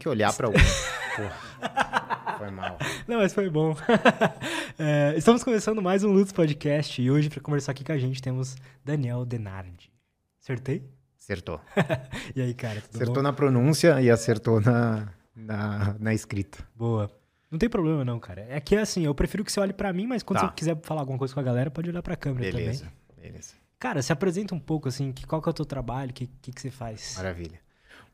que olhar para. Porra, foi mal. Não, mas foi bom. é, estamos começando mais um Lutz Podcast e hoje, para conversar aqui com a gente, temos Daniel Denardi. Acertei? Acertou. e aí, cara? acertou bom? na pronúncia e acertou na, na, na escrita. Boa. Não tem problema não, cara. É que assim, eu prefiro que você olhe para mim, mas quando tá. você quiser falar alguma coisa com a galera, pode olhar para a câmera beleza, também. Beleza, beleza. Cara, se apresenta um pouco assim, que, qual que é o teu trabalho, o que, que, que você faz? Maravilha.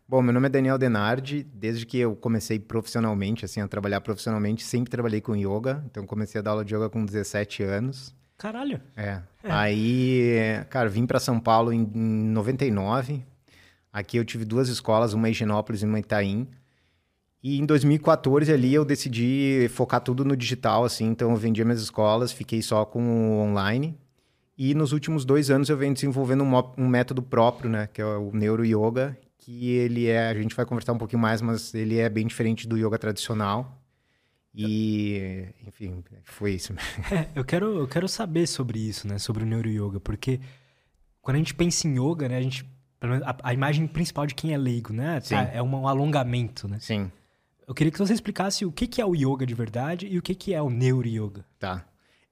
Bom, meu nome é Daniel Denardi. Desde que eu comecei profissionalmente, assim, a trabalhar profissionalmente, sempre trabalhei com yoga. Então, comecei a dar aula de yoga com 17 anos. Caralho. É. é. Aí, cara, vim para São Paulo em, em 99. Aqui eu tive duas escolas, uma em Higienópolis e uma em Itaim. E em 2014 ali eu decidi focar tudo no digital, assim. Então, eu vendia minhas escolas, fiquei só com o online. E nos últimos dois anos eu venho desenvolvendo um, um método próprio, né? Que é o Neuro Yoga, que ele é, a gente vai conversar um pouquinho mais, mas ele é bem diferente do yoga tradicional. E, enfim, foi isso. É, eu quero, eu quero saber sobre isso, né? Sobre o neuro yoga, porque quando a gente pensa em yoga, né? A gente, a, a imagem principal de quem é leigo, né? Tá, é um, um, alongamento, né? Sim. Eu queria que você explicasse o que, que é o yoga de verdade e o que, que é o neuro yoga. Tá.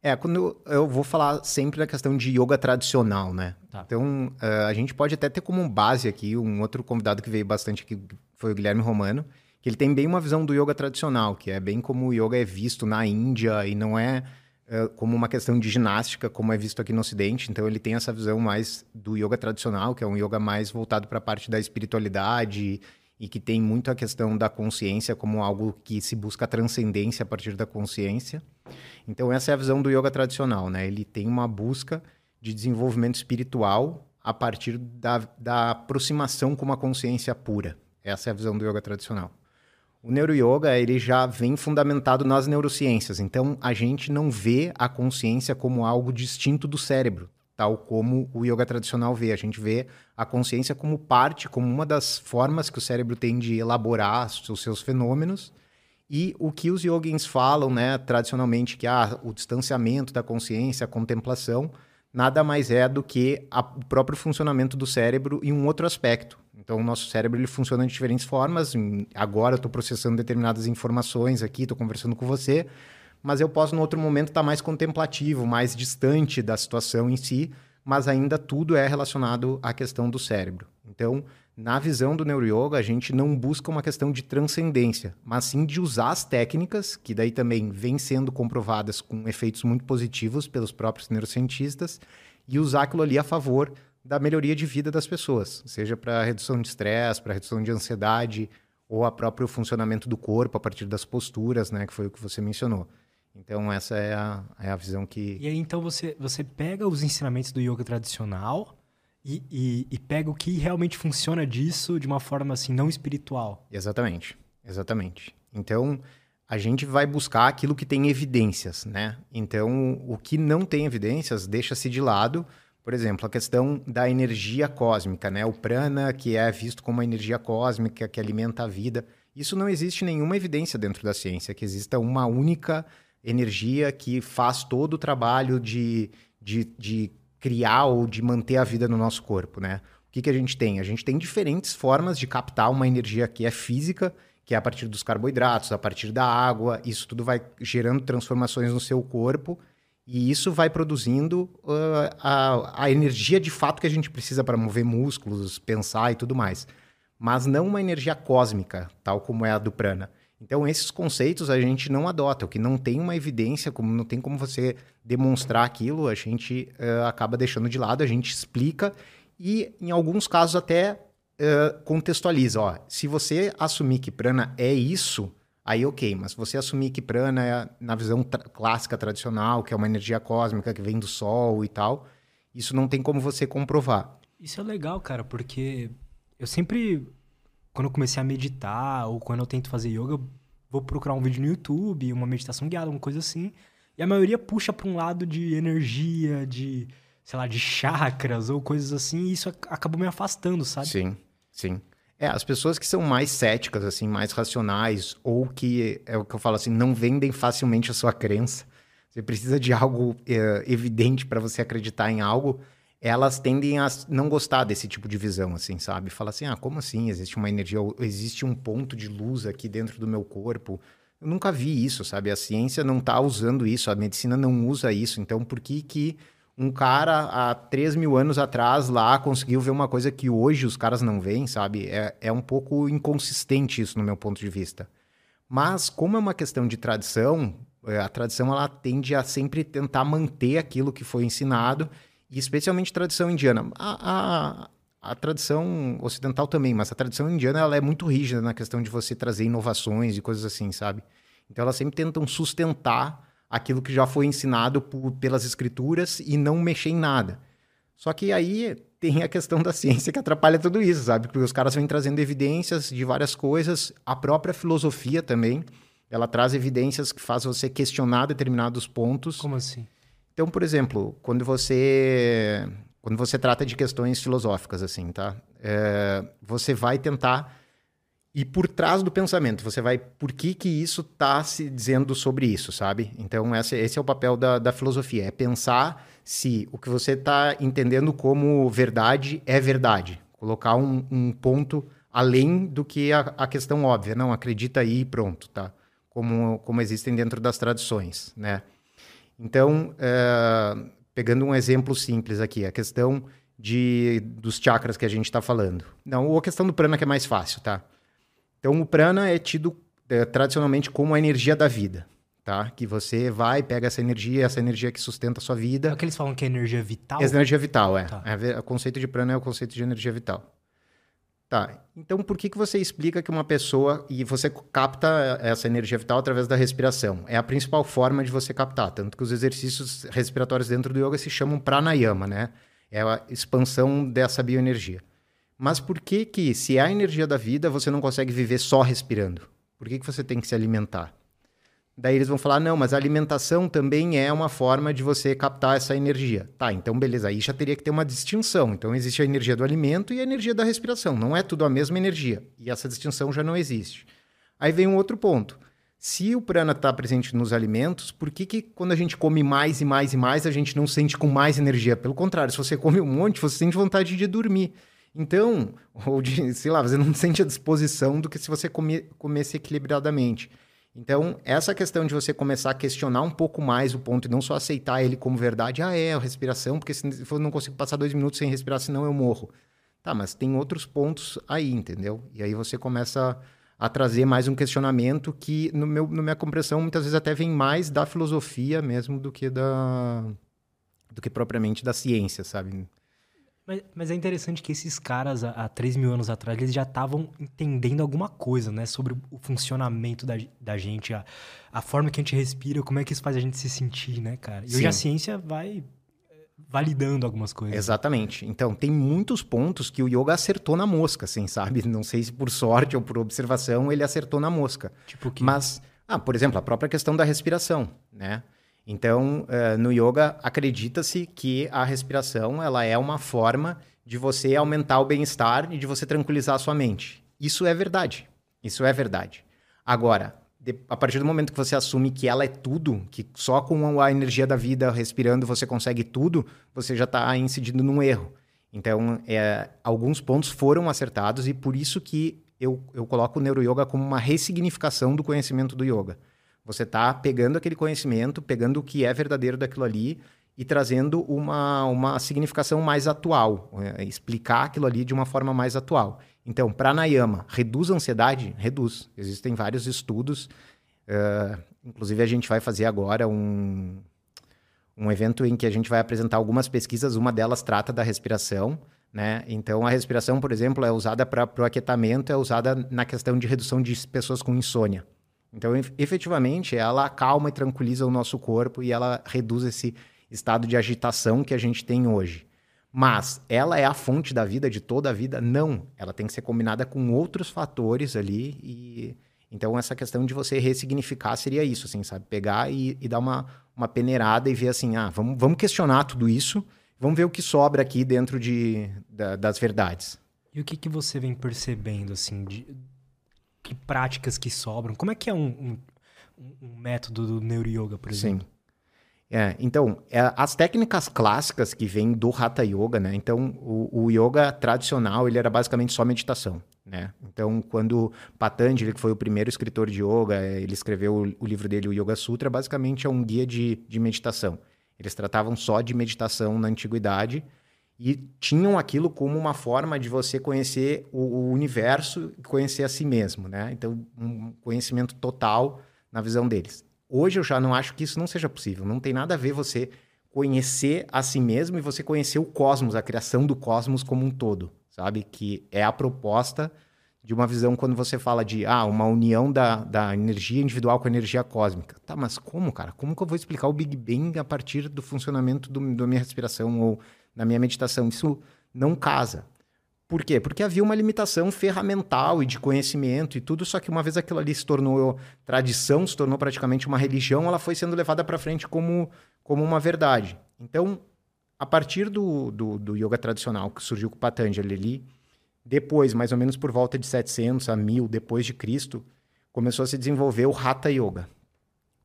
É, quando eu, vou falar sempre da questão de yoga tradicional, né? Tá. Então, uh, a gente pode até ter como base aqui um outro convidado que veio bastante aqui, foi o Guilherme Romano, que ele tem bem uma visão do yoga tradicional, que é bem como o yoga é visto na Índia e não é uh, como uma questão de ginástica, como é visto aqui no Ocidente. Então, ele tem essa visão mais do yoga tradicional, que é um yoga mais voltado para a parte da espiritualidade e que tem muito a questão da consciência como algo que se busca transcendência a partir da consciência. Então essa é a visão do yoga tradicional, né? Ele tem uma busca de desenvolvimento espiritual a partir da, da aproximação com uma consciência pura. Essa é a visão do yoga tradicional. O neuroyoga ele já vem fundamentado nas neurociências, então a gente não vê a consciência como algo distinto do cérebro tal como o yoga tradicional vê. A gente vê a consciência como parte, como uma das formas que o cérebro tem de elaborar os seus fenômenos. E o que os yogins falam, né, tradicionalmente, que ah, o distanciamento da consciência, a contemplação, nada mais é do que a, o próprio funcionamento do cérebro em um outro aspecto. Então, o nosso cérebro ele funciona de diferentes formas. Agora, eu estou processando determinadas informações aqui, estou conversando com você, mas eu posso, no outro momento, estar tá mais contemplativo, mais distante da situação em si, mas ainda tudo é relacionado à questão do cérebro. Então, na visão do neuroyoga, a gente não busca uma questão de transcendência, mas sim de usar as técnicas, que daí também vêm sendo comprovadas com efeitos muito positivos pelos próprios neurocientistas, e usar aquilo ali a favor da melhoria de vida das pessoas, seja para redução de estresse, para redução de ansiedade, ou a próprio funcionamento do corpo a partir das posturas, né, que foi o que você mencionou. Então, essa é a, é a visão que. E aí, então, você, você pega os ensinamentos do yoga tradicional e, e, e, pega o que realmente funciona disso de uma forma assim, não espiritual. Exatamente. Exatamente. Então, a gente vai buscar aquilo que tem evidências, né? Então, o que não tem evidências deixa-se de lado. Por exemplo, a questão da energia cósmica, né? O prana, que é visto como uma energia cósmica que alimenta a vida. Isso não existe nenhuma evidência dentro da ciência, que exista uma única energia que faz todo o trabalho de, de, de criar ou de manter a vida no nosso corpo, né? O que, que a gente tem? A gente tem diferentes formas de captar uma energia que é física, que é a partir dos carboidratos, a partir da água. Isso tudo vai gerando transformações no seu corpo e isso vai produzindo uh, a, a energia de fato que a gente precisa para mover músculos, pensar e tudo mais. Mas não uma energia cósmica, tal como é a do prana. Então, esses conceitos a gente não adota, o que não tem uma evidência, como não tem como você demonstrar aquilo, a gente uh, acaba deixando de lado, a gente explica e, em alguns casos, até uh, contextualiza. Ó, se você assumir que prana é isso, aí ok, mas você assumir que prana é na visão tra clássica tradicional, que é uma energia cósmica que vem do sol e tal, isso não tem como você comprovar. Isso é legal, cara, porque eu sempre quando eu comecei a meditar ou quando eu tento fazer yoga, eu vou procurar um vídeo no YouTube, uma meditação guiada, uma coisa assim. E a maioria puxa para um lado de energia, de, sei lá, de chakras ou coisas assim, e isso acabou me afastando, sabe? Sim, sim. É, as pessoas que são mais céticas, assim, mais racionais, ou que, é o que eu falo assim, não vendem facilmente a sua crença. Você precisa de algo é, evidente para você acreditar em algo elas tendem a não gostar desse tipo de visão, assim, sabe? Fala assim, ah, como assim? Existe uma energia, existe um ponto de luz aqui dentro do meu corpo. Eu nunca vi isso, sabe? A ciência não está usando isso, a medicina não usa isso. Então, por que que um cara há 3 mil anos atrás lá conseguiu ver uma coisa que hoje os caras não veem, sabe? É, é um pouco inconsistente isso no meu ponto de vista. Mas, como é uma questão de tradição, é, a tradição ela tende a sempre tentar manter aquilo que foi ensinado e especialmente tradição indiana. A, a, a, tradição ocidental também, mas a tradição indiana ela é muito rígida na questão de você trazer inovações e coisas assim, sabe? Então elas sempre tentam sustentar aquilo que já foi ensinado por, pelas escrituras e não mexer em nada. Só que aí tem a questão da ciência que atrapalha tudo isso, sabe? Porque os caras vêm trazendo evidências de várias coisas, a própria filosofia também, ela traz evidências que faz você questionar determinados pontos. Como assim? Então, por exemplo, quando você quando você trata de questões filosóficas, assim, tá? É, você vai tentar ir por trás do pensamento. Você vai, por que que isso está se dizendo sobre isso, sabe? Então, esse, esse é o papel da, da filosofia, é pensar se o que você está entendendo como verdade é verdade. Colocar um, um ponto além do que a, a, questão óbvia. Não, acredita aí e pronto, tá? Como, como existem dentro das tradições, né? Então, é, pegando um exemplo simples aqui, a questão de, dos chakras que a gente está falando. Não, ou a questão do prana que é mais fácil, tá? Então, o prana é tido é, tradicionalmente como a energia da vida, tá? Que você vai, pega essa energia, essa energia que sustenta a sua vida. É o que eles falam que é energia vital? É energia vital, é. Tá. é. O conceito de prana é o conceito de energia vital. Tá. Então, por que, que você explica que uma pessoa. E você capta essa energia vital através da respiração? É a principal forma de você captar. Tanto que os exercícios respiratórios dentro do yoga se chamam pranayama, né? É a expansão dessa bioenergia. Mas por que, que, se é a energia da vida, você não consegue viver só respirando? Por que, que você tem que se alimentar? Daí eles vão falar: não, mas a alimentação também é uma forma de você captar essa energia. Tá, então beleza, aí já teria que ter uma distinção. Então existe a energia do alimento e a energia da respiração. Não é tudo a mesma energia. E essa distinção já não existe. Aí vem um outro ponto. Se o prana está presente nos alimentos, por que, que quando a gente come mais e mais e mais, a gente não sente com mais energia? Pelo contrário, se você come um monte, você sente vontade de dormir. Então, ou de, sei lá, você não sente a disposição do que se você comer, comesse equilibradamente. Então, essa questão de você começar a questionar um pouco mais o ponto e não só aceitar ele como verdade, ah, é, a respiração, porque se eu não consigo passar dois minutos sem respirar, senão eu morro. Tá, mas tem outros pontos aí, entendeu? E aí você começa a trazer mais um questionamento que, no meu, na minha compreensão, muitas vezes até vem mais da filosofia mesmo do que da do que propriamente da ciência, sabe? Mas, mas, é interessante que esses caras, há, há 3 mil anos atrás, eles já estavam entendendo alguma coisa, né? Sobre o funcionamento da, da gente, a, a forma que a gente respira, como é que isso faz a gente se sentir, né, cara? E Sim. hoje a ciência vai eh, validando algumas coisas. Exatamente. Então, tem muitos pontos que o yoga acertou na mosca, assim, sabe? Não sei se por sorte ou por observação ele acertou na mosca. Tipo que... Mas, ah, por exemplo, a própria questão da respiração, né? Então, uh, no yoga, acredita-se que a respiração ela é uma forma de você aumentar o bem-estar e de você tranquilizar a sua mente. Isso é verdade. Isso é verdade. Agora, a partir do momento que você assume que ela é tudo, que só com a energia da vida respirando você consegue tudo, você já está incidindo num erro. Então, é, alguns pontos foram acertados e por isso que eu, eu coloco o neuroyoga como uma ressignificação do conhecimento do yoga. Você está pegando aquele conhecimento, pegando o que é verdadeiro daquilo ali e trazendo uma, uma significação mais atual, é, explicar aquilo ali de uma forma mais atual. Então, pranayama, reduz a ansiedade? Reduz. Existem vários estudos, uh, inclusive a gente vai fazer agora um, um evento em que a gente vai apresentar algumas pesquisas, uma delas trata da respiração, né? Então, a respiração, por exemplo, é usada para o aquietamento, é usada na questão de redução de pessoas com insônia. Então, efetivamente, ela acalma e tranquiliza o nosso corpo e ela reduz esse estado de agitação que a gente tem hoje. Mas ela é a fonte da vida, de toda a vida? Não. Ela tem que ser combinada com outros fatores ali. E então, essa questão de você ressignificar seria isso, assim, sabe? Pegar e, e dar uma, uma peneirada e ver assim, ah, vamos, vamos questionar tudo isso, vamos ver o que sobra aqui dentro de, da, das verdades. E o que, que você vem percebendo, assim, de, que práticas que sobram? Como é que é um, um, um método do Neuro Yoga, por exemplo? Sim. É, então, é, as técnicas clássicas que vêm do Hatha Yoga, né? Então, o, o, yoga tradicional, ele era basicamente só meditação, né? Então, quando Patanjali, que foi o primeiro escritor de yoga, é, ele escreveu o, o livro dele, o Yoga Sutra, basicamente é um guia de, de meditação. Eles tratavam só de meditação na antiguidade e tinham aquilo como uma forma de você conhecer o, o universo e conhecer a si mesmo, né? Então, um conhecimento total na visão deles. Hoje eu já não acho que isso não seja possível. Não tem nada a ver você conhecer a si mesmo e você conhecer o cosmos, a criação do cosmos como um todo, sabe? Que é a proposta de uma visão quando você fala de ah, uma união da, da energia individual com a energia cósmica. Tá, mas como, cara? Como que eu vou explicar o Big Bang a partir do funcionamento do, da minha respiração ou da minha meditação? Isso não casa. Por quê? Porque havia uma limitação ferramental e de conhecimento e tudo, só que uma vez aquilo ali se tornou tradição, se tornou praticamente uma religião, ela foi sendo levada para frente como, como uma verdade. Então, a partir do, do, do, yoga tradicional, que surgiu com Patanjali ali, depois, mais ou menos por volta de 700 a 1000 depois de Cristo, começou a se desenvolver o Hatha Yoga.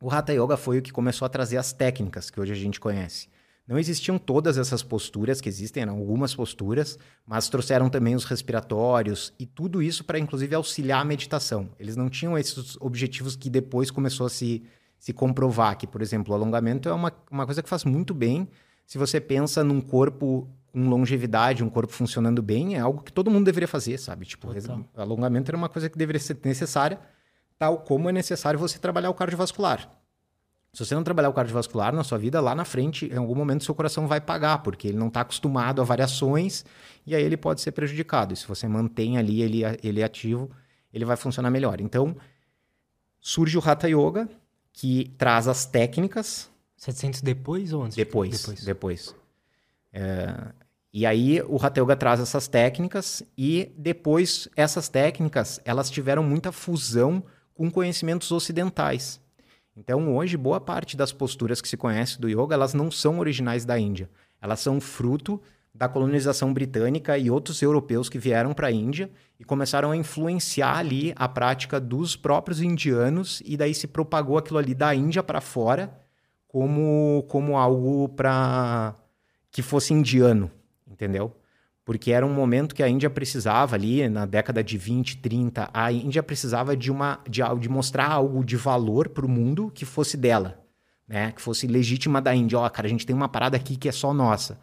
O Hatha Yoga foi o que começou a trazer as técnicas que hoje a gente conhece. Não existiam todas essas posturas que existem, eram algumas posturas, mas trouxeram também os respiratórios e tudo isso para, inclusive, auxiliar a meditação. Eles não tinham esses objetivos que depois começou a se, se comprovar, que, por exemplo, o alongamento é uma, uma coisa que faz muito bem se você pensa num corpo com longevidade, um corpo funcionando bem, é algo que todo mundo deveria fazer, sabe? Tipo, Total. alongamento era uma coisa que deveria ser necessária, tal como é necessário você trabalhar o cardiovascular. Se você não trabalhar o cardiovascular na sua vida, lá na frente, em algum momento, seu coração vai pagar, porque ele não está acostumado a variações e aí ele pode ser prejudicado. E se você mantém ali ele, ele ativo, ele vai funcionar melhor. Então, surge o Hatha Yoga, que traz as técnicas. 700 depois ou antes? Depois. Depois. depois. É, e aí o Hatha Yoga traz essas técnicas e depois essas técnicas elas tiveram muita fusão com conhecimentos ocidentais. Então, hoje, boa parte das posturas que se conhece do yoga, elas não são originais da Índia. Elas são fruto da colonização britânica e outros europeus que vieram para a Índia e começaram a influenciar ali a prática dos próprios indianos e daí se propagou aquilo ali da Índia para fora como como algo para que fosse indiano, entendeu? Porque era um momento que a Índia precisava ali, na década de 20, 30, a Índia precisava de, uma, de, de mostrar algo de valor para o mundo que fosse dela, né? que fosse legítima da Índia. Ó, oh, cara, a gente tem uma parada aqui que é só nossa.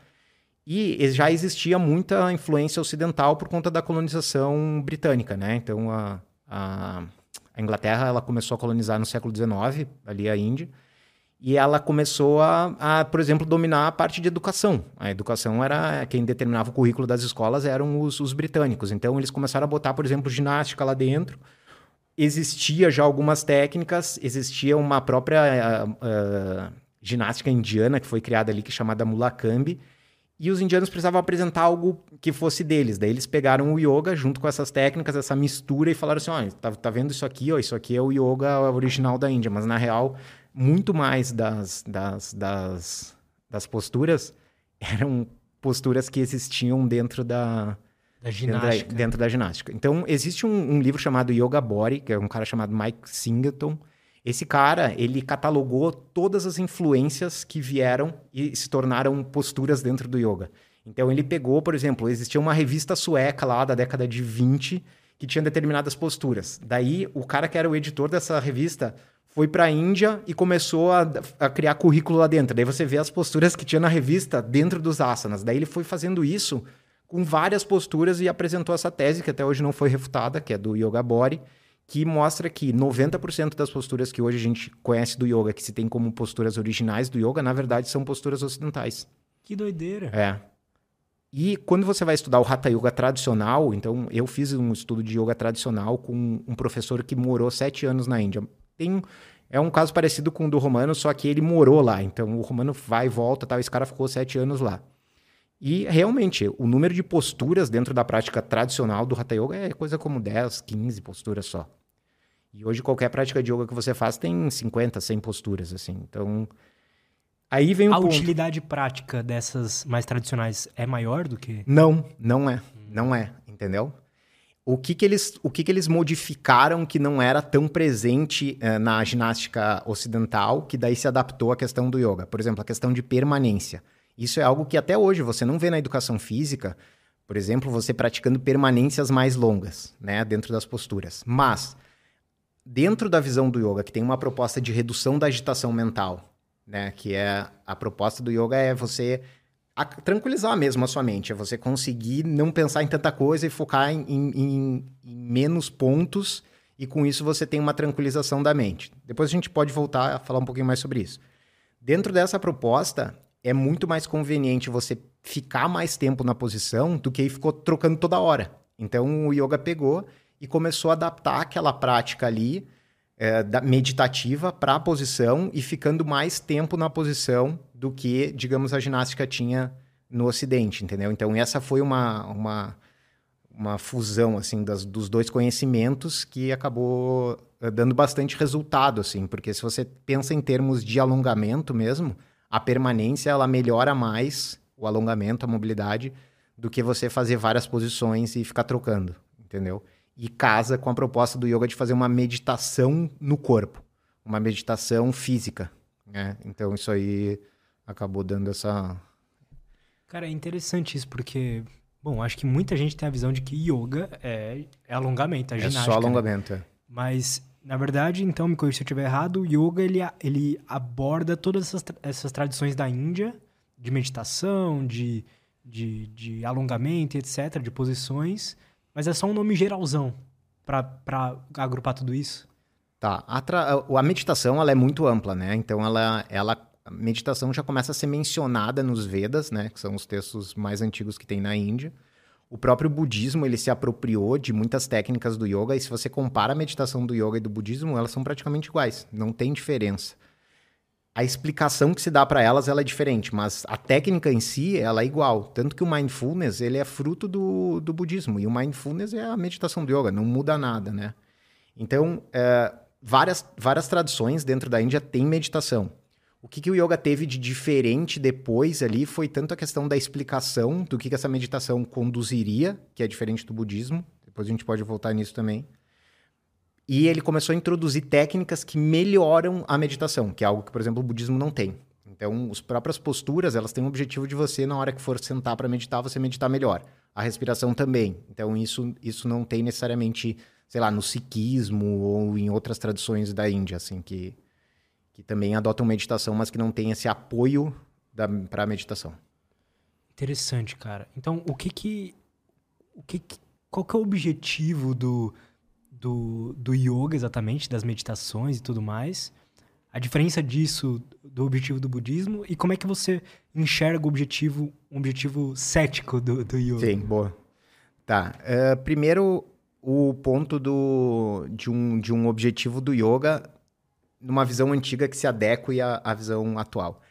E já existia muita influência ocidental por conta da colonização britânica, né? Então, a, a, a Inglaterra ela começou a colonizar no século XIX, ali a Índia, e ela começou a, a, por exemplo, dominar a parte de educação. A educação era quem determinava o currículo das escolas eram os, os britânicos. Então eles começaram a botar, por exemplo, ginástica lá dentro. Existia já algumas técnicas, existia uma própria uh, uh, ginástica indiana que foi criada ali, que é chamada Mulakambi, e os indianos precisavam apresentar algo que fosse deles. Daí eles pegaram o yoga junto com essas técnicas, essa mistura, e falaram assim: olha, tá, tá vendo isso aqui? Ó, isso aqui é o yoga original da Índia, mas na real muito mais das, das, das, das posturas eram posturas que existiam dentro da, da ginástica. Dentro da, dentro da, ginástica. Então, existe um, um, livro chamado Yoga Body, que é um cara chamado Mike Singleton. Esse cara, ele catalogou todas as influências que vieram e se tornaram posturas dentro do yoga. Então, ele pegou, por exemplo, existia uma revista sueca lá da década de 20 que tinha determinadas posturas. Daí, o cara que era o editor dessa revista foi para a Índia e começou a, a, criar currículo lá dentro. Daí você vê as posturas que tinha na revista dentro dos asanas. Daí ele foi fazendo isso com várias posturas e apresentou essa tese, que até hoje não foi refutada, que é do Yoga Body, que mostra que 90% das posturas que hoje a gente conhece do yoga, que se tem como posturas originais do yoga, na verdade são posturas ocidentais. Que doideira. É. E quando você vai estudar o Hatha Yoga tradicional, então eu fiz um estudo de yoga tradicional com um professor que morou sete anos na Índia tem é um caso parecido com o do Romano, só que ele morou lá. Então o Romano vai e volta, tal. Esse cara ficou sete anos lá. E realmente, o número de posturas dentro da prática tradicional do Hatha Yoga é coisa como 10, 15 posturas só. E hoje qualquer prática de yoga que você faz tem 50, 100 posturas, assim. Então, aí vem o A ponto. utilidade prática dessas mais tradicionais é maior do que? Não, não é. Não é, entendeu? O que, que, eles, o que, que eles modificaram que não era tão presente uh, na ginástica ocidental, que daí se adaptou à questão do yoga? Por exemplo, a questão de permanência. Isso é algo que até hoje você não vê na educação física, por exemplo, você praticando permanências mais longas, né, dentro das posturas. Mas, dentro da visão do yoga, que tem uma proposta de redução da agitação mental, né, que é a proposta do yoga é você a tranquilizar mesmo a sua mente, é você conseguir não pensar em tanta coisa e focar em, em, em, menos pontos, e com isso você tem uma tranquilização da mente. Depois a gente pode voltar a falar um pouquinho mais sobre isso. Dentro dessa proposta, é muito mais conveniente você ficar mais tempo na posição do que ficou trocando toda hora. Então o yoga pegou e começou a adaptar aquela prática ali é, da meditativa para a posição e ficando mais tempo na posição do que, digamos, a ginástica tinha no Ocidente, entendeu? Então, essa foi uma, uma, uma fusão, assim, das, dos dois conhecimentos que acabou eh, dando bastante resultado, assim, porque se você pensa em termos de alongamento mesmo, a permanência, ela melhora mais o alongamento, a mobilidade, do que você fazer várias posições e ficar trocando, entendeu? e casa com a proposta do yoga de fazer uma meditação no corpo, uma meditação física. Né? Então isso aí acabou dando essa. Cara, é interessante isso, porque, bom, acho que muita gente tem a visão de que yoga é, é alongamento, é, é ginástica. É só alongamento, né? é. Mas, na verdade, então, me corrija se eu estiver errado, o yoga ele, ele aborda todas essas, essas tradições da Índia, de meditação, de, de, de alongamento, etc., de posições, mas é só um nome geralzão para agrupar tudo isso? Tá. A, tra... a meditação ela é muito ampla, né? Então ela, ela a meditação já começa a ser mencionada nos Vedas, né? Que são os textos mais antigos que tem na Índia. O próprio budismo ele se apropriou de muitas técnicas do yoga e se você compara a meditação do yoga e do budismo, elas são praticamente iguais, não tem diferença a explicação que se dá para elas ela é diferente, mas a técnica em si ela é igual. Tanto que o mindfulness ele é fruto do, do budismo e o mindfulness é a meditação do yoga, não muda nada, né? Então, é, várias, várias tradições dentro da Índia têm meditação. O que, que o yoga teve de diferente depois ali foi tanto a questão da explicação do que, que essa meditação conduziria, que é diferente do budismo. Depois a gente pode voltar nisso também e ele começou a introduzir técnicas que melhoram a meditação, que é algo que, por exemplo, o budismo não tem. Então, as próprias posturas, elas têm o objetivo de você, na hora que for sentar para meditar, você meditar melhor. A respiração também. Então, isso, isso não tem necessariamente, sei lá, no sikhismo ou em outras tradições da Índia, assim, que, que também adotam meditação, mas que não tem esse apoio para a meditação. Interessante, cara. Então, o que que... O que, que qual que é o objetivo do do, do yoga, exatamente, das meditações e tudo mais. A diferença disso do objetivo do budismo e como é que você enxerga o objetivo, um objetivo cético do, do yoga? Sim, boa. Tá. Uh, primeiro, o ponto do, de, um, de um objetivo do yoga numa visão antiga que se adeque à, à visão atual.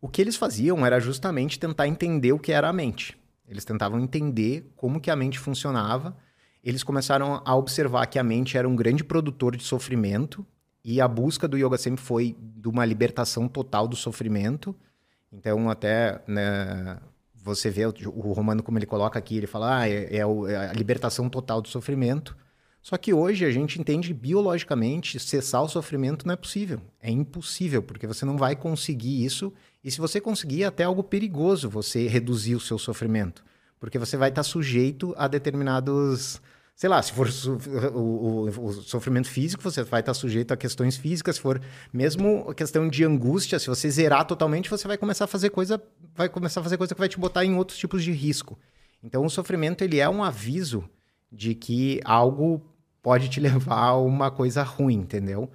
O que eles faziam era justamente tentar entender o que era a mente. Eles tentavam entender como que a mente funcionava eles começaram a observar que a mente era um grande produtor de sofrimento e a busca do yoga sempre foi de uma libertação total do sofrimento. Então, até né, você vê o, o, Romano como ele coloca aqui, ele fala, ah, é, é, é, a libertação total do sofrimento. Só que hoje a gente entende biologicamente cessar o sofrimento não é possível. É impossível, porque você não vai conseguir isso. E se você conseguir, é até algo perigoso você reduzir o seu sofrimento. Porque você vai estar sujeito a determinados sei lá, se for o, o, o, sofrimento físico, você vai estar sujeito a questões físicas. Se for mesmo a questão de angústia, se você zerar totalmente, você vai começar a fazer coisa, vai começar a fazer coisa que vai te botar em outros tipos de risco. Então, o sofrimento ele é um aviso de que algo pode te levar a uma coisa ruim, entendeu?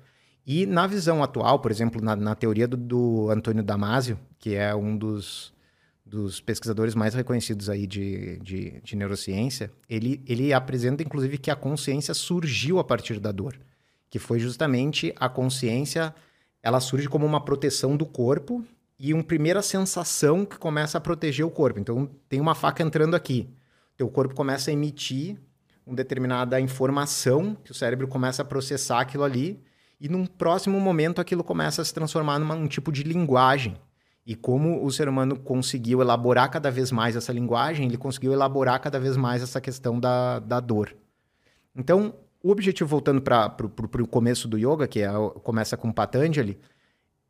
E na visão atual, por exemplo, na, na teoria do, do Antônio Damasio, que é um dos dos pesquisadores mais reconhecidos aí de, de, de, neurociência, ele, ele apresenta, inclusive, que a consciência surgiu a partir da dor, que foi justamente a consciência, ela surge como uma proteção do corpo e uma primeira sensação que começa a proteger o corpo. Então, tem uma faca entrando aqui, teu corpo começa a emitir uma determinada informação, que o cérebro começa a processar aquilo ali, e num próximo momento aquilo começa a se transformar num tipo de linguagem, e como o ser humano conseguiu elaborar cada vez mais essa linguagem, ele conseguiu elaborar cada vez mais essa questão da, da dor. Então, o objetivo, voltando para o começo do yoga, que é, começa com Patanjali,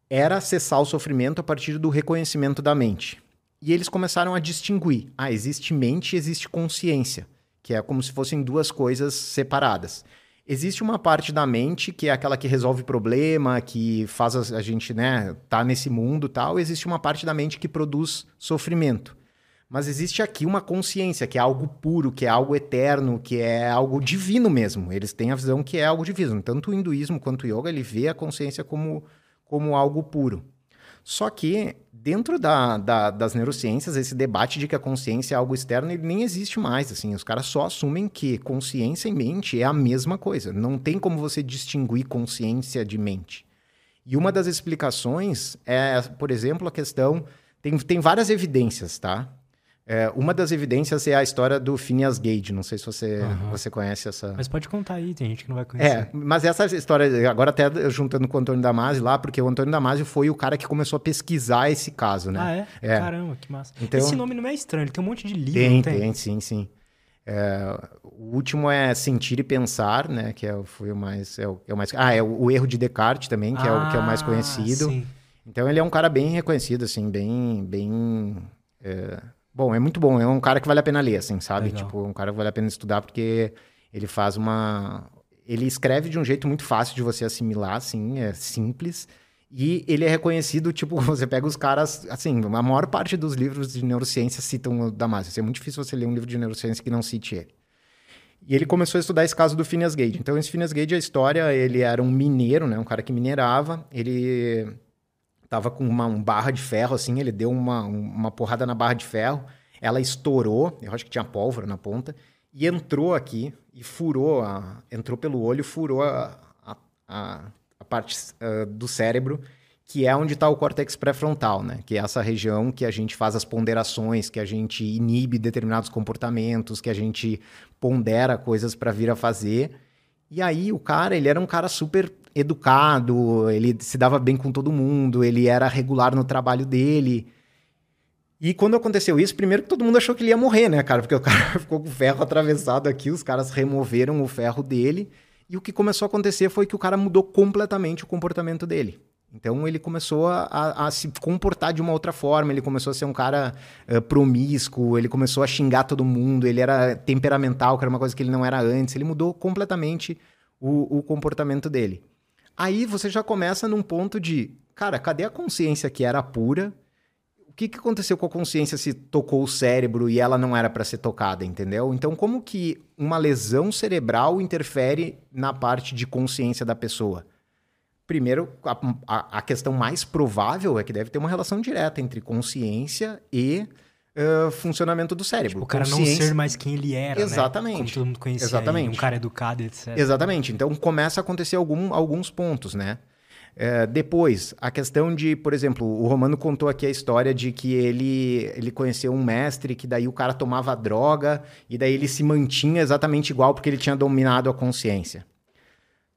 era acessar o sofrimento a partir do reconhecimento da mente. E eles começaram a distinguir: ah, existe mente e existe consciência, que é como se fossem duas coisas separadas. Existe uma parte da mente que é aquela que resolve problema, que faz a, gente, né, tá nesse mundo tal. Existe uma parte da mente que produz sofrimento. Mas existe aqui uma consciência, que é algo puro, que é algo eterno, que é algo divino mesmo. Eles têm a visão que é algo divino. Tanto o hinduísmo quanto o yoga, ele vê a consciência como, como algo puro. Só que dentro da, da, das neurociências, esse debate de que a consciência é algo externo, ele nem existe mais. Assim, os caras só assumem que consciência e mente é a mesma coisa. Não tem como você distinguir consciência de mente. E uma das explicações é, por exemplo, a questão. Tem, tem várias evidências, tá? É, uma das evidências é a história do Phineas Gage. Não sei se você, uhum. você conhece essa. Mas pode contar aí, tem gente que não vai conhecer. É, mas essa história, agora até juntando com o Antônio Damasio lá, porque o Antônio Damasio foi o cara que começou a pesquisar esse caso, né? Ah, é? é. Caramba, que massa. Então, esse nome não é estranho, ele tem um monte de livro. Tem, tem, tem, sim, sim. É, o último é Sentir e Pensar, né? Que é, foi o mais, é o, é o mais. Ah, é o, o, Erro de Descartes também, que, ah, é o, que é o mais ah, conhecido. Sim. Então ele é um cara bem reconhecido, assim, bem. bem é, Bom, é muito bom. É um cara que vale a pena ler, assim, sabe? Legal. Tipo, um cara que vale a pena estudar porque ele faz uma. Ele escreve de um jeito muito fácil de você assimilar, assim, é simples. E ele é reconhecido, tipo, você pega os caras, assim, a maior parte dos livros de neurociência citam o Damasio. Assim, é muito difícil você ler um livro de neurociência que não cite ele. E ele começou a estudar esse caso do Phineas Gage. Então, esse Phineas Gage, a história, ele era um mineiro, né? Um cara que minerava. Ele tava com uma um barra de ferro, assim, ele deu uma, uma porrada na barra de ferro, ela estourou, eu acho que tinha pólvora na ponta, e entrou aqui e furou, a, entrou pelo olho, furou a, a, a parte uh, do cérebro, que é onde está o córtex pré-frontal, né? Que é essa região que a gente faz as ponderações, que a gente inibe determinados comportamentos, que a gente pondera coisas para vir a fazer. E aí o cara, ele era um cara super educado, ele se dava bem com todo mundo, ele era regular no trabalho dele. E quando aconteceu isso, primeiro que todo mundo achou que ele ia morrer, né, cara? Porque o cara ficou com o ferro atravessado aqui, os caras removeram o ferro dele. E o que começou a acontecer foi que o cara mudou completamente o comportamento dele. Então ele começou a, a, se comportar de uma outra forma, ele começou a ser um cara uh, promíscuo, ele começou a xingar todo mundo, ele era temperamental, que era uma coisa que ele não era antes, ele mudou completamente o, o comportamento dele. Aí você já começa num ponto de, cara, cadê a consciência que era pura? O que, que aconteceu com a consciência se tocou o cérebro e ela não era para ser tocada, entendeu? Então, como que uma lesão cerebral interfere na parte de consciência da pessoa? Primeiro, a, a, a questão mais provável é que deve ter uma relação direta entre consciência e uh, funcionamento do cérebro. Tipo, o cara não ser mais quem ele era, né? Exatamente. Né? Como todo mundo conhecia Exatamente. Ele, um cara educado, etc. Exatamente. Então começa a acontecer algum, alguns pontos, né? É, depois, a questão de, por exemplo, o Romano contou aqui a história de que ele, ele conheceu um mestre que daí o cara tomava droga e daí ele se mantinha exatamente igual porque ele tinha dominado a consciência.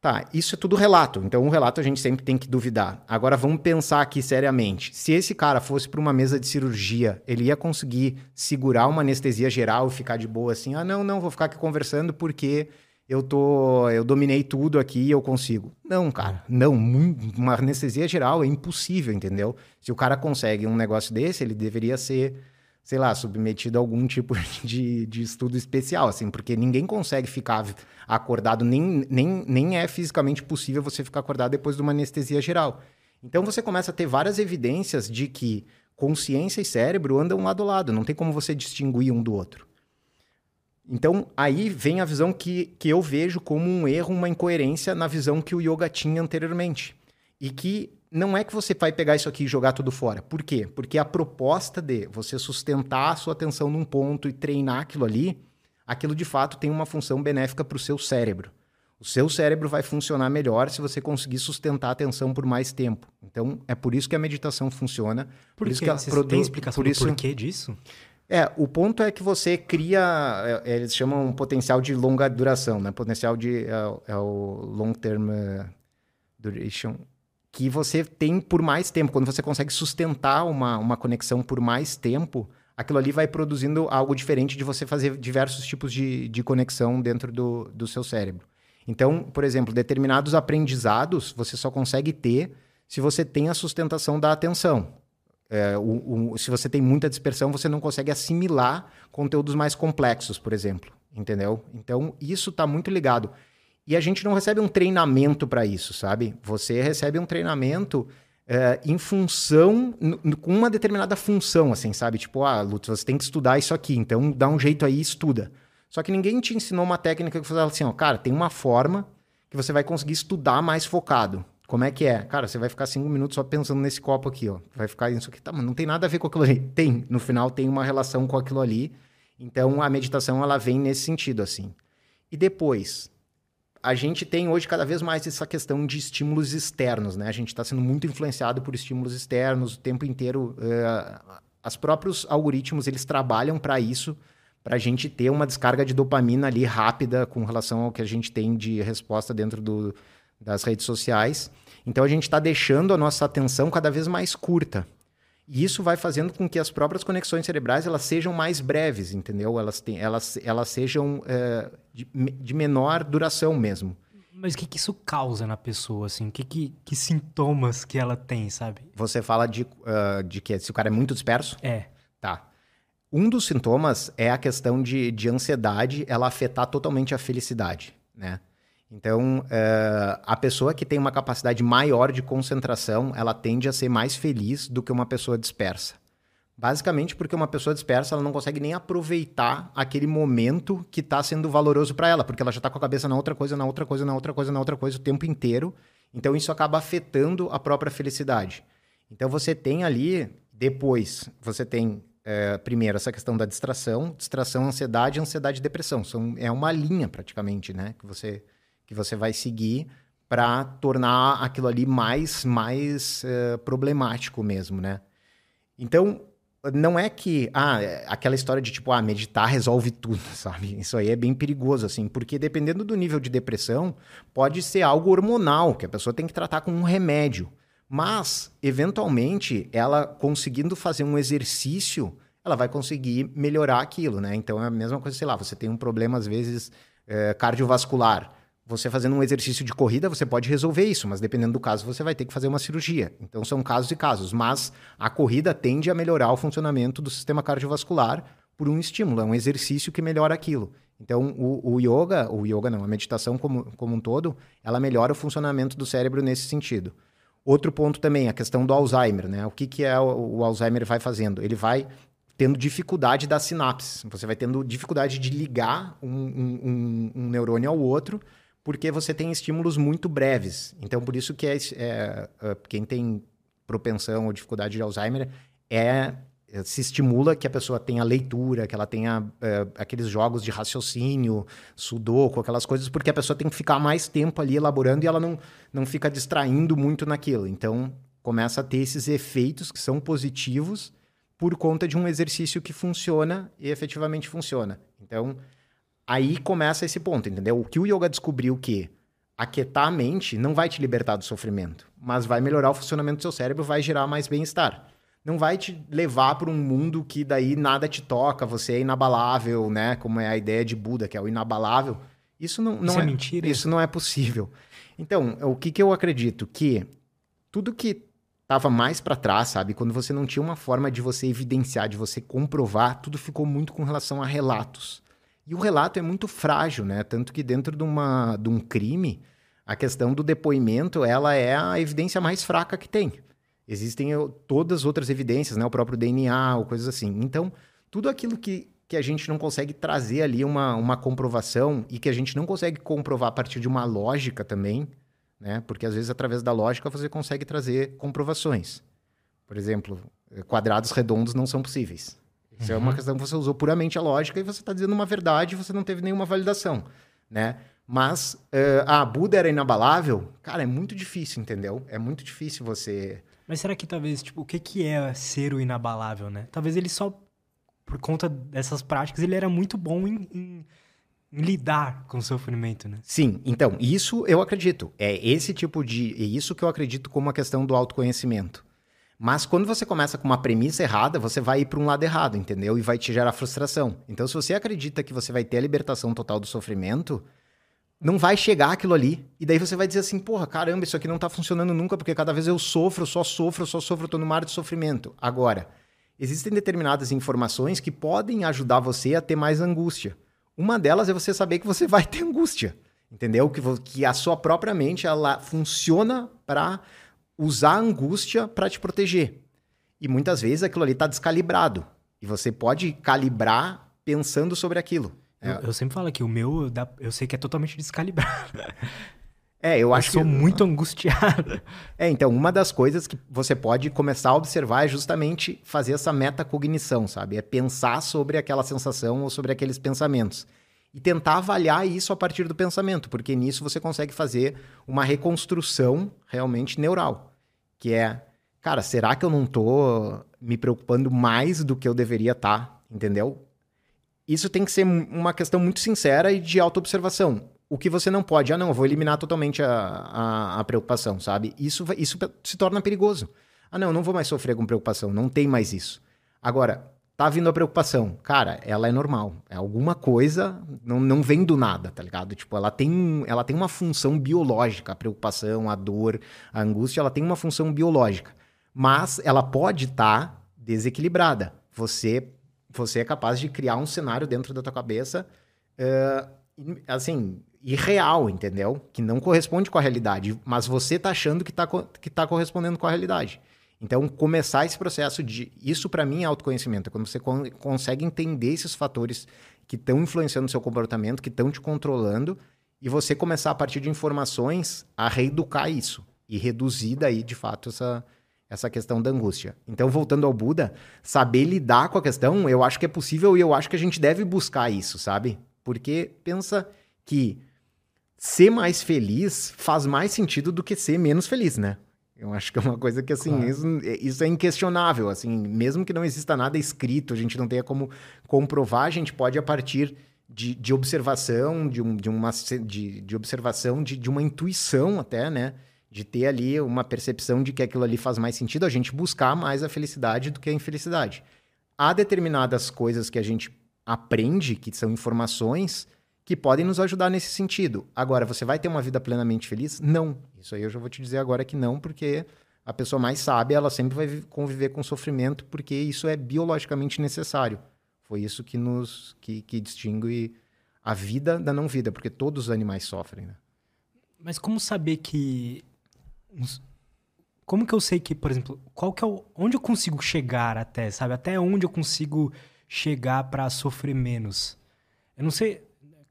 Tá, isso é tudo relato. Então, um relato a gente sempre tem que duvidar. Agora, vamos pensar aqui seriamente. Se esse cara fosse para uma mesa de cirurgia, ele ia conseguir segurar uma anestesia geral e ficar de boa assim? Ah, não, não, vou ficar aqui conversando porque eu tô, eu dominei tudo aqui e eu consigo. Não, cara, não. Uma anestesia geral é impossível, entendeu? Se o cara consegue um negócio desse, ele deveria ser sei lá, submetido a algum tipo de, de estudo especial, assim, porque ninguém consegue ficar acordado, nem, nem, nem é fisicamente possível você ficar acordado depois de uma anestesia geral. Então você começa a ter várias evidências de que consciência e cérebro andam lado a lado, não tem como você distinguir um do outro. Então, aí vem a visão que, que eu vejo como um erro, uma incoerência na visão que o yoga tinha anteriormente. E que não é que você vai pegar isso aqui e jogar tudo fora. Por quê? Porque a proposta de você sustentar a sua atenção num ponto e treinar aquilo ali, aquilo de fato tem uma função benéfica para o seu cérebro. O seu cérebro vai funcionar melhor se você conseguir sustentar a atenção por mais tempo. Então, é por isso que a meditação funciona. Por, por isso que ela produ... tem explicação por isso... do porquê disso? É, o ponto é que você cria, é, eles chamam um potencial de longa duração, né? Potencial de é, é o long term uh, duration que você tem por mais tempo. Quando você consegue sustentar uma, uma conexão por mais tempo, aquilo ali vai produzindo algo diferente de você fazer diversos tipos de, de conexão dentro do, do seu cérebro. Então, por exemplo, determinados aprendizados você só consegue ter se você tem a sustentação da atenção. É, o, o, se você tem muita dispersão, você não consegue assimilar conteúdos mais complexos, por exemplo. Entendeu? Então, isso está muito ligado. E a gente não recebe um treinamento para isso, sabe? Você recebe um treinamento é, em função, com uma determinada função, assim, sabe? Tipo, ah, Lutz, você tem que estudar isso aqui, então dá um jeito aí e estuda. Só que ninguém te ensinou uma técnica que falava assim, ó, cara, tem uma forma que você vai conseguir estudar mais focado. Como é que é? Cara, você vai ficar cinco minutos só pensando nesse copo aqui, ó. Vai ficar isso aqui. Tá, mas não tem nada a ver com aquilo ali. Tem. No final tem uma relação com aquilo ali. Então a meditação ela vem nesse sentido, assim. E depois, a gente tem hoje cada vez mais essa questão de estímulos externos, né? A gente está sendo muito influenciado por estímulos externos o tempo inteiro. Uh, os próprios algoritmos eles trabalham para isso, para a gente ter uma descarga de dopamina ali rápida com relação ao que a gente tem de resposta dentro do, das redes sociais. Então a gente está deixando a nossa atenção cada vez mais curta. E isso vai fazendo com que as próprias conexões cerebrais elas sejam mais breves, entendeu? Elas, têm, elas, elas sejam é, de, de, menor duração mesmo. Mas o que, que isso causa na pessoa, assim? Que, que, que sintomas que ela tem, sabe? Você fala de, uh, de que se o cara é muito disperso? É. Tá. Um dos sintomas é a questão de, de ansiedade, ela afetar totalmente a felicidade, né? Então, uh, a pessoa que tem uma capacidade maior de concentração, ela tende a ser mais feliz do que uma pessoa dispersa. Basicamente porque uma pessoa dispersa ela não consegue nem aproveitar aquele momento que está sendo valoroso para ela, porque ela já está com a cabeça na outra coisa, na outra coisa, na outra coisa, na outra coisa o tempo inteiro. Então isso acaba afetando a própria felicidade. Então você tem ali, depois, você tem é, primeiro essa questão da distração, distração, ansiedade, ansiedade e depressão. São, é uma linha praticamente, né? Que você que você vai seguir para tornar aquilo ali mais, mais uh, problemático mesmo, né? Então, não é que ah, aquela história de tipo, ah, meditar resolve tudo, sabe? Isso aí é bem perigoso, assim, porque dependendo do nível de depressão, pode ser algo hormonal, que a pessoa tem que tratar com um remédio. Mas, eventualmente, ela conseguindo fazer um exercício, ela vai conseguir melhorar aquilo, né? Então é a mesma coisa, sei lá, você tem um problema, às vezes, é, cardiovascular. Você fazendo um exercício de corrida, você pode resolver isso, mas dependendo do caso, você vai ter que fazer uma cirurgia. Então são casos e casos, mas a corrida tende a melhorar o funcionamento do sistema cardiovascular por um estímulo, é um exercício que melhora aquilo. Então o, o yoga, o yoga não, a meditação como, como um todo, ela melhora o funcionamento do cérebro nesse sentido. Outro ponto também, a questão do Alzheimer, né? O que, que é o, o Alzheimer vai fazendo? Ele vai tendo dificuldade das sinapses. Você vai tendo dificuldade de ligar um, um, um, um neurônio ao outro, porque você tem estímulos muito breves. Então, por isso que é, é, é, quem tem propensão ou dificuldade de Alzheimer é se estimula que a pessoa tenha leitura, que ela tenha é, aqueles jogos de raciocínio, sudoku, aquelas coisas, porque a pessoa tem que ficar mais tempo ali elaborando e ela não, não fica distraindo muito naquilo. Então, começa a ter esses efeitos que são positivos por conta de um exercício que funciona e efetivamente funciona. Então, Aí começa esse ponto, entendeu? O que o yoga descobriu que aquietar a mente não vai te libertar do sofrimento, mas vai melhorar o funcionamento do seu cérebro, vai gerar mais bem-estar. Não vai te levar para um mundo que daí nada te toca, você é inabalável, né? Como é a ideia de Buda, que é o inabalável. Isso não, não isso é, é mentira. Isso não é possível. Então, o que, que eu acredito? Que tudo que estava mais para trás, sabe? Quando você não tinha uma forma de você evidenciar, de você comprovar, tudo ficou muito com relação a relatos. E o relato é muito frágil, né? Tanto que dentro de, uma, de um crime, a questão do depoimento, ela é a evidência mais fraca que tem. Existem todas as outras evidências, né? O próprio DNA ou coisas assim. Então, tudo aquilo que, que a gente não consegue trazer ali uma, uma comprovação e que a gente não consegue comprovar a partir de uma lógica também, né? Porque às vezes através da lógica você consegue trazer comprovações. Por exemplo, quadrados redondos não são possíveis. Isso uhum. é uma uhum. questão que você usou puramente a lógica e você está dizendo uma verdade e você não teve nenhuma validação, né? Mas, uh, ah, Buda era inabalável? Cara, é muito difícil, entendeu? É muito difícil você... Mas será que talvez, tipo, o que, que é ser o inabalável, né? Talvez ele só, por conta dessas práticas, ele era muito bom em, em, em lidar com o sofrimento, né? Sim, então, isso eu acredito. É esse tipo de... É isso que eu acredito como a questão do autoconhecimento. Mas quando você começa com uma premissa errada, você vai ir para um lado errado, entendeu? E vai te gerar frustração. Então, se você acredita que você vai ter a libertação total do sofrimento, não vai chegar aquilo ali. E daí você vai dizer assim, porra, caramba, isso aqui não tá funcionando nunca, porque cada vez eu sofro, só sofro, só sofro, tô no mar de sofrimento. Agora, existem determinadas informações que podem ajudar você a ter mais angústia. Uma delas é você saber que você vai ter angústia, entendeu? Que, que a sua própria mente, ela funciona para usar a angústia para te proteger. E muitas vezes aquilo ali tá descalibrado. E você pode calibrar pensando sobre aquilo. Eu, eu, sempre falo que o meu, eu sei que é totalmente descalibrado. É, eu acho eu sou que... muito angustiado. É, então, uma das coisas que você pode começar a observar é justamente fazer essa metacognição, sabe? É pensar sobre aquela sensação ou sobre aqueles pensamentos. E tentar avaliar isso a partir do pensamento, porque nisso você consegue fazer uma reconstrução realmente neural. Que é, cara, será que eu não tô me preocupando mais do que eu deveria estar? Tá? Entendeu? Isso tem que ser uma questão muito sincera e de autoobservação. O que você não pode, ah, não, eu vou eliminar totalmente a, a, a preocupação, sabe? Isso, isso se torna perigoso. Ah, não, eu não vou mais sofrer com preocupação, não tem mais isso. Agora, tá vindo a preocupação. Cara, ela é normal. É alguma coisa, não, não vem do nada, tá ligado? Tipo, ela tem, ela tem uma função biológica. A preocupação, a dor, a angústia, ela tem uma função biológica. Mas ela pode estar tá desequilibrada. Você você é capaz de criar um cenário dentro da tua cabeça, uh, assim, irreal, entendeu? Que não corresponde com a realidade, mas você tá achando que tá, que tá correspondendo com a realidade. Então, começar esse processo de. Isso, para mim, é autoconhecimento. É quando você con consegue entender esses fatores que estão influenciando o seu comportamento, que estão te controlando, e você começar, a partir de informações, a reeducar isso. E reduzir daí, de fato, essa, essa questão da angústia. Então, voltando ao Buda, saber lidar com a questão, eu acho que é possível e eu acho que a gente deve buscar isso, sabe? Porque pensa que ser mais feliz faz mais sentido do que ser menos feliz, né? Eu acho que é uma coisa que, assim, claro. isso, isso, é inquestionável, assim, mesmo que não exista nada escrito, a gente não tenha como comprovar, a gente pode, a partir de, de observação, de, um, de, uma, de, de observação, de, de uma intuição até, né? de ter ali uma percepção de que aquilo ali faz mais sentido, a gente buscar mais a felicidade do que a infelicidade. Há determinadas coisas que a gente aprende, que são informações, que podem nos ajudar nesse sentido. Agora, você vai ter uma vida plenamente feliz? Não. Isso aí eu já vou te dizer agora que não, porque a pessoa mais sábia, ela sempre vai conviver com sofrimento, porque isso é biologicamente necessário. Foi isso que nos que, que distingue a vida da não vida, porque todos os animais sofrem, né? Mas como saber que como que eu sei que, por exemplo, qual que é o, onde eu consigo chegar até, sabe? Até onde eu consigo chegar para sofrer menos? Eu não sei,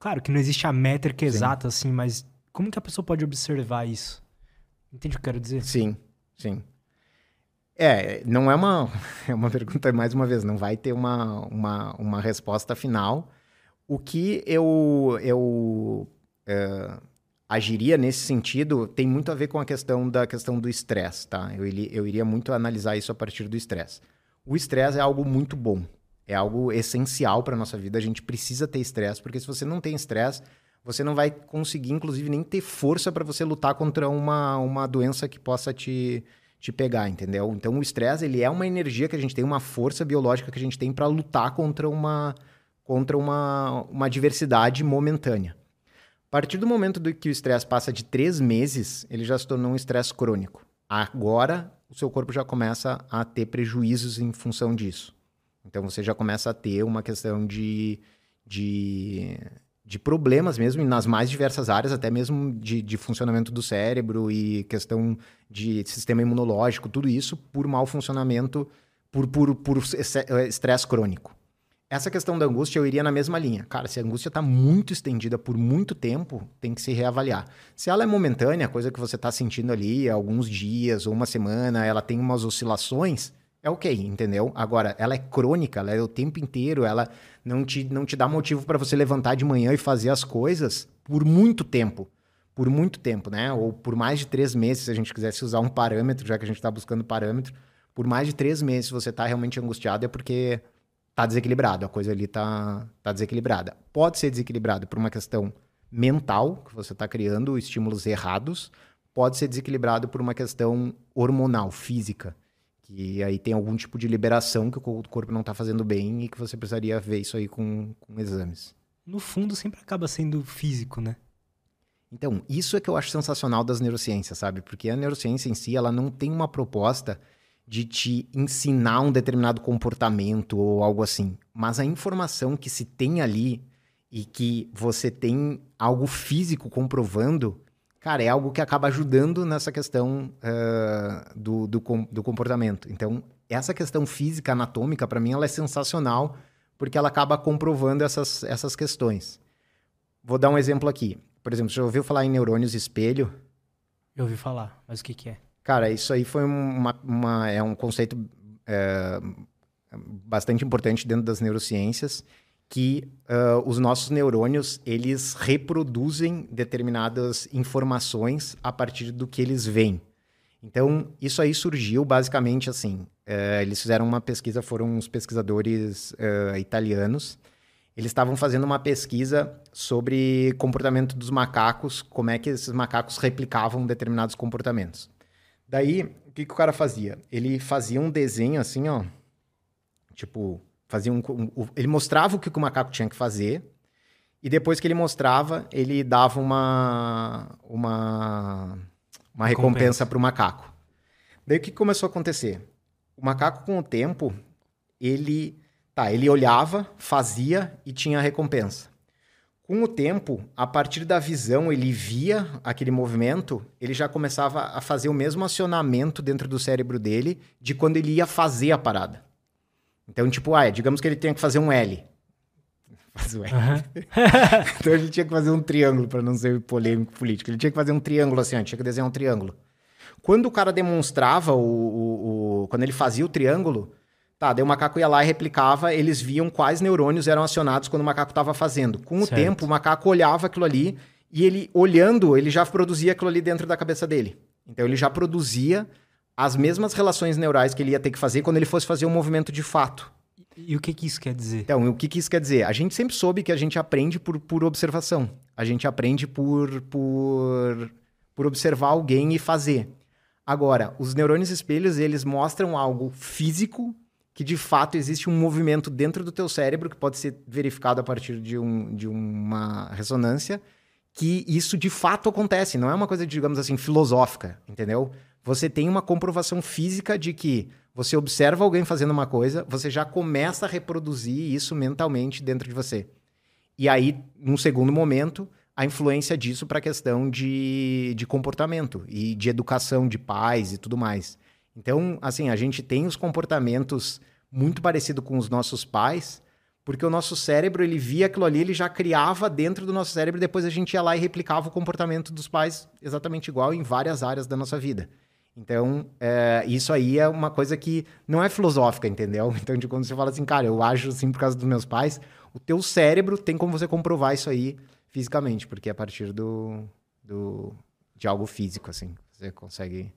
claro que não existe a métrica exata assim, mas como que a pessoa pode observar isso? Entende o que eu quero dizer? Sim, sim. É, não é uma, é uma pergunta, mais uma vez, não vai ter uma, uma, uma resposta final. O que eu, eu uh, agiria nesse sentido tem muito a ver com a questão da questão do estresse, tá? Eu, eu iria muito analisar isso a partir do estresse. O estresse é algo muito bom, é algo essencial para nossa vida. A gente precisa ter estresse, porque se você não tem estresse, você não vai conseguir, inclusive, nem ter força para você lutar contra uma, uma doença que possa te, te pegar, entendeu? Então, o estresse ele é uma energia que a gente tem, uma força biológica que a gente tem para lutar contra uma contra uma, uma adversidade momentânea. A partir do momento do que o estresse passa de três meses, ele já se tornou um estresse crônico. Agora, o seu corpo já começa a ter prejuízos em função disso. Então, você já começa a ter uma questão de, de, de problemas mesmo, nas mais diversas áreas, até mesmo de, de funcionamento do cérebro e questão de sistema imunológico, tudo isso por mau funcionamento, por, por, por estresse crônico. Essa questão da angústia eu iria na mesma linha. Cara, se a angústia está muito estendida por muito tempo, tem que se reavaliar. Se ela é momentânea, coisa que você está sentindo ali alguns dias ou uma semana, ela tem umas oscilações, é ok, entendeu? Agora, ela é crônica, ela é o tempo inteiro, ela não te, não te dá motivo para você levantar de manhã e fazer as coisas por muito tempo. Por muito tempo, né? Ou por mais de três meses, se a gente quisesse usar um parâmetro, já que a gente está buscando parâmetro. Por mais de três meses, se você está realmente angustiado, é porque tá desequilibrado, a coisa ali tá, tá desequilibrada. Pode ser desequilibrado por uma questão mental, que você está criando estímulos errados, pode ser desequilibrado por uma questão hormonal, física, Que aí tem algum tipo de liberação que o corpo não está fazendo bem e que você precisaria ver isso aí com, com exames. No fundo, sempre acaba sendo físico, né? Então, isso é que eu acho sensacional das neurociências, sabe? Porque a neurociência em si, ela não tem uma proposta de te ensinar um determinado comportamento ou algo assim. Mas a informação que se tem ali e que você tem algo físico comprovando, cara, é algo que acaba ajudando nessa questão uh, do, do, do, comportamento. Então, essa questão física, anatômica, para mim, ela é sensacional porque ela acaba comprovando essas, essas questões. Vou dar um exemplo aqui. Por exemplo, você já ouviu falar em neurônios espelho? Eu ouvi falar, mas o que, que é? Cara, isso aí foi uma, uma é um conceito é, bastante importante dentro das neurociências, que uh, os nossos neurônios, eles reproduzem determinadas informações a partir do que eles veem. Então, isso aí surgiu basicamente assim. Uh, eles fizeram uma pesquisa, foram uns pesquisadores uh, italianos, eles estavam fazendo uma pesquisa sobre comportamento dos macacos, como é que esses macacos replicavam determinados comportamentos. Daí, o que, que o cara fazia? Ele fazia um desenho assim, ó. Tipo, fazia um, um, ele mostrava o que o macaco tinha que fazer. E depois que ele mostrava, ele dava uma uma uma recompensa para o macaco. Daí o que começou a acontecer? O macaco com o tempo, ele Tá, ele olhava, fazia e tinha a recompensa. Com o tempo, a partir da visão, ele via aquele movimento, ele já começava a fazer o mesmo acionamento dentro do cérebro dele de quando ele ia fazer a parada. Então, tipo, ah, digamos que ele tenha que fazer um L. Faz o L. Uhum. então ele tinha que fazer um triângulo, para não ser polêmico político. Ele tinha que fazer um triângulo assim, ó, tinha que desenhar um triângulo. Quando o cara demonstrava o, o, o quando ele fazia o triângulo, Tá, daí o macaco ia lá e replicava, eles viam quais neurônios eram acionados quando o macaco estava fazendo. Com o certo. tempo, o macaco olhava aquilo ali e ele, olhando, ele já produzia aquilo ali dentro da cabeça dele. Então ele já produzia as mesmas relações neurais que ele ia ter que fazer quando ele fosse fazer um movimento de fato. E o que, que isso quer dizer? Então, o que, que isso quer dizer? A gente sempre soube que a gente aprende por, por observação. A gente aprende por, por, por observar alguém e fazer. Agora, os neurônios espelhos, eles mostram algo físico que de fato existe um movimento dentro do teu cérebro que pode ser verificado a partir de, um, de uma ressonância, que isso de fato acontece, não é uma coisa, digamos assim, filosófica, entendeu? Você tem uma comprovação física de que você observa alguém fazendo uma coisa, você já começa a reproduzir isso mentalmente dentro de você. E aí, num segundo momento, a influência disso para a questão de, de comportamento e de educação de pais e tudo mais. Então, assim, a gente tem os comportamentos muito parecidos com os nossos pais, porque o nosso cérebro, ele via aquilo ali, ele já criava dentro do nosso cérebro, depois a gente ia lá e replicava o comportamento dos pais exatamente igual em várias áreas da nossa vida. Então, é, isso aí é uma coisa que não é filosófica, entendeu? Então, de quando você fala assim, cara, eu ajo assim por causa dos meus pais, o teu cérebro tem como você comprovar isso aí fisicamente, porque é a partir do, do de algo físico, assim, você consegue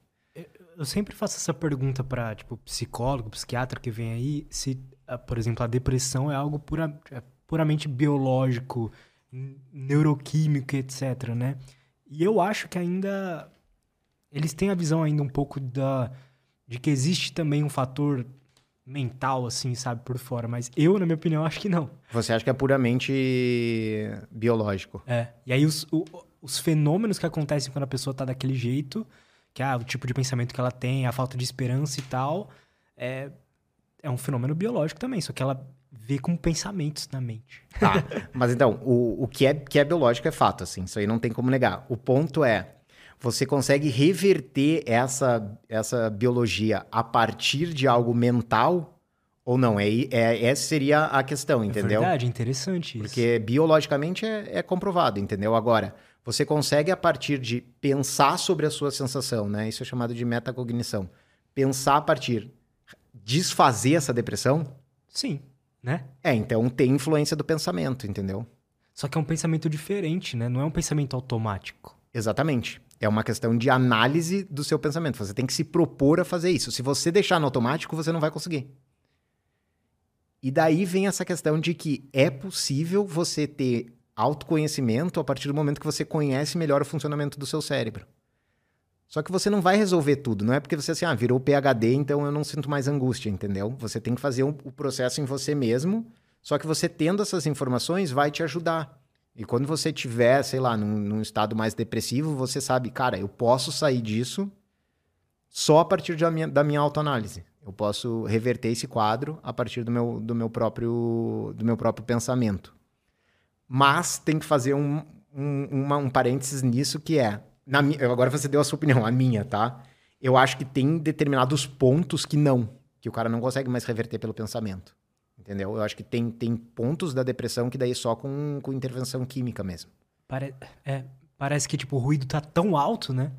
eu sempre faço essa pergunta para tipo psicólogo, psiquiatra que vem aí, se, ah, por exemplo, a depressão é algo pura, é puramente biológico, neuroquímico, etc, né? E eu acho que ainda eles têm a visão ainda um pouco da de que existe também um fator mental assim, sabe, por fora, mas eu, na minha opinião, acho que não. Você acha que é puramente biológico? É. E aí os, o, os fenômenos que acontecem quando a pessoa tá daquele jeito, que ah, o tipo de pensamento que ela tem, a falta de esperança e tal, é, é um fenômeno biológico também, só que ela vê com pensamentos na mente. Tá, mas então, o, o que, é, que é biológico é fato, assim, isso aí não tem como negar. O ponto é, você consegue reverter essa, essa biologia a partir de algo mental ou não? É, é, essa seria a questão, é entendeu? É verdade, interessante isso. Porque biologicamente é, é comprovado, entendeu? Agora, você consegue, a partir de pensar sobre a sua sensação, né? Isso é chamado de metacognição. Pensar a partir. Desfazer essa depressão? Sim, né? É, então tem influência do pensamento, entendeu? Só que é um pensamento diferente, né? Não é um pensamento automático. Exatamente. É uma questão de análise do seu pensamento. Você tem que se propor a fazer isso. Se você deixar no automático, você não vai conseguir. E daí vem essa questão de que é possível você ter autoconhecimento a partir do momento que você conhece melhor o funcionamento do seu cérebro. Só que você não vai resolver tudo. Não é porque você assim, ah, virou PHD, então eu não sinto mais angústia, entendeu? Você tem que fazer um, o processo em você mesmo. Só que você tendo essas informações vai te ajudar. E quando você tiver, sei lá, num, num estado mais depressivo, você sabe, cara, eu posso sair disso só a partir da minha, da minha autoanálise. Eu posso reverter esse quadro a partir do meu, do meu, próprio, do meu próprio pensamento. Mas tem que fazer um, um, uma, um parênteses nisso que é. Na, agora você deu a sua opinião, a minha, tá? Eu acho que tem determinados pontos que não, que o cara não consegue mais reverter pelo pensamento. Entendeu? Eu acho que tem, tem pontos da depressão que daí é só com, com intervenção química mesmo. Pare... É, parece que tipo, o ruído tá tão alto, né?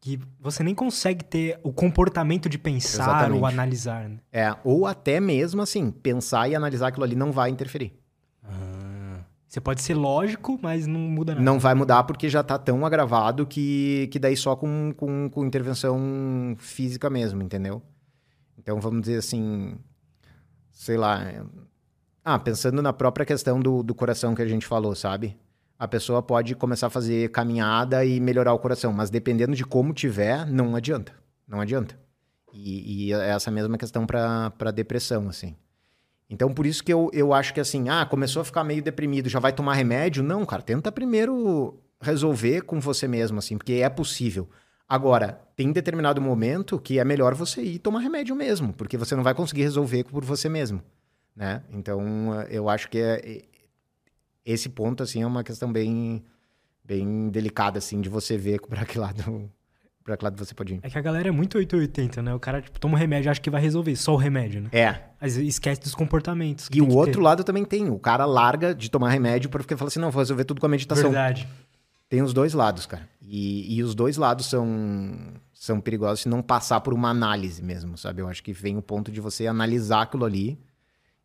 que você nem consegue ter o comportamento de pensar Exatamente. ou analisar. Né? É, ou até mesmo assim, pensar e analisar aquilo ali não vai interferir. Ah. Você pode ser lógico, mas não muda nada. Não vai mudar porque já está tão agravado que, que daí só com, com, com intervenção física mesmo, entendeu? Então vamos dizer assim, sei lá. É, ah, pensando na própria questão do, do coração que a gente falou, sabe? a pessoa pode começar a fazer caminhada e melhorar o coração, mas dependendo de como tiver, não adianta. Não adianta. E, e é essa mesma questão para depressão, assim. Então, por isso que eu, eu acho que assim, ah, começou a ficar meio deprimido, já vai tomar remédio? Não, cara, tenta primeiro resolver com você mesmo, assim, porque é possível. Agora, tem determinado momento que é melhor você ir tomar remédio mesmo, porque você não vai conseguir resolver por você mesmo, né? Então, eu acho que é, esse ponto, assim, é uma questão bem, bem delicada, assim, de você ver para que lado para que lado você pode ir. É que a galera é muito 880, né? O cara, tipo, toma um remédio acha que vai resolver, só o remédio, né? É. Mas esquece dos comportamentos. E o outro ter. lado também tem. O cara larga de tomar remédio porque fala assim, não, vou resolver tudo com a meditação. Verdade. Tem os dois lados, cara. E, e os dois lados são, são perigosos se não passar por uma análise mesmo, sabe? Eu acho que vem o ponto de você analisar aquilo ali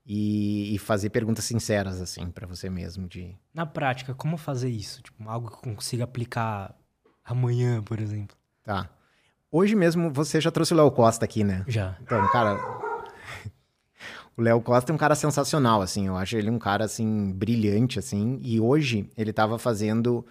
e, e fazer perguntas sinceras, assim, para você mesmo. de Na prática, como fazer isso? Tipo, algo que consiga aplicar amanhã, por exemplo. Tá. Hoje mesmo você já trouxe o Léo Costa aqui, né? Já. Então, cara. o Léo Costa é um cara sensacional, assim. Eu acho ele um cara, assim, brilhante, assim. E hoje ele tava fazendo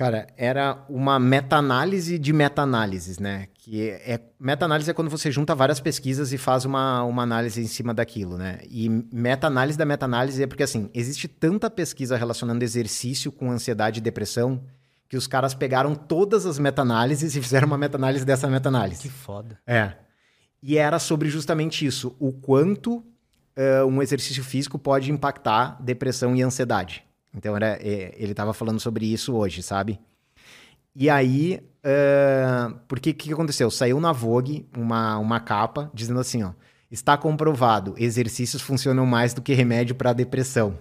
Cara, era uma meta-análise de meta-análises, né? Que é, é meta-análise é quando você junta várias pesquisas e faz uma, uma análise em cima daquilo, né? E meta-análise da meta-análise é porque assim, existe tanta pesquisa relacionando exercício com ansiedade e depressão que os caras pegaram todas as meta-análises e fizeram uma meta-análise dessa meta-análise. Que foda. É. E era sobre justamente isso, o quanto uh, um exercício físico pode impactar depressão e ansiedade. Então era, é, ele estava falando sobre isso hoje, sabe? E aí, uh, porque que aconteceu? Saiu na Vogue uma, uma capa dizendo assim, ó, está comprovado, exercícios funcionam mais do que remédio para depressão.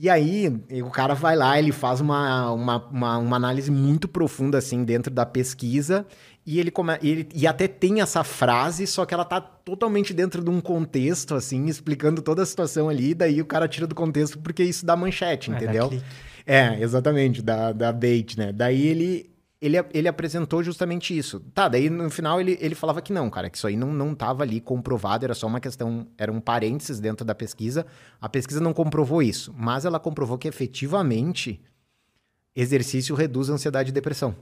E aí, o cara vai lá, ele faz uma, uma, uma, uma, análise muito profunda, assim, dentro da pesquisa, e ele, come... ele e até tem essa frase, só que ela tá totalmente dentro de um contexto, assim, explicando toda a situação ali, daí o cara tira do contexto porque isso dá manchete, é, entendeu? É, exatamente, da, da bait, né? Daí ele, ele, ele apresentou justamente isso. Tá, daí no final ele, ele falava que não, cara, que isso aí não, não tava ali comprovado, era só uma questão, era um parênteses dentro da pesquisa. A pesquisa não comprovou isso, mas ela comprovou que efetivamente exercício reduz a ansiedade e depressão.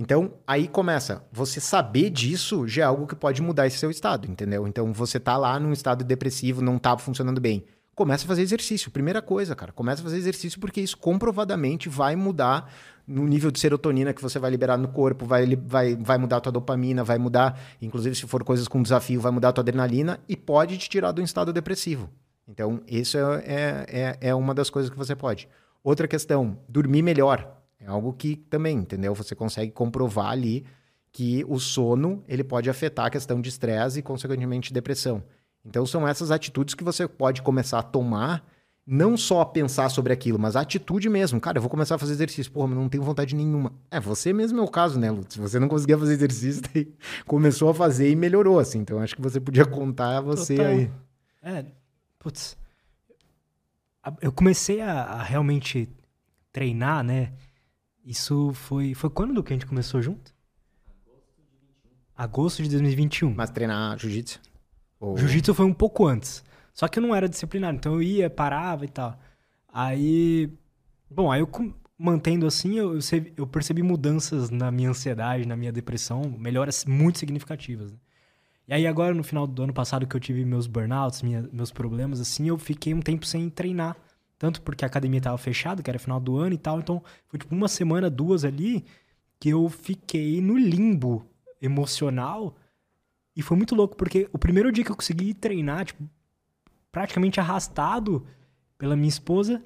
Então, aí começa. Você saber disso já é algo que pode mudar esse seu estado, entendeu? Então, você tá lá num estado depressivo, não tá funcionando bem. Começa a fazer exercício. Primeira coisa, cara. Começa a fazer exercício porque isso comprovadamente vai mudar no nível de serotonina que você vai liberar no corpo, vai, vai, vai mudar a tua dopamina, vai mudar, inclusive se for coisas com desafio, vai mudar a tua adrenalina e pode te tirar um estado depressivo. Então, isso é, é, é, é uma das coisas que você pode. Outra questão, dormir melhor. É algo que também, entendeu? Você consegue comprovar ali que o sono ele pode afetar a questão de estresse e, consequentemente, depressão. Então, são essas atitudes que você pode começar a tomar não só pensar sobre aquilo, mas a atitude mesmo. Cara, eu vou começar a fazer exercício. Porra, mas não tenho vontade nenhuma. É, você mesmo é o caso, né, Lutz? Você não conseguia fazer exercício, daí começou a fazer e melhorou, assim. Então, acho que você podia contar você Total. aí. É, putz. Eu comecei a, a, realmente treinar, né? Isso foi... Foi quando que a gente começou junto? Agosto de 2021. Mas treinar jiu-jitsu? Ou... Jiu-jitsu foi um pouco antes. Só que eu não era disciplinado, então eu ia, parava e tal. Aí. Bom, aí eu mantendo assim, eu, eu percebi mudanças na minha ansiedade, na minha depressão, melhoras muito significativas. Né? E aí agora, no final do ano passado, que eu tive meus burnouts, minha, meus problemas, assim, eu fiquei um tempo sem treinar. Tanto porque a academia estava fechada, que era final do ano e tal. Então, foi tipo uma semana, duas ali, que eu fiquei no limbo emocional. E foi muito louco, porque o primeiro dia que eu consegui treinar, tipo, praticamente arrastado pela minha esposa,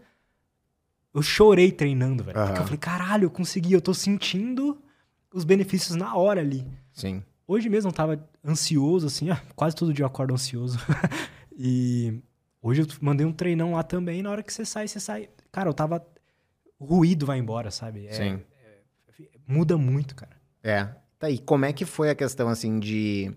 eu chorei treinando, velho. Uhum. Porque eu falei, caralho, eu consegui, eu tô sentindo os benefícios na hora ali. Sim. Hoje mesmo eu tava ansioso, assim, ah, quase todo dia eu acordo ansioso. e hoje eu mandei um treinão lá também, na hora que você sai, você sai. Cara, eu tava. O ruído vai embora, sabe? É, Sim. É, muda muito, cara. É. Tá, e como é que foi a questão, assim, de.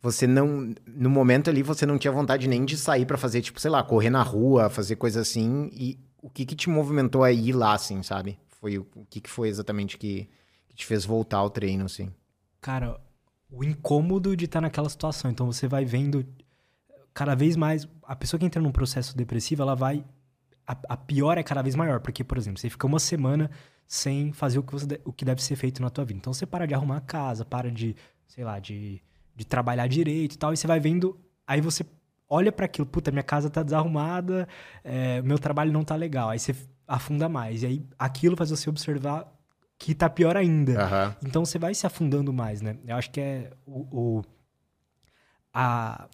Você não. No momento ali, você não tinha vontade nem de sair para fazer, tipo, sei lá, correr na rua, fazer coisa assim. E o que que te movimentou a ir lá, assim, sabe? Foi o, o que que foi exatamente que, que te fez voltar ao treino, assim? Cara, o incômodo de estar naquela situação. Então você vai vendo cada vez mais. A pessoa que entra num processo depressivo, ela vai. A, a pior é cada vez maior. Porque, por exemplo, você fica uma semana sem fazer o que, você, o que deve ser feito na tua vida. Então você para de arrumar a casa, para de, sei lá, de, de trabalhar direito e tal. E você vai vendo. Aí você olha para aquilo, puta, minha casa tá desarrumada, é, meu trabalho não tá legal. Aí você afunda mais. E aí aquilo faz você observar que tá pior ainda. Uhum. Então você vai se afundando mais, né? Eu acho que é o, o, a,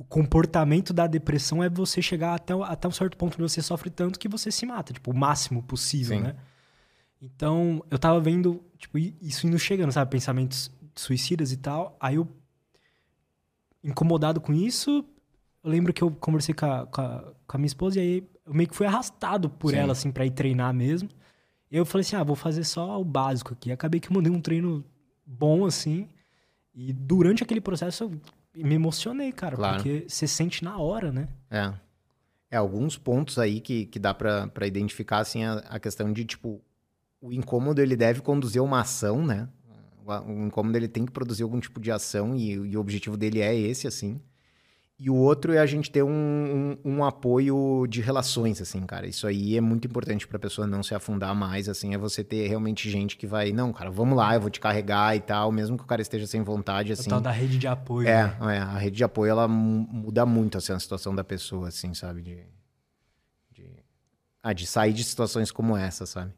o comportamento da depressão é você chegar até, até um certo ponto onde você sofre tanto que você se mata, tipo, o máximo possível, Sim. né? Então, eu tava vendo, tipo, isso indo chegando, sabe? Pensamentos suicidas e tal. Aí eu, incomodado com isso, eu lembro que eu conversei com a, com a, com a minha esposa e aí eu meio que fui arrastado por Sim. ela, assim, pra ir treinar mesmo. Eu falei assim, ah, vou fazer só o básico aqui. Acabei que mandei um treino bom, assim. E durante aquele processo eu me emocionei, cara. Claro. Porque você sente na hora, né? É. É, alguns pontos aí que, que dá para identificar, assim, a, a, questão de, tipo, o incômodo ele deve conduzir uma ação, né? O, o incômodo ele tem que produzir algum tipo de ação e, e o objetivo dele é esse, assim. E o outro é a gente ter um, um, um, apoio de relações, assim, cara. Isso aí é muito importante para a pessoa não se afundar mais, assim. É você ter realmente gente que vai, não, cara, vamos lá, eu vou te carregar e tal, mesmo que o cara esteja sem vontade, assim. O tal da rede de apoio. É, né? é a rede de apoio, ela muda muito, assim, a situação da pessoa, assim, sabe? De, de, ah, de sair de situações como essa, sabe?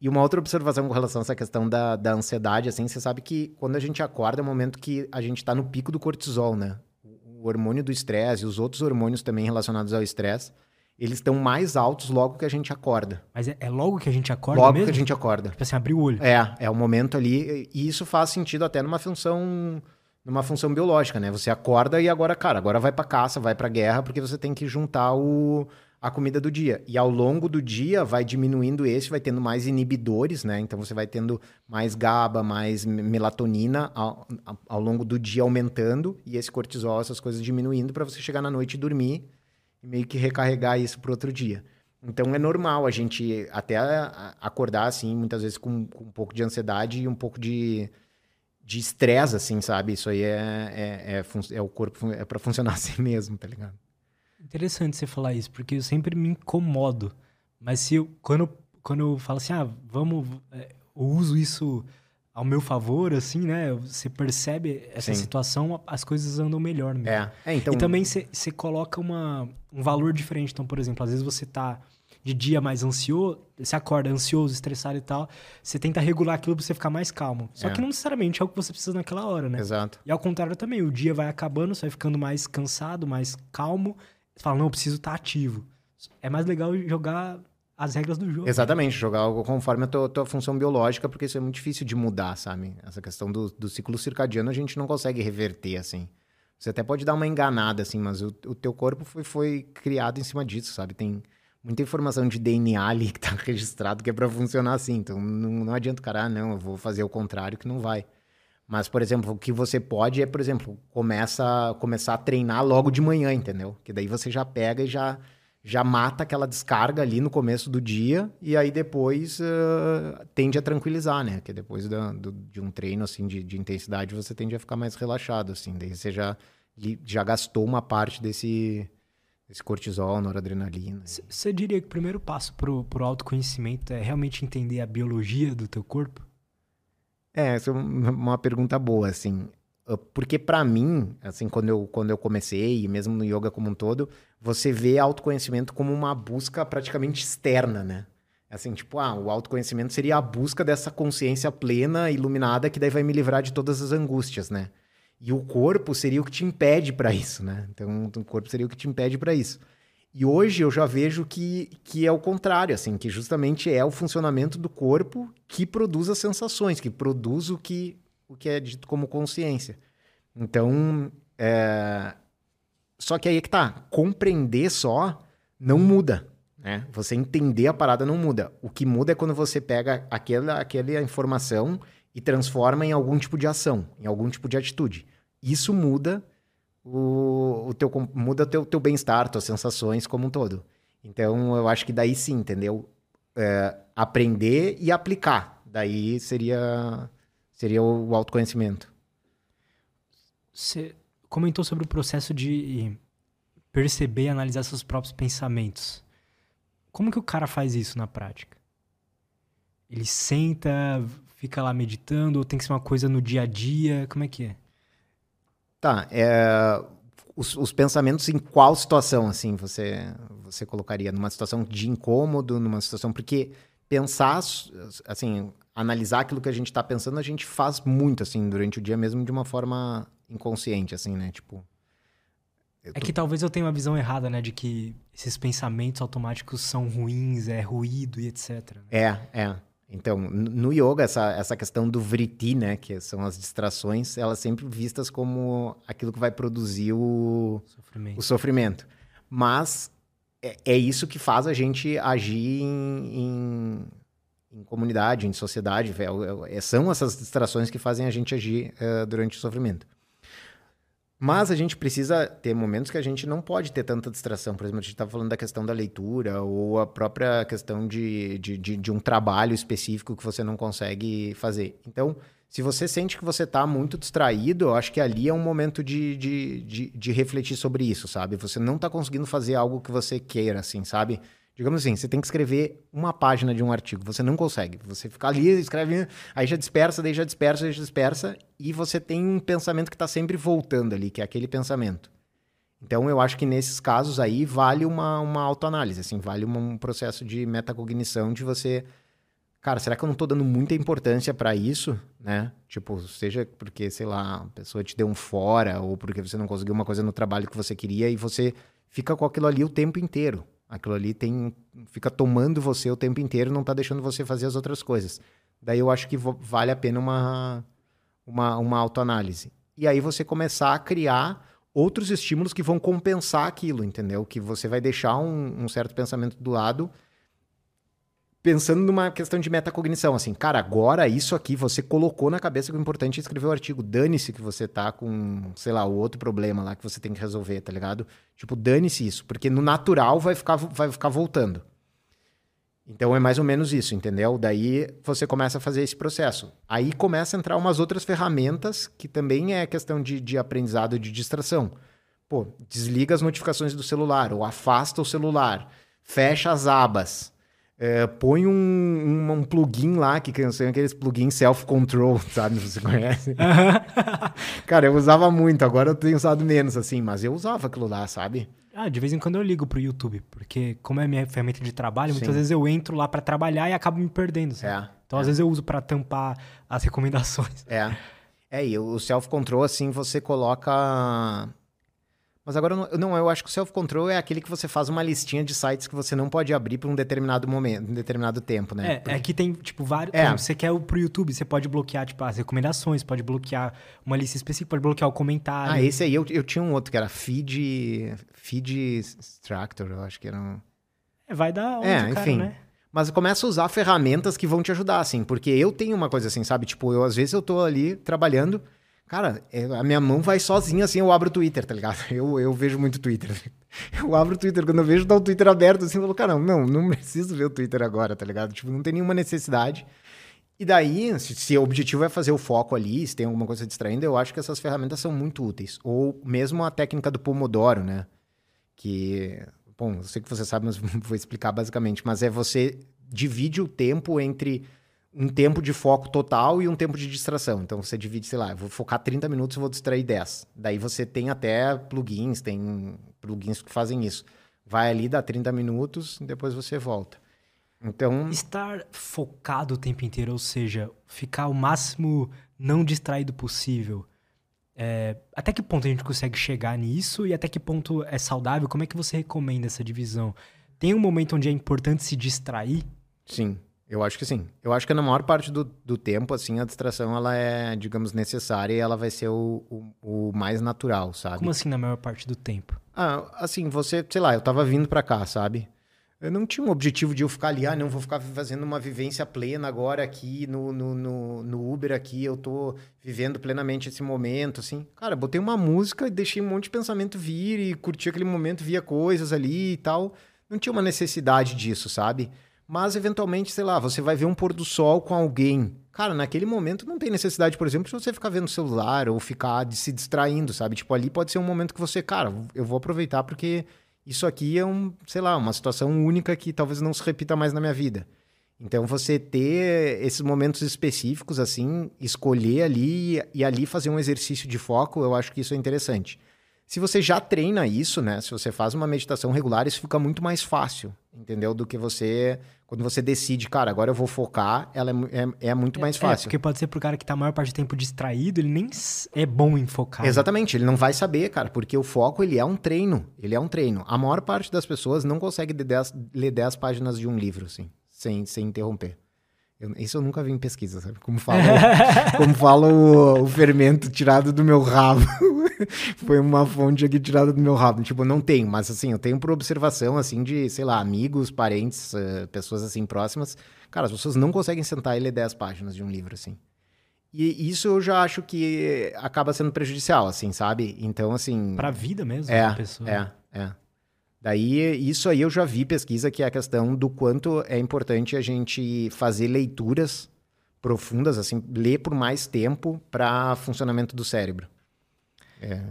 E uma outra observação com relação a essa questão da, da ansiedade, assim, você sabe que quando a gente acorda é o momento que a gente tá no pico do cortisol, né? O hormônio do estresse e os outros hormônios também relacionados ao estresse, eles estão mais altos logo que a gente acorda. Mas é, é logo que a gente acorda Logo mesmo? que a gente acorda. Tipo assim, abrir o olho. É, é o momento ali, e isso faz sentido até numa função numa função biológica, né? Você acorda e agora, cara, agora vai para caça, vai para guerra, porque você tem que juntar o a comida do dia. E ao longo do dia vai diminuindo esse, vai tendo mais inibidores, né? Então você vai tendo mais GABA, mais melatonina ao, ao longo do dia aumentando e esse cortisol, essas coisas diminuindo para você chegar na noite e dormir e meio que recarregar isso para outro dia. Então é normal a gente até acordar assim, muitas vezes com, com um pouco de ansiedade e um pouco de de estresse, assim, sabe? Isso aí é, é, é, é o corpo, é para funcionar assim mesmo, tá ligado? Interessante você falar isso, porque eu sempre me incomodo. Mas se eu, quando, quando eu falo assim, ah, vamos, é, eu uso isso ao meu favor, assim, né? Você percebe essa Sim. situação, as coisas andam melhor mesmo. É. é então... E também você, você coloca uma, um valor diferente. Então, por exemplo, às vezes você tá de dia mais ansioso, você acorda ansioso, estressado e tal, você tenta regular aquilo pra você ficar mais calmo. Só é. que não necessariamente é o que você precisa naquela hora, né? Exato. E ao contrário também, o dia vai acabando, você vai ficando mais cansado, mais calmo, você fala, não, eu preciso estar tá ativo. É mais legal jogar as regras do jogo. Exatamente, jogar algo conforme a tua, tua, função biológica, porque isso é muito difícil de mudar, sabe? Essa questão do, do ciclo circadiano a gente não consegue reverter, assim. Você até pode dar uma enganada, assim, mas o, o teu corpo foi, foi criado em cima disso, sabe? Tem muita informação de DNA ali que tá registrado que é para funcionar assim. Então não, não adianta cara, ah, não, eu vou fazer o contrário que não vai. Mas, por exemplo, o que você pode é, por exemplo, começa, começar a treinar logo de manhã, entendeu? Que daí você já pega e já, já mata aquela descarga ali no começo do dia e aí depois uh, tende a tranquilizar, né? Que depois do, de um treino assim de, de, intensidade você tende a ficar mais relaxado, assim. Daí você já, já gastou uma parte desse, esse cortisol, noradrenalina. Você diria que o primeiro passo pro, pro autoconhecimento é realmente entender a biologia do teu corpo? É, essa é uma pergunta boa, assim. Ah, porque para mim, assim, quando eu, quando eu comecei, e mesmo no yoga como um todo, você vê autoconhecimento como uma busca praticamente externa, né? Assim, tipo, ah, o autoconhecimento seria a busca dessa consciência plena, iluminada, que daí vai me livrar de todas as angústias, né? E o corpo seria o que te impede para isso, né? Então, o corpo seria o que te impede para isso. E hoje eu já vejo que, que é o contrário, assim, que justamente é o funcionamento do corpo que produz as sensações, que produz o que, o que é dito como consciência. Então, é... só que aí é que tá, compreender só não muda, né? Você entender a parada não muda. O que muda é quando você pega aquela, aquela informação e transforma em algum tipo de ação, em algum tipo de atitude. Isso muda o, o teu muda teu teu bem-estar, tuas sensações como um todo. Então eu acho que daí sim, entendeu? É, aprender e aplicar. Daí seria seria o autoconhecimento. Você comentou sobre o processo de perceber e analisar seus próprios pensamentos. Como que o cara faz isso na prática? Ele senta, fica lá meditando, ou tem que ser uma coisa no dia a dia? Como é que é? Tá, é, os, os, pensamentos em qual situação, assim, você, você colocaria? Numa situação de incômodo, numa situação... Porque pensar, assim, analisar aquilo que a gente está pensando, a gente faz muito, assim, durante o dia mesmo de uma forma inconsciente, assim, né? Tipo... Tô... É que talvez eu tenha uma visão errada, né? De que esses pensamentos automáticos são ruins, é ruído e etc. Né? É, é. Então, no yoga, essa, essa questão do vritti, né? Que são as distrações, elas sempre vistas como aquilo que vai produzir o sofrimento. O sofrimento. Mas é, é isso que faz a gente agir em, em, em comunidade, em sociedade. É, é, são essas distrações que fazem a gente agir uh, durante o sofrimento. Mas a gente precisa ter momentos que a gente não pode ter tanta distração. Por exemplo, a gente estava falando da questão da leitura ou a própria questão de, de, de, de, um trabalho específico que você não consegue fazer. Então, se você sente que você está muito distraído, eu acho que ali é um momento de, de, de, de refletir sobre isso, sabe? Você não está conseguindo fazer algo que você queira, assim, sabe? Digamos assim, você tem que escrever uma página de um artigo, você não consegue. Você fica ali, escreve, aí já dispersa, daí já dispersa, daí já dispersa, e você tem um pensamento que está sempre voltando ali, que é aquele pensamento. Então, eu acho que nesses casos aí vale uma, uma autoanálise, assim, vale um processo de metacognição de você... Cara, será que eu não estou dando muita importância para isso, né? Tipo, seja porque, sei lá, a pessoa te deu um fora, ou porque você não conseguiu uma coisa no trabalho que você queria, e você fica com aquilo ali o tempo inteiro. Aquilo ali tem fica tomando você o tempo inteiro, não está deixando você fazer as outras coisas. Daí eu acho que vale a pena uma, uma, uma autoanálise. E aí você começar a criar outros estímulos que vão compensar aquilo, entendeu? Que você vai deixar um, um certo pensamento do lado pensando numa questão de metacognição, assim, cara, agora isso aqui você colocou na cabeça que o importante é escrever o artigo. Dane-se que você tá com, sei lá, outro problema lá que você tem que resolver, tá ligado? Tipo, dane-se isso, porque no natural vai ficar, vai ficar voltando. Então é mais ou menos isso, entendeu? Daí você começa a fazer esse processo. Aí começa a entrar umas outras ferramentas que também é questão de, de aprendizado de distração. Pô, desliga as notificações do celular ou afasta o celular, fecha as abas é, põe um, um, um, plugin lá, que são aqueles plugins self-control, sabe? Você conhece? Cara, eu usava muito, agora eu tenho usado menos, assim, mas eu usava aquilo lá, sabe? Ah, de vez em quando eu ligo pro YouTube, porque como é minha ferramenta de trabalho, Sim. muitas vezes eu entro lá para trabalhar e acabo me perdendo, sabe? É, então, é. às vezes eu uso para tampar as recomendações. É. É, e o self-control, assim, você coloca mas agora, não, não, eu acho que o self-control é aquele que você faz uma listinha de sites que você não pode abrir por um determinado momento, um determinado tempo, né? É, Porque... é que tem, tipo, vários... É. você quer o pro YouTube, você pode bloquear, tipo, as recomendações, pode bloquear uma lista específica, pode bloquear o comentário. Ah, esse aí, eu, eu tinha um outro que era Feed... Feed Extractor, eu acho que era um... É, vai dar onde, é, enfim. Cara, né? Mas começa a usar ferramentas que vão te ajudar, assim. Porque eu tenho uma coisa assim, sabe? Tipo, eu às vezes eu tô ali trabalhando... Cara, é, a minha mão vai sozinha assim, eu abro o Twitter, tá ligado? Eu, eu vejo muito Twitter. Eu abro o Twitter, quando eu vejo tá o Twitter aberto assim, eu falo, cara, não, não preciso ver o Twitter agora, tá ligado? Tipo, não tem nenhuma necessidade. E daí, se, se o objetivo é fazer o foco ali, se tem alguma coisa distraindo, eu acho que essas ferramentas são muito úteis. Ou mesmo a técnica do Pomodoro, né? Que, bom, eu sei que você sabe, mas vou explicar basicamente. Mas é você divide o tempo entre um tempo de foco total e um tempo de distração. Então você divide, sei lá, vou focar 30 minutos e vou distrair 10. Daí você tem até plugins, tem plugins que fazem isso. Vai ali, dá 30 minutos, depois você volta. Então. Estar focado o tempo inteiro, ou seja, ficar o máximo não distraído possível. É, até que ponto a gente consegue chegar nisso e até que ponto é saudável? Como é que você recomenda essa divisão? Tem um momento onde é importante se distrair? Sim. Eu acho que sim. Eu acho que na maior parte do, do tempo, assim, a distração ela é, digamos, necessária e ela vai ser o, o, o, mais natural, sabe? Como assim na maior parte do tempo? Ah, assim, você, sei lá, eu tava vindo para cá, sabe? Eu não tinha um objetivo de eu ficar ali, ah, não, vou ficar fazendo uma vivência plena agora aqui no, no, no, no Uber aqui, eu tô vivendo plenamente esse momento, assim. Cara, botei uma música e deixei um monte de pensamento vir e curti aquele momento, via coisas ali e tal. Não tinha uma necessidade disso, sabe? Mas, eventualmente, sei lá, você vai ver um pôr do sol com alguém. Cara, naquele momento não tem necessidade, por exemplo, de você ficar vendo o celular ou ficar de se distraindo, sabe? Tipo, ali pode ser um momento que você, cara, eu vou aproveitar porque isso aqui é um, sei lá, uma situação única que talvez não se repita mais na minha vida. Então, você ter esses momentos específicos, assim, escolher ali e ali fazer um exercício de foco, eu acho que isso é interessante. Se você já treina isso, né? Se você faz uma meditação regular, isso fica muito mais fácil, entendeu? Do que você. Quando você decide, cara, agora eu vou focar, ela é, é, é muito mais é, fácil. É, porque pode ser pro cara que tá a maior parte do tempo distraído, ele nem é bom em focar. Exatamente, ele não vai saber, cara, porque o foco, ele é um treino. Ele é um treino. A maior parte das pessoas não consegue ler 10, ler 10 páginas de um livro, assim, sem, sem interromper. Eu, isso eu nunca vi em pesquisa, sabe? Como fala, como fala o, o, fermento tirado do meu rabo. Foi uma fonte aqui tirada do meu rabo. Tipo, não tenho, mas assim, eu tenho por observação, assim, de, sei lá, amigos, parentes, uh, pessoas assim próximas. Cara, as pessoas não conseguem sentar e ler 10 páginas de um livro, assim. E isso eu já acho que acaba sendo prejudicial, assim, sabe? Então, assim. Pra vida mesmo, é, da pessoa. É, é. Daí, isso aí eu já vi pesquisa que é a questão do quanto é importante a gente fazer leituras profundas, assim, ler por mais tempo para funcionamento do cérebro. É.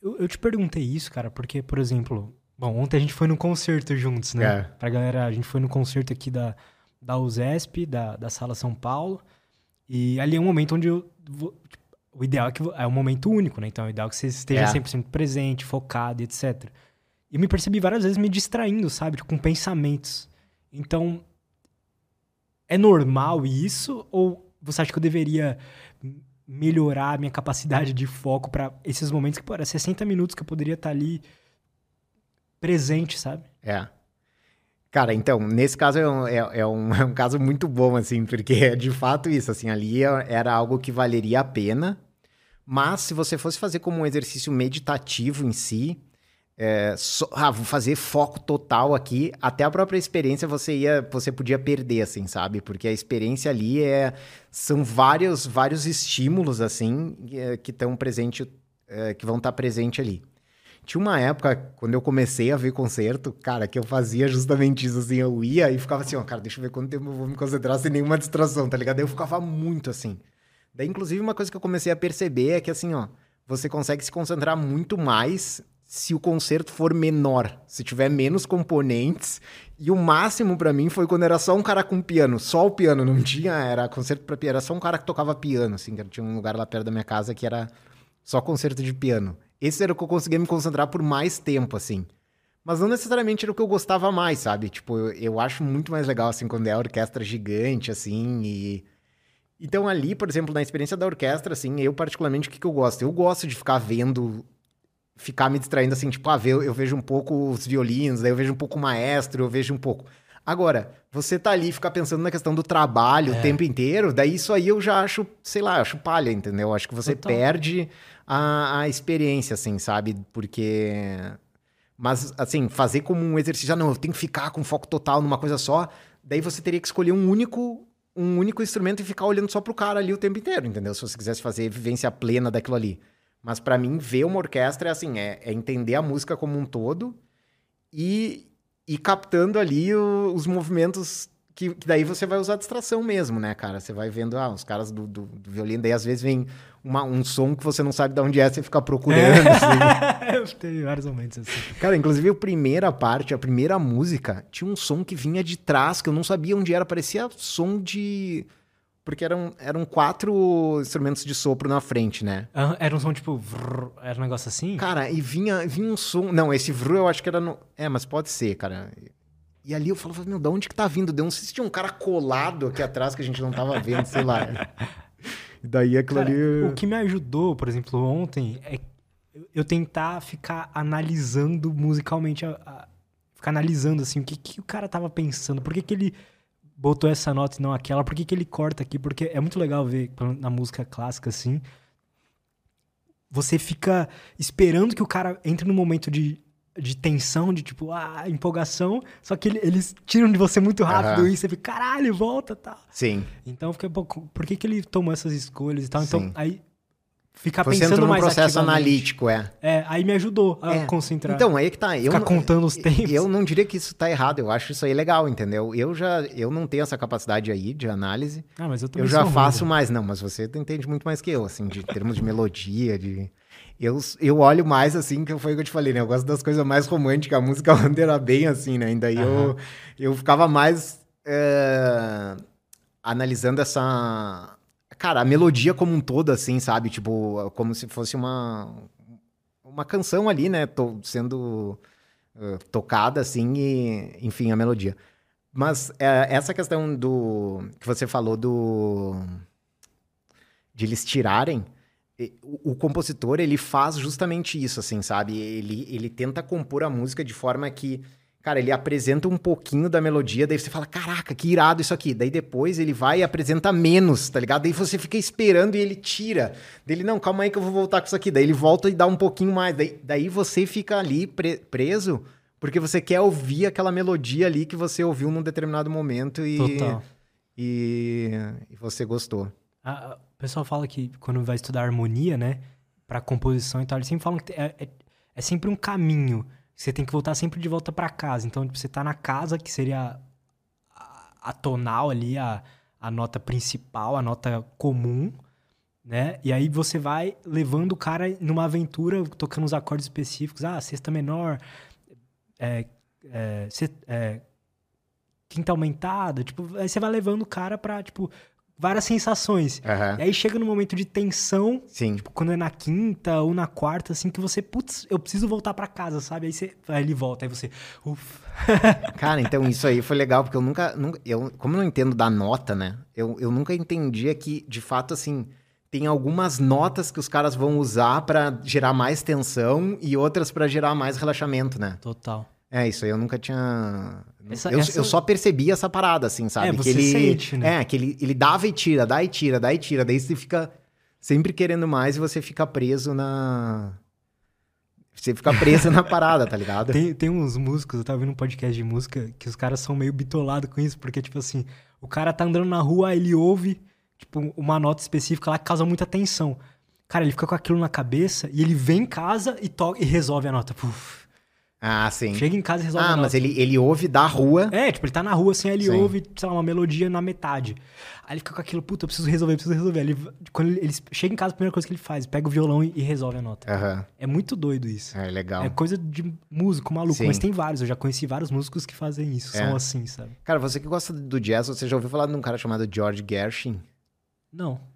Eu, eu, te perguntei isso, cara, porque, por exemplo, bom, ontem a gente foi no concerto juntos, né? É. Pra galera, a gente foi no concerto aqui da, da USESP, da, da Sala São Paulo, e ali é um momento onde eu. Vou, tipo, o ideal é que é um momento único, né? Então, o ideal é que você esteja é. 100% presente, focado, etc. E me percebi várias vezes me distraindo, sabe? Com pensamentos. Então, é normal isso? Ou você acha que eu deveria melhorar a minha capacidade de foco para esses momentos que, pô, era 60 minutos que eu poderia estar ali presente, sabe? É. Cara, então, nesse caso é um, é, é, um, é um caso muito bom, assim, porque é de fato isso, assim, ali era algo que valeria a pena, mas se você fosse fazer como um exercício meditativo em si, é, so, ah, vou fazer foco total aqui, até a própria experiência você ia, você podia perder, assim, sabe? Porque a experiência ali é, são vários, vários estímulos, assim, é, que estão presente, é, que vão estar tá presente ali. Tinha uma época, quando eu comecei a ver concerto, cara, que eu fazia justamente isso, assim, eu ia e ficava assim, ó, cara, deixa eu ver quanto tempo eu vou me concentrar sem nenhuma distração, tá ligado? Eu ficava muito assim. Daí, inclusive, uma coisa que eu comecei a perceber é que, assim, ó, você consegue se concentrar muito mais se o concerto for menor, se tiver menos componentes. E o máximo para mim foi quando era só um cara com piano, só o piano, não tinha, era concerto para piano, era só um cara que tocava piano, assim, que tinha um lugar lá perto da minha casa que era só concerto de piano. Esse era o que eu conseguia me concentrar por mais tempo, assim. Mas não necessariamente era o que eu gostava mais, sabe? Tipo, eu, eu acho muito mais legal, assim, quando é a orquestra gigante, assim, e... Então ali, por exemplo, na experiência da orquestra, assim, eu particularmente, o que, que eu gosto? Eu gosto de ficar vendo ficar me distraindo assim, tipo, ah, eu, eu vejo um pouco os violinos, daí eu vejo um pouco o maestro, eu vejo um pouco. Agora, você tá ali e ficar pensando na questão do trabalho é. o tempo inteiro, daí isso aí eu já acho, sei lá, acho palha, entendeu? Acho que você Total. perde a, a experiência, assim, sabe? Porque. Mas, assim, fazer como um exercício, ah, não, eu tenho que ficar com foco total numa coisa só, daí você teria que escolher um único um único instrumento e ficar olhando só pro cara ali o tempo inteiro, entendeu? Se você quisesse fazer vivência plena daquilo ali. Mas para mim, ver uma orquestra é assim, é, é, entender a música como um todo e, e captando ali o, os movimentos que, que, daí você vai usar distração mesmo, né, cara? Você vai vendo, ah, os caras do, do, do, violino, daí às vezes vem uma, um som que você não sabe de onde é, você fica procurando. É. Assim. Eu teve vários momentos assim. Cara, inclusive a primeira parte, a primeira música, tinha um som que vinha de trás, que eu não sabia onde era, parecia som de. Porque eram, eram quatro instrumentos de sopro na frente, né? era um som tipo. Vrr, era um negócio assim? Cara, e vinha, vinha um som. Não, esse vrr eu acho que era no. É, mas pode ser, cara. E ali eu falava, meu, de onde que tá vindo? Deu um se tinha um cara colado aqui atrás que a gente não tava vendo, sei lá. E daí aquilo Cara, ali. O que me ajudou, por exemplo, ontem, é eu tentar ficar analisando musicalmente, a, a, ficar analisando assim, o que, que o cara tava pensando, por que, que ele botou essa nota e não aquela, por que, que ele corta aqui, porque é muito legal ver na música clássica assim. Você fica esperando que o cara entre no momento de de tensão, de tipo, ah, empolgação, só que eles tiram de você muito rápido uhum. e você fica, caralho, volta tal. Sim. Então, fica, por que, que ele tomou essas escolhas e tal? Então, Sim. Então, aí ficar você pensando mais processo analítico, é. É, aí me ajudou a é. concentrar. Então, aí que tá. Eu ficar contando os tempos. Eu não diria que isso tá errado, eu acho isso aí legal, entendeu? Eu já, eu não tenho essa capacidade aí de análise. Ah, mas eu também Eu já faço mais, não, mas você entende muito mais que eu, assim, de termos de melodia, de eu, eu olho mais assim, que foi o que eu te falei, né? Eu gosto das coisas mais românticas. A música era bem assim, né? Ainda uhum. eu, eu ficava mais é, analisando essa. Cara, a melodia como um todo, assim, sabe? Tipo, como se fosse uma, uma canção ali, né? Tô sendo uh, tocada, assim, e, enfim, a melodia. Mas é, essa questão do. que você falou do. de eles tirarem o, compositor, ele faz justamente isso, assim, sabe? Ele, ele tenta compor a música de forma que, cara, ele apresenta um pouquinho da melodia, daí você fala, caraca, que irado isso aqui. Daí depois ele vai e apresenta menos, tá ligado? Daí você fica esperando e ele tira. Daí ele, não, calma aí que eu vou voltar com isso aqui. Daí ele volta e dá um pouquinho mais. Daí, daí você fica ali pre preso porque você quer ouvir aquela melodia ali que você ouviu num determinado momento e... E, e você gostou. Ah, o pessoal fala que quando vai estudar harmonia, né, para composição e tal, eles sempre falam que é, é, é sempre um caminho. Você tem que voltar sempre de volta para casa. Então, tipo, você tá na casa, que seria a, a tonal ali, a, a nota principal, a nota comum, né? E aí você vai levando o cara numa aventura, tocando os acordes específicos. Ah, sexta menor, é, é, é, quinta aumentada. Tipo, aí você vai levando o cara pra, tipo, várias sensações. Uhum. E aí chega no momento de tensão, Sim. Tipo, quando é na quinta ou na quarta, assim, que você, putz, eu preciso voltar para casa, sabe? Aí, você, aí ele volta, aí você, ufa. Cara, então isso aí foi legal, porque eu nunca, nunca eu, como eu não entendo da nota, né? Eu, eu nunca entendia que, de fato, assim, tem algumas notas que os caras vão usar para gerar mais tensão e outras para gerar mais relaxamento, né? Total. É, isso aí eu nunca tinha. Essa, eu, essa... eu só percebi essa parada, assim, sabe? É, você que ele, sente, né? É, que ele, ele dava e tira, dá e tira, dá e tira. Daí você fica sempre querendo mais e você fica preso na. Você fica preso na parada, tá ligado? Tem, tem uns músicos, eu tava vendo um podcast de música, que os caras são meio bitolados com isso, porque, tipo assim, o cara tá andando na rua, ele ouve, tipo, uma nota específica lá que causa muita tensão. Cara, ele fica com aquilo na cabeça e ele vem em casa e, toca, e resolve a nota. Puf. Ah, sim. Chega em casa e resolve Ah, mas ele, ele ouve da rua. É, tipo, ele tá na rua assim, aí ele sim. ouve, sei lá, uma melodia na metade. Aí ele fica com aquilo, puta, eu preciso resolver, eu preciso resolver. Ele, quando ele, ele, chega em casa, a primeira coisa que ele faz, pega o violão e, e resolve a nota. Uhum. É muito doido isso. É legal. É coisa de músico maluco, sim. mas tem vários. Eu já conheci vários músicos que fazem isso, é. são assim, sabe? Cara, você que gosta do jazz, você já ouviu falar de um cara chamado George Gershwin? Não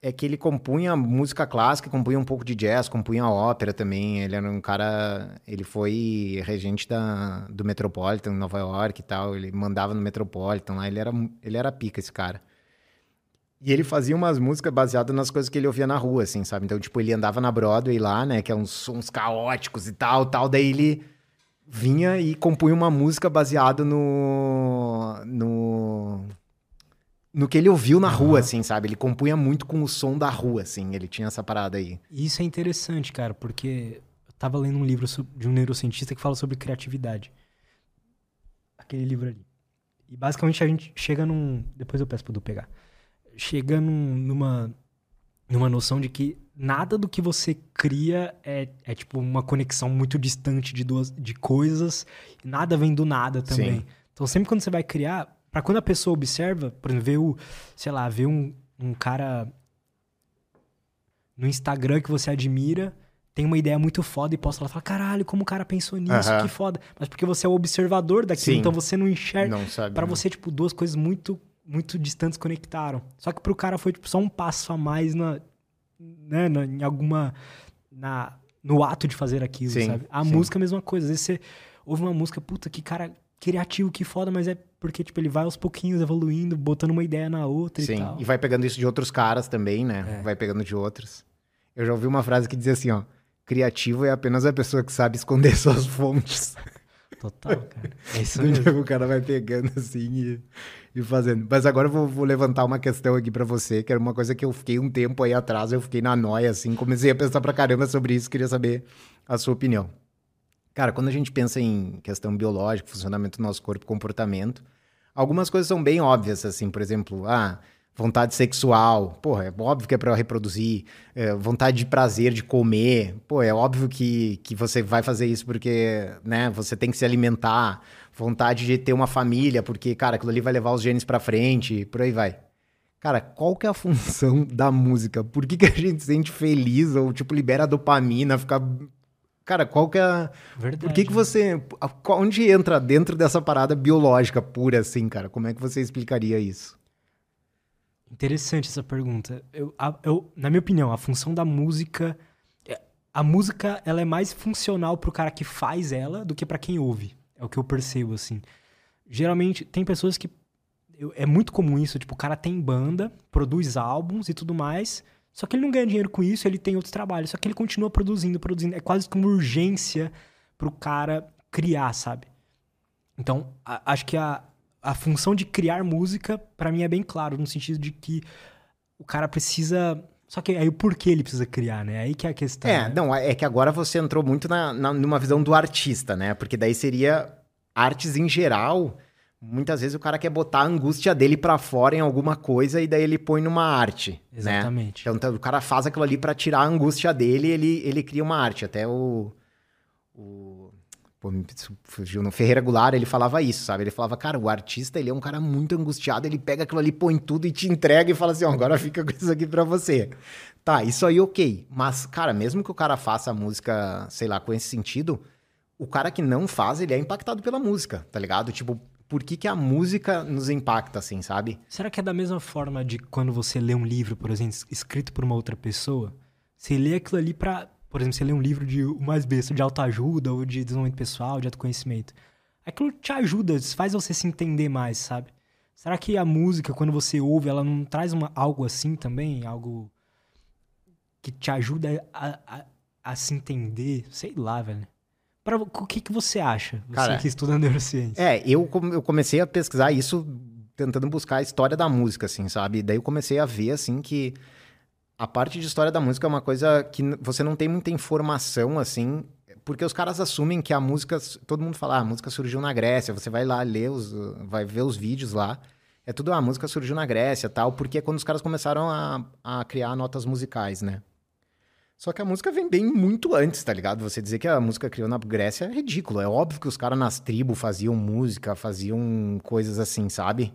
é que ele compunha música clássica, compunha um pouco de jazz, compunha ópera também. Ele era um cara. Ele foi regente da, do Metropolitan Nova York e tal. Ele mandava no Metropolitan lá. Ele era, ele era pica, esse cara. E ele fazia umas músicas baseadas nas coisas que ele ouvia na rua, assim, sabe? Então, tipo, ele andava na Broadway lá, né? Que é uns sons caóticos e tal, tal. Daí ele vinha e compunha uma música baseada no. no no que ele ouviu na rua, assim, sabe? Ele compunha muito com o som da rua, assim. Ele tinha essa parada aí. Isso é interessante, cara, porque eu tava lendo um livro de um neurocientista que fala sobre criatividade. Aquele livro ali. E basicamente a gente chega num. Depois eu peço pro Du pegar. Chega num, numa, numa noção de que nada do que você cria é, é tipo uma conexão muito distante de duas de coisas. Nada vem do nada também. Sim. Então sempre quando você vai criar, para quando a pessoa observa, por exemplo, vê o, sei lá, vê um, um cara no Instagram que você admira, tem uma ideia muito foda e posta lá e fala, caralho, como o cara pensou nisso, que foda. Mas porque você é o observador daquilo, Sim. então você não enxerga. Não sabe. Pra né? você, tipo, duas coisas muito, muito distantes conectaram. Só que pro cara foi, tipo, só um passo a mais na, né, na, em alguma... Na, no ato de fazer aquilo, sim, sabe? A sim. música é a mesma coisa. Às vezes você ouve uma música, puta, que cara criativo, que foda, mas é porque, tipo, ele vai aos pouquinhos evoluindo, botando uma ideia na outra sim, e tal. e vai pegando isso de outros caras também, né? É. Vai pegando de outros. Eu já ouvi uma frase que dizia assim, ó criativo é apenas a pessoa que sabe esconder suas fontes. Total, cara. É isso mesmo. Tipo, o cara vai pegando assim e, e fazendo. Mas agora eu vou, vou levantar uma questão aqui para você, que era uma coisa que eu fiquei um tempo aí atrás, eu fiquei na noia, assim, comecei a pensar pra caramba sobre isso, queria saber a sua opinião. Cara, quando a gente pensa em questão biológica, funcionamento do nosso corpo, comportamento, algumas coisas são bem óbvias, assim, por exemplo, ah, vontade sexual, pô, é óbvio que é para reproduzir, é, vontade de prazer de comer, pô, é óbvio que, que você vai fazer isso porque, né, você tem que se alimentar, vontade de ter uma família, porque, cara, aquilo ali vai levar os genes para frente, por aí vai. Cara, qual que é a função da música? Por que, que a gente se sente feliz ou, tipo, libera dopamina, fica... Cara, qual que é... Verdade. Por que que você... Onde entra dentro dessa parada biológica pura, assim, cara? Como é que você explicaria isso? Interessante essa pergunta. Eu, a, eu, na minha opinião, a função da música. É, a música ela é mais funcional pro cara que faz ela do que para quem ouve. É o que eu percebo, assim. Geralmente, tem pessoas que. Eu, é muito comum isso, tipo, o cara tem banda, produz álbuns e tudo mais. Só que ele não ganha dinheiro com isso, ele tem outros trabalhos. Só que ele continua produzindo, produzindo. É quase como urgência pro cara criar, sabe? Então, a, acho que a, a função de criar música, para mim, é bem claro, no sentido de que o cara precisa. Só que aí o porquê ele precisa criar, né? Aí que é a questão. É, né? não, é que agora você entrou muito na, na, numa visão do artista, né? Porque daí seria artes em geral. Muitas vezes o cara quer botar a angústia dele para fora em alguma coisa e daí ele põe numa arte. Né? Exatamente. Né? Então o cara faz aquilo ali para tirar a angústia dele e ele, ele cria uma arte. Até o. o Pô, fugiu no Ferreira Goulart, ele falava isso, sabe? Ele falava, cara, o artista, ele é um cara muito angustiado, ele pega aquilo ali, põe tudo e te entrega e fala assim, ó, agora fica com isso aqui pra você. Tá, isso aí ok. Mas, cara, mesmo que o cara faça a música, sei lá, com esse sentido, o cara que não faz, ele é impactado pela música, tá ligado? Tipo, por que, que a música nos impacta, assim, sabe? Será que é da mesma forma de quando você lê um livro, por exemplo, escrito por uma outra pessoa? Você lê aquilo ali pra por exemplo, você lê um livro de o mais besta, de autoajuda ou de desenvolvimento pessoal, de autoconhecimento. Aquilo te ajuda, faz você se entender mais, sabe? Será que a música, quando você ouve, ela não traz uma, algo assim também? Algo que te ajuda a, a, a se entender? Sei lá, velho. Pra, o que, que você acha? Você Cara, que estuda neurociência. É, eu, eu comecei a pesquisar isso tentando buscar a história da música, assim, sabe? Daí eu comecei a ver, assim, que a parte de história da música é uma coisa que você não tem muita informação, assim, porque os caras assumem que a música. Todo mundo fala, ah, a música surgiu na Grécia, você vai lá ler os. vai ver os vídeos lá. É tudo, ah, a música surgiu na Grécia tal, porque é quando os caras começaram a, a criar notas musicais, né? Só que a música vem bem muito antes, tá ligado? Você dizer que a música criou na Grécia é ridículo. É óbvio que os caras nas tribos faziam música, faziam coisas assim, sabe?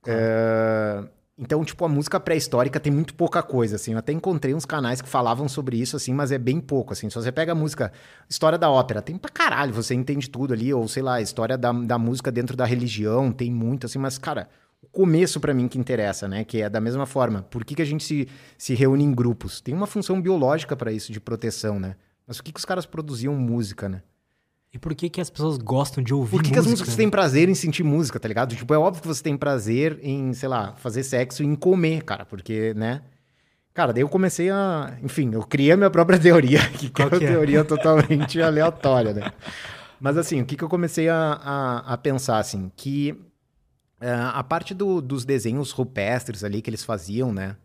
Claro. É... Então, tipo, a música pré-histórica tem muito pouca coisa, assim. Eu até encontrei uns canais que falavam sobre isso, assim, mas é bem pouco, assim. Se você pega a música, história da ópera, tem pra caralho, você entende tudo ali. Ou, sei lá, história da, da música dentro da religião, tem muito, assim. Mas, cara, o começo para mim que interessa, né? Que é da mesma forma. Por que, que a gente se, se reúne em grupos? Tem uma função biológica para isso, de proteção, né? Mas por que, que os caras produziam música, né? E por que, que as pessoas gostam de ouvir Por que, música, que as músicas né? têm prazer em sentir música, tá ligado? Tipo, é óbvio que você tem prazer em, sei lá, fazer sexo e em comer, cara, porque, né? Cara, daí eu comecei a. Enfim, eu criei a minha própria teoria, que, que é uma é? teoria totalmente aleatória, né? Mas assim, o que, que eu comecei a, a, a pensar, assim, que uh, a parte do, dos desenhos rupestres ali que eles faziam, né?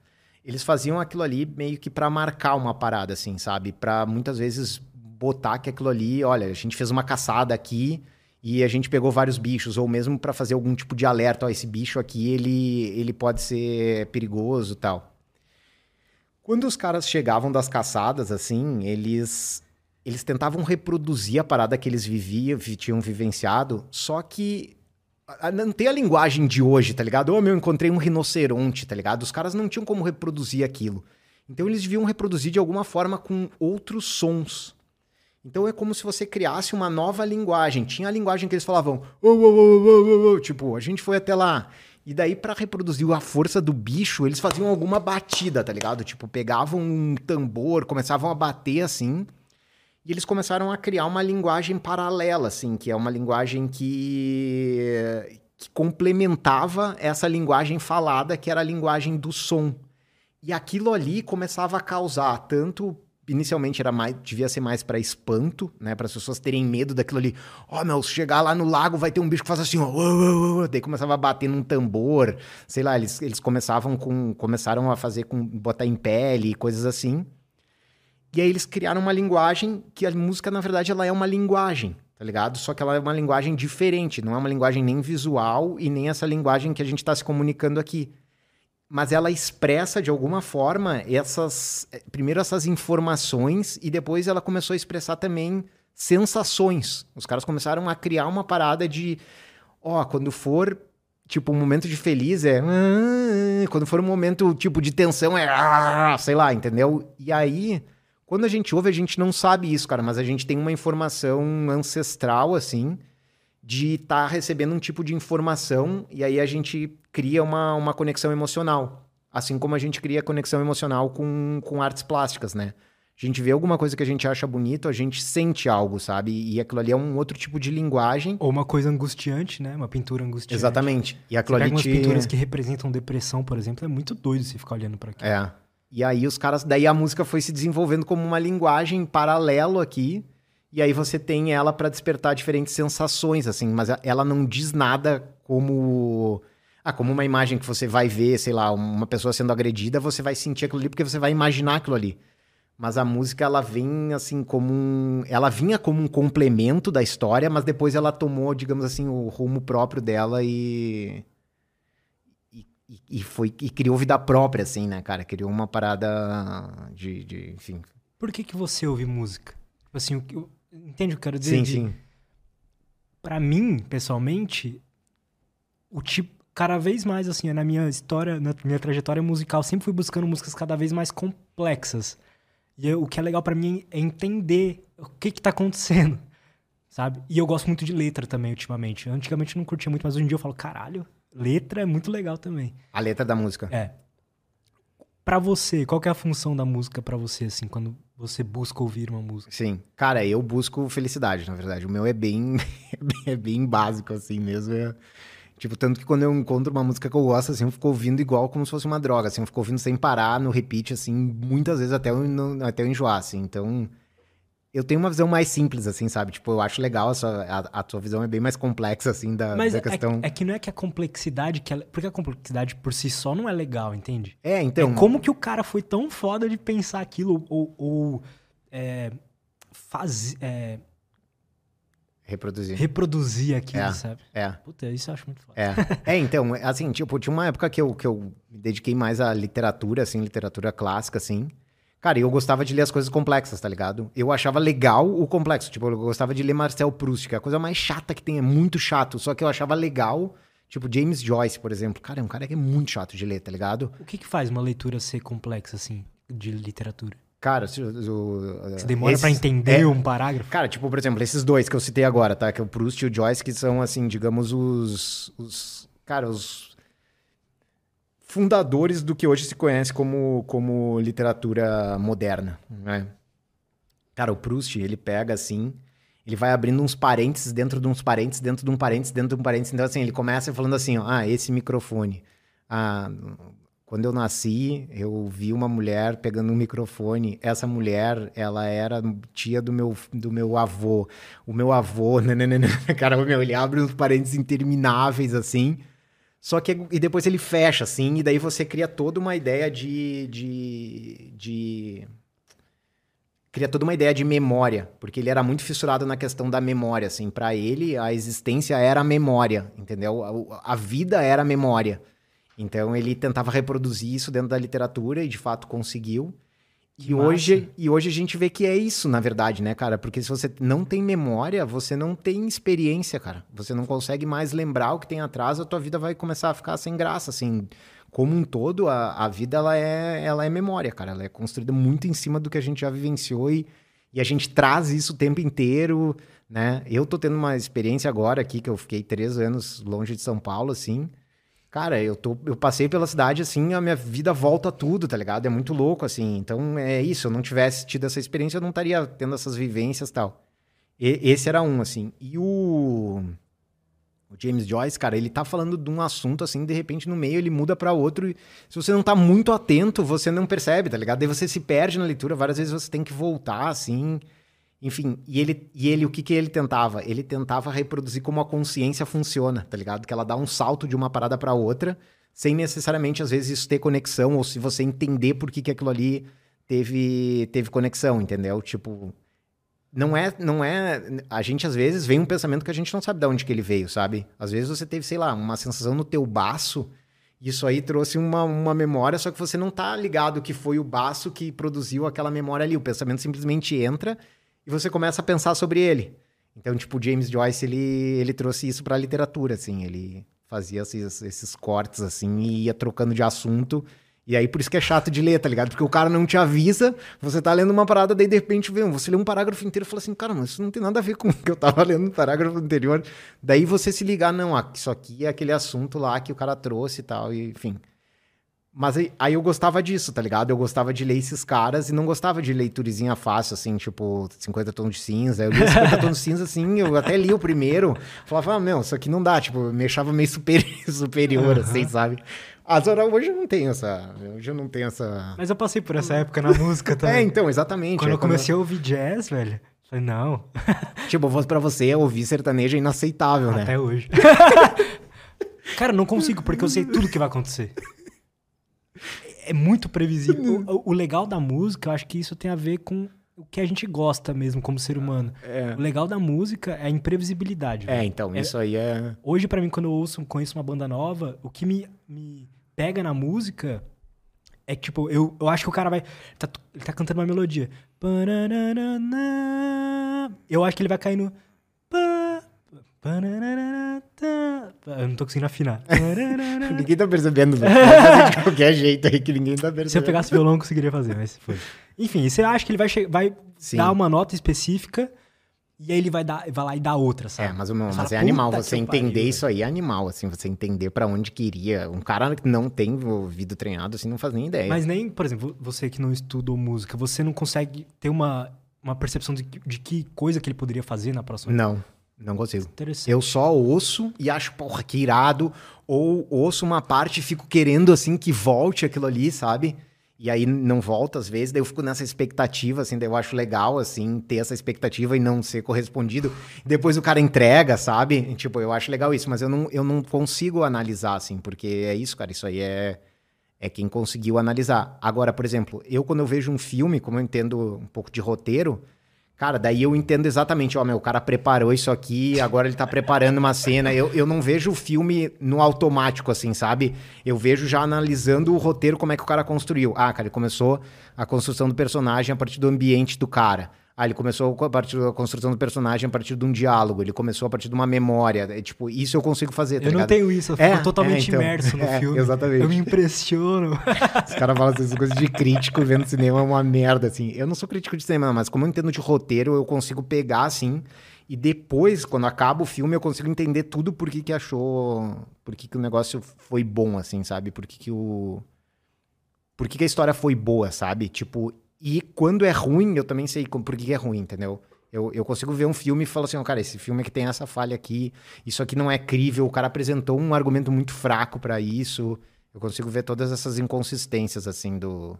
Eles faziam aquilo ali meio que para marcar uma parada, assim, sabe? Para muitas vezes botar que aquilo ali, olha, a gente fez uma caçada aqui e a gente pegou vários bichos, ou mesmo para fazer algum tipo de alerta, ó, esse bicho aqui, ele, ele pode ser perigoso tal. Quando os caras chegavam das caçadas, assim, eles eles tentavam reproduzir a parada que eles viviam, tinham vivenciado, só que não tem a linguagem de hoje, tá ligado? Ô, meu, encontrei um rinoceronte, tá ligado? Os caras não tinham como reproduzir aquilo. Então eles deviam reproduzir de alguma forma com outros sons. Então é como se você criasse uma nova linguagem. Tinha a linguagem que eles falavam, oh, oh, oh, tipo, a gente foi até lá. E daí, para reproduzir a força do bicho, eles faziam alguma batida, tá ligado? Tipo, pegavam um tambor, começavam a bater assim. E eles começaram a criar uma linguagem paralela, assim, que é uma linguagem que, que complementava essa linguagem falada, que era a linguagem do som. E aquilo ali começava a causar tanto inicialmente era mais, devia ser mais para espanto, né, para as pessoas terem medo daquilo ali. Ó, oh, meu, chegar lá no lago vai ter um bicho que faz assim, ó, oh, oh, daí começava a bater num tambor, sei lá, eles, eles começavam com começaram a fazer com botar em pele, coisas assim. E aí eles criaram uma linguagem que a música na verdade ela é uma linguagem, tá ligado? Só que ela é uma linguagem diferente, não é uma linguagem nem visual e nem essa linguagem que a gente está se comunicando aqui mas ela expressa de alguma forma essas eh, primeiro essas informações e depois ela começou a expressar também sensações. Os caras começaram a criar uma parada de ó, oh, quando for tipo um momento de feliz é ah", quando for um momento tipo de tensão é ah", sei lá, entendeu? E aí quando a gente ouve a gente não sabe isso, cara, mas a gente tem uma informação ancestral assim de estar tá recebendo um tipo de informação e aí a gente cria uma, uma conexão emocional. Assim como a gente cria conexão emocional com, com artes plásticas, né? A gente vê alguma coisa que a gente acha bonito, a gente sente algo, sabe? E aquilo ali é um outro tipo de linguagem. Ou uma coisa angustiante, né? Uma pintura angustiante. Exatamente. E aquilo ali te... pinturas que representam depressão, por exemplo, é muito doido você ficar olhando para aquilo. É. E aí os caras, daí a música foi se desenvolvendo como uma linguagem paralelo aqui e aí você tem ela para despertar diferentes sensações, assim, mas ela não diz nada como. Ah, como uma imagem que você vai ver, sei lá, uma pessoa sendo agredida, você vai sentir aquilo ali porque você vai imaginar aquilo ali. Mas a música, ela vem assim como um. Ela vinha como um complemento da história, mas depois ela tomou, digamos assim, o rumo próprio dela e. E, e foi e criou vida própria, assim, né, cara? Criou uma parada de. de enfim. Por que, que você ouve música? Tipo assim, o, Entende o que eu quero dizer? Sim, de, sim. Pra mim, pessoalmente, o tipo. Cada vez mais, assim, na minha história, na minha trajetória musical, sempre fui buscando músicas cada vez mais complexas. E eu, o que é legal para mim é entender o que que tá acontecendo, sabe? E eu gosto muito de letra também, ultimamente. Antigamente eu não curtia muito, mas hoje em dia eu falo, caralho, letra é muito legal também. A letra da música. É. Para você, qual é a função da música para você, assim, quando você busca ouvir uma música? Sim. Cara, eu busco felicidade, na verdade. O meu é bem, é bem básico, assim mesmo. É... Tipo, tanto que quando eu encontro uma música que eu gosto, assim, eu fico ouvindo igual como se fosse uma droga, assim. Eu fico ouvindo sem parar, no repeat, assim, muitas vezes até eu, até eu enjoar, assim. Então, eu tenho uma visão mais simples, assim, sabe? Tipo, eu acho legal a sua, a, a tua visão é bem mais complexa, assim, da, Mas da é, questão. É, é que não é que a complexidade, que ela, porque a complexidade por si só não é legal, entende? É, então. É como que o cara foi tão foda de pensar aquilo, ou, ou é, fazer. É, reproduzir. Reproduzir aquilo, é, sabe? É. Puta, isso eu acho muito foda. É. é, então, assim, tipo, tinha uma época que eu, que eu me dediquei mais à literatura, assim, literatura clássica, assim. Cara, eu gostava de ler as coisas complexas, tá ligado? Eu achava legal o complexo. Tipo, eu gostava de ler Marcel Proust, que é a coisa mais chata que tem, é muito chato. Só que eu achava legal, tipo, James Joyce, por exemplo. Cara, é um cara que é muito chato de ler, tá ligado? O que que faz uma leitura ser complexa, assim, de literatura? Cara, o, Você demora esses, pra entender é, um parágrafo? Cara, tipo, por exemplo, esses dois que eu citei agora, tá? Que é o Proust e o Joyce, que são, assim, digamos, os... os cara, os fundadores do que hoje se conhece como, como literatura moderna, né? Cara, o Proust, ele pega assim, ele vai abrindo uns parênteses dentro de uns parênteses, dentro de um parênteses, dentro de um parênteses. Então, assim, ele começa falando assim, ó, ah, esse microfone. Ah, quando eu nasci, eu vi uma mulher pegando um microfone. Essa mulher, ela era tia do meu, do meu avô. O meu avô, nananana, cara, meu, ele abre uns parênteses intermináveis, assim. Só que e depois ele fecha, assim, e daí você cria toda uma ideia de. de, de... Cria toda uma ideia de memória, porque ele era muito fissurado na questão da memória, assim. para ele, a existência era a memória, entendeu? A, a vida era a memória. Então ele tentava reproduzir isso dentro da literatura e de fato conseguiu. E hoje, e hoje a gente vê que é isso, na verdade, né, cara? Porque se você não tem memória, você não tem experiência, cara. Você não consegue mais lembrar o que tem atrás, a tua vida vai começar a ficar sem graça, assim. como um todo, a, a vida ela é, ela é memória, cara. Ela é construída muito em cima do que a gente já vivenciou e, e a gente traz isso o tempo inteiro, né? Eu tô tendo uma experiência agora aqui, que eu fiquei três anos longe de São Paulo, assim. Cara, eu, tô, eu passei pela cidade, assim, a minha vida volta tudo, tá ligado? É muito louco, assim. Então, é isso. Eu não tivesse tido essa experiência, eu não estaria tendo essas vivências tal. E, esse era um, assim. E o... O James Joyce, cara, ele tá falando de um assunto assim, de repente no meio ele muda para outro e se você não tá muito atento, você não percebe, tá ligado? Daí você se perde na leitura, várias vezes você tem que voltar assim. Enfim, e ele, e ele o que que ele tentava? Ele tentava reproduzir como a consciência funciona, tá ligado? Que ela dá um salto de uma parada para outra, sem necessariamente às vezes isso ter conexão ou se você entender por que que aquilo ali teve teve conexão, entendeu? Tipo, não é, não é. A gente às vezes vem um pensamento que a gente não sabe de onde que ele veio, sabe? Às vezes você teve, sei lá, uma sensação no teu baço, isso aí trouxe uma, uma memória, só que você não tá ligado que foi o baço que produziu aquela memória ali. O pensamento simplesmente entra e você começa a pensar sobre ele. Então, tipo, James Joyce, ele, ele trouxe isso pra literatura, assim. Ele fazia esses, esses cortes, assim, e ia trocando de assunto e aí por isso que é chato de ler, tá ligado? Porque o cara não te avisa, você tá lendo uma parada, daí de repente vem, você lê um parágrafo inteiro e fala assim, cara, mas isso não tem nada a ver com o que eu tava lendo no parágrafo anterior. Daí você se ligar, não, isso aqui é aquele assunto lá que o cara trouxe e tal, e, enfim. Mas aí, aí, eu gostava disso, tá ligado? Eu gostava de ler esses caras e não gostava de leiturizinha fácil, assim, tipo 50 tons de cinza. Eu li 50 tons de cinza, assim, eu até li o primeiro, falava, ah, meu, isso aqui não dá, tipo, me achava meio super, superior, uhum. assim, sabe? Agora, hoje eu não tenho essa. Hoje eu não tenho essa. Mas eu passei por essa época na música também. é, então, exatamente. Quando é, eu comecei quando... a ouvir jazz, velho. Falei, não. tipo, fosse pra você, ouvir sertanejo é inaceitável, Até né? Até hoje. Cara, não consigo, porque eu sei tudo que vai acontecer. É muito previsível. o, o legal da música, eu acho que isso tem a ver com o que a gente gosta mesmo como ser humano. É. O legal da música é a imprevisibilidade. É, então, é, isso aí é. Hoje, para mim, quando eu ouço, conheço uma banda nova, o que me, me pega na música é que, tipo, eu, eu acho que o cara vai. Tá, ele tá cantando uma melodia. Eu acho que ele vai cair no. Eu não tô conseguindo afinar. ninguém tá percebendo, de qualquer jeito aí que ninguém tá percebendo. Se eu pegasse violão, eu conseguiria fazer, mas foi. Enfim, você acha que ele vai, vai dar uma nota específica e aí ele vai, dar, vai lá e dá outra, sabe? É, mas, mas fala, é animal você entender pariu, isso aí, é animal, assim, você entender para onde queria. Um cara que não tem ouvido treinado, assim, não faz nem ideia. Mas nem, por exemplo, você que não estudou música, você não consegue ter uma, uma percepção de, de que coisa que ele poderia fazer na próxima? Não. Não consigo. Eu só ouço e acho, porra, que irado. Ou ouço uma parte e fico querendo, assim, que volte aquilo ali, sabe? E aí não volta às vezes, daí eu fico nessa expectativa, assim, daí eu acho legal, assim, ter essa expectativa e não ser correspondido. Depois o cara entrega, sabe? E, tipo, eu acho legal isso, mas eu não, eu não consigo analisar, assim, porque é isso, cara, isso aí é, é quem conseguiu analisar. Agora, por exemplo, eu quando eu vejo um filme, como eu entendo um pouco de roteiro, Cara, daí eu entendo exatamente, ó, meu, o cara preparou isso aqui, agora ele tá preparando uma cena. Eu, eu não vejo o filme no automático, assim, sabe? Eu vejo já analisando o roteiro, como é que o cara construiu. Ah, cara, ele começou a construção do personagem a partir do ambiente do cara. Ah, ele começou a partir da construção do personagem a partir de um diálogo, ele começou a partir de uma memória. É, tipo, isso eu consigo fazer, tá Eu ligado? não tenho isso, eu fico é, totalmente é, então, imerso no é, filme. Exatamente. Eu me impressiono. Os caras falam essas coisas de crítico vendo cinema é uma merda, assim. Eu não sou crítico de cinema, mas como eu entendo de roteiro, eu consigo pegar, assim, e depois, quando acaba o filme, eu consigo entender tudo por que que achou... Por que que o negócio foi bom, assim, sabe? Por que que o... Por que, que a história foi boa, sabe? Tipo, e quando é ruim, eu também sei por que é ruim, entendeu? Eu, eu consigo ver um filme e falar assim, oh, cara, esse filme que tem essa falha aqui, isso aqui não é crível, o cara apresentou um argumento muito fraco para isso. Eu consigo ver todas essas inconsistências, assim, do...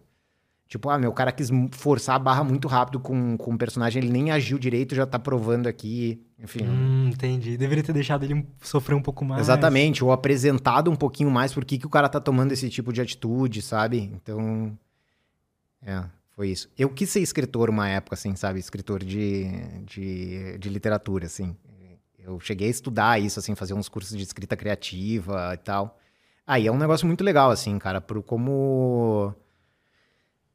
Tipo, ah, meu, o cara quis forçar a barra muito rápido com, com o personagem, ele nem agiu direito, já tá provando aqui, enfim. Hum, entendi. Deveria ter deixado ele sofrer um pouco mais. Exatamente, ou apresentado um pouquinho mais por que, que o cara tá tomando esse tipo de atitude, sabe? Então, é... Foi isso. Eu quis ser escritor uma época, assim, sabe? Escritor de, de, de literatura, assim. Eu cheguei a estudar isso, assim, fazer uns cursos de escrita criativa e tal. Aí ah, é um negócio muito legal, assim, cara, pro como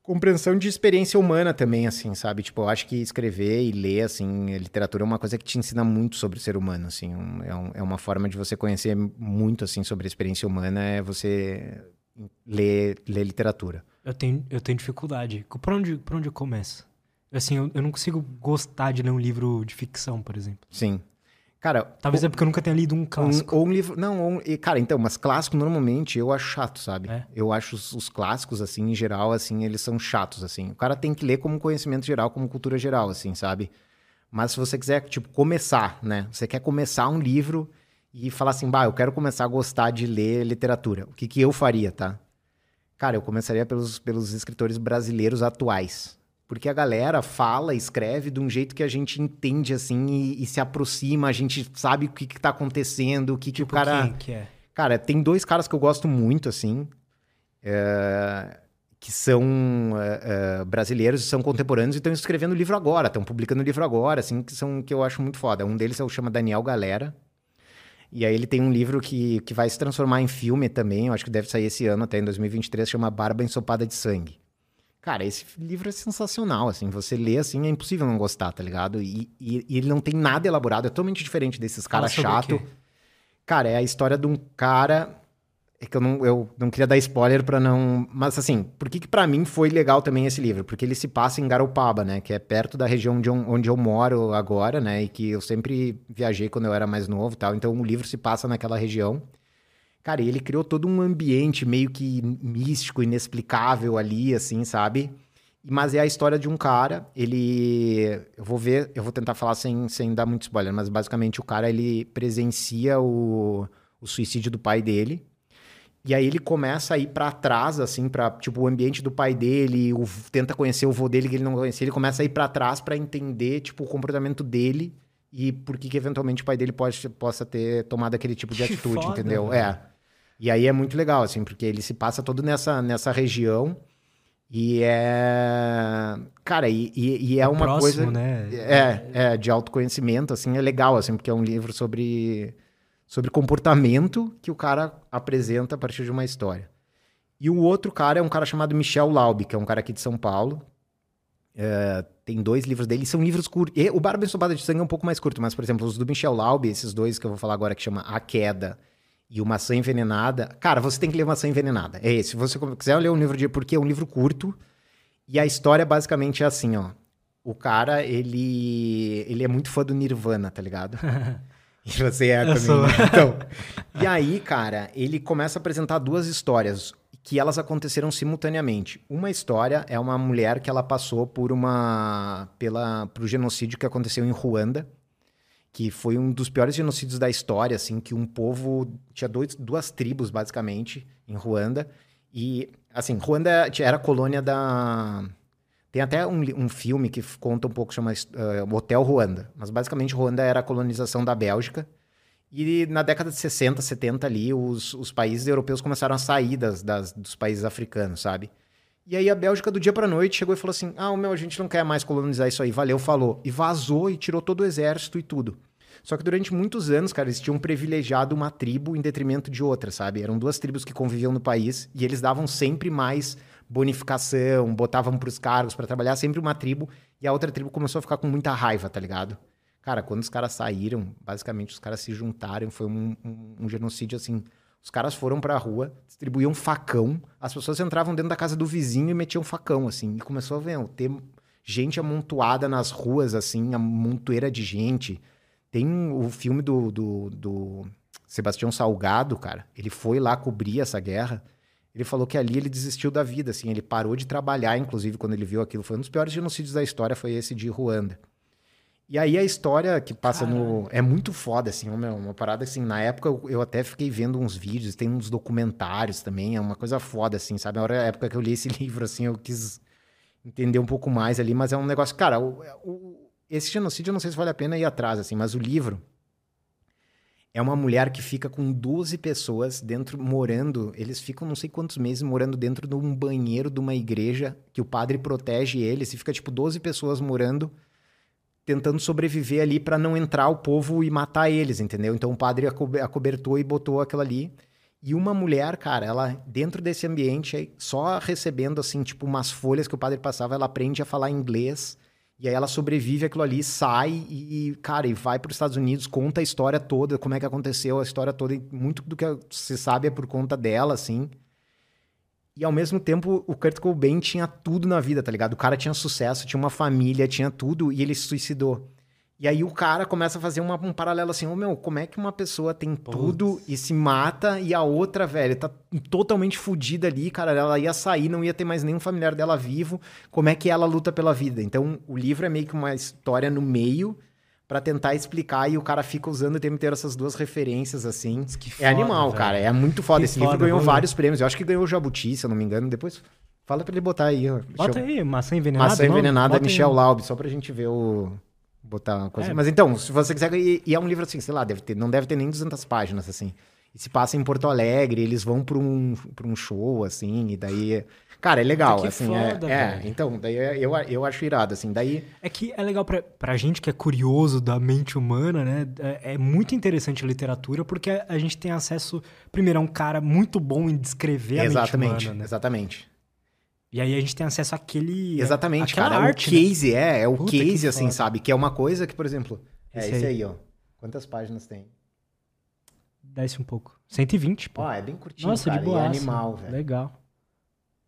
compreensão de experiência humana também, assim, sabe? Tipo, eu acho que escrever e ler, assim, literatura é uma coisa que te ensina muito sobre o ser humano, assim. Um, é, um, é uma forma de você conhecer muito, assim, sobre a experiência humana, é você ler, ler literatura. Eu tenho, eu tenho dificuldade. Por onde, por onde eu começo? Assim, eu, eu não consigo gostar de ler um livro de ficção, por exemplo. Sim. Cara, talvez é porque eu nunca tenha lido um clássico. Um, ou um livro, não, ou, e, cara, então, mas clássico normalmente eu acho chato, sabe? É? Eu acho os, os, clássicos assim, em geral, assim, eles são chatos assim. O cara tem que ler como conhecimento geral, como cultura geral, assim, sabe? Mas se você quiser, tipo, começar, né? Você quer começar um livro e falar assim, bah, eu quero começar a gostar de ler literatura. O que que eu faria, tá? Cara, eu começaria pelos, pelos escritores brasileiros atuais. Porque a galera fala, escreve de um jeito que a gente entende, assim, e, e se aproxima, a gente sabe o que, que tá acontecendo, o que, tipo que o tipo cara. Quem que é? Cara, tem dois caras que eu gosto muito, assim. É... Que são é, é, brasileiros, são contemporâneos e estão escrevendo livro agora, estão publicando livro agora, assim, que são que eu acho muito foda. Um deles é o chama Daniel Galera. E aí ele tem um livro que, que vai se transformar em filme também, eu acho que deve sair esse ano, até em 2023, chama Barba Ensopada de Sangue. Cara, esse livro é sensacional, assim. Você lê, assim, é impossível não gostar, tá ligado? E, e, e ele não tem nada elaborado, é totalmente diferente desses caras chato. Cara, é a história de um cara... É que eu não, eu não queria dar spoiler para não... Mas, assim, por que que pra mim foi legal também esse livro? Porque ele se passa em Garopaba, né? Que é perto da região de onde eu moro agora, né? E que eu sempre viajei quando eu era mais novo tal. Então, o livro se passa naquela região. Cara, ele criou todo um ambiente meio que místico, inexplicável ali, assim, sabe? Mas é a história de um cara, ele... Eu vou ver, eu vou tentar falar sem, sem dar muito spoiler, mas basicamente o cara, ele presencia o, o suicídio do pai dele. E aí ele começa a ir para trás, assim, para tipo, o ambiente do pai dele, o, tenta conhecer o vô dele que ele não conhecia, ele começa a ir para trás para entender, tipo, o comportamento dele e por que, que eventualmente o pai dele pode, possa ter tomado aquele tipo de que atitude, foda, entendeu? Mano. É. E aí é muito legal, assim, porque ele se passa todo nessa, nessa região e é. Cara, e, e, e é, é uma próximo, coisa. Né? É, é, de autoconhecimento, assim, é legal, assim, porque é um livro sobre, sobre comportamento que o cara apresenta a partir de uma história. E o outro cara é um cara chamado Michel Laub, que é um cara aqui de São Paulo, Uh, tem dois livros dele, são livros curtos. O Barba Ensopada de Sangue é um pouco mais curto, mas, por exemplo, os do Michel Laub, esses dois que eu vou falar agora, que chama A Queda e o Maçã Envenenada. Cara, você tem que ler Maçã Envenenada. É esse. Se você quiser ler um livro de. Porque é um livro curto. E a história basicamente é assim, ó. O cara, ele. Ele é muito fã do Nirvana, tá ligado? E você é também. Sou. Né? Então, e aí, cara, ele começa a apresentar duas histórias que elas aconteceram simultaneamente. Uma história é uma mulher que ela passou por uma pela pro genocídio que aconteceu em Ruanda, que foi um dos piores genocídios da história, assim, que um povo tinha dois, duas tribos basicamente em Ruanda e assim, Ruanda era colônia da tem até um, um filme que conta um pouco chama uh, Hotel Ruanda, mas basicamente Ruanda era a colonização da Bélgica e na década de 60, 70 ali, os, os países europeus começaram a sair das, das, dos países africanos, sabe? E aí a Bélgica, do dia pra noite, chegou e falou assim: ah, meu, a gente não quer mais colonizar isso aí, valeu, falou. E vazou e tirou todo o exército e tudo. Só que durante muitos anos, cara, eles tinham privilegiado uma tribo em detrimento de outra, sabe? Eram duas tribos que conviviam no país e eles davam sempre mais bonificação, botavam pros cargos para trabalhar sempre uma tribo e a outra tribo começou a ficar com muita raiva, tá ligado? Cara, quando os caras saíram, basicamente os caras se juntaram, foi um, um, um genocídio assim. Os caras foram pra rua, distribuíam facão, as pessoas entravam dentro da casa do vizinho e metiam facão, assim. E começou a ver, ter gente amontoada nas ruas, assim, a montoeira de gente. Tem o filme do, do, do Sebastião Salgado, cara. Ele foi lá cobrir essa guerra. Ele falou que ali ele desistiu da vida, assim. Ele parou de trabalhar, inclusive, quando ele viu aquilo. Foi um dos piores genocídios da história, foi esse de Ruanda. E aí a história que passa Caramba. no. É muito foda, assim, uma, uma parada assim. Na época eu, eu, até fiquei vendo uns vídeos, tem uns documentários também, é uma coisa foda, assim, sabe? Na hora, época que eu li esse livro, assim, eu quis entender um pouco mais ali, mas é um negócio. Cara, o, o, esse genocídio eu não sei se vale a pena ir atrás, assim, mas o livro. É uma mulher que fica com 12 pessoas dentro, morando. Eles ficam não sei quantos meses morando dentro de um banheiro de uma igreja que o padre protege eles. E fica, tipo, 12 pessoas morando tentando sobreviver ali para não entrar o povo e matar eles, entendeu? Então o padre acobertou e botou aquilo ali. E uma mulher, cara, ela dentro desse ambiente, só recebendo assim, tipo umas folhas que o padre passava, ela aprende a falar inglês. E aí ela sobrevive aquilo ali, sai e, cara, e vai para os Estados Unidos, conta a história toda, como é que aconteceu a história toda, e muito do que se sabe é por conta dela, assim. E ao mesmo tempo, o Kurt Cobain tinha tudo na vida, tá ligado? O cara tinha sucesso, tinha uma família, tinha tudo, e ele se suicidou. E aí o cara começa a fazer uma, um paralelo assim, ô oh, meu, como é que uma pessoa tem Putz. tudo e se mata e a outra, velho, tá totalmente fodida ali, cara, ela ia sair, não ia ter mais nenhum familiar dela vivo, como é que ela luta pela vida? Então o livro é meio que uma história no meio para tentar explicar e o cara fica usando o tempo inteiro essas duas referências assim. Que é foda, é animal, velho. cara, é muito foda. Que Esse foda, livro ganhou vários prêmios, eu acho que ganhou o Jabuti, se eu não me engano, depois... Fala pra ele botar aí. Ó. Bota eu... aí, maçã envenenada. Maçã envenenada, Michel Laub, só pra gente ver o botar uma coisa. É. Mas então, se você quiser. E, e, é um livro assim, sei lá, deve ter, não deve ter nem 200 páginas, assim. E se passa em Porto Alegre, eles vão pra um, pra um show, assim, e daí. Cara, é legal, assim. É, foda, é, é, então, daí é, eu, eu acho irado, assim. Daí. É que é legal pra, pra gente que é curioso da mente humana, né? É, é muito interessante a literatura, porque a, gente tem acesso, primeiro, a um cara muito bom em descrever exatamente, a mente humana. Né? Exatamente. E aí a gente tem acesso àquele. Exatamente, cara. Arte, é o case, né? é. É o Puta, case, assim, foda. sabe? Que é uma coisa que, por exemplo. É esse, esse aí. aí. ó. Quantas páginas tem? Desce um pouco. 120, pô. Ó, é bem curtinho, Nossa, cara. de boa. É animal, velho. Legal.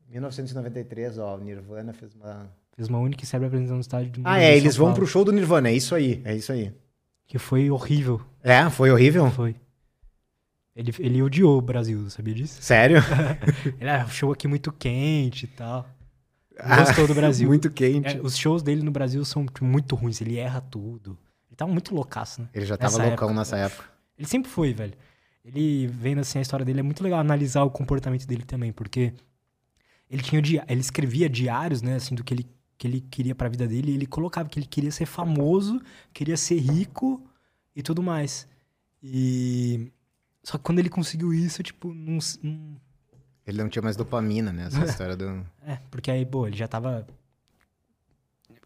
1993, ó, o Nirvana fez uma. Fez uma única e série apresentação no estádio do Ah, é, eles vão pro show do Nirvana, é isso aí, é isso aí. Que foi horrível. É, foi horrível? Foi. Ele, ele odiou o Brasil, sabia disso? Sério? ele ah, show aqui muito quente e tal. Gostou do Brasil. muito quente. É, os shows dele no Brasil são tipo, muito ruins, ele erra tudo. Ele tava muito loucaço, né? Ele já tava nessa loucão época. nessa época. Ele sempre foi, velho. Ele vendo assim a história dele, é muito legal analisar o comportamento dele também, porque ele tinha ele escrevia diários, né, assim, do que ele, que ele queria pra vida dele, e ele colocava que ele queria ser famoso, queria ser rico e tudo mais. E só que quando ele conseguiu isso, tipo, não, não... Ele não tinha mais dopamina, né? Essa história do. É, porque aí, pô, ele já tava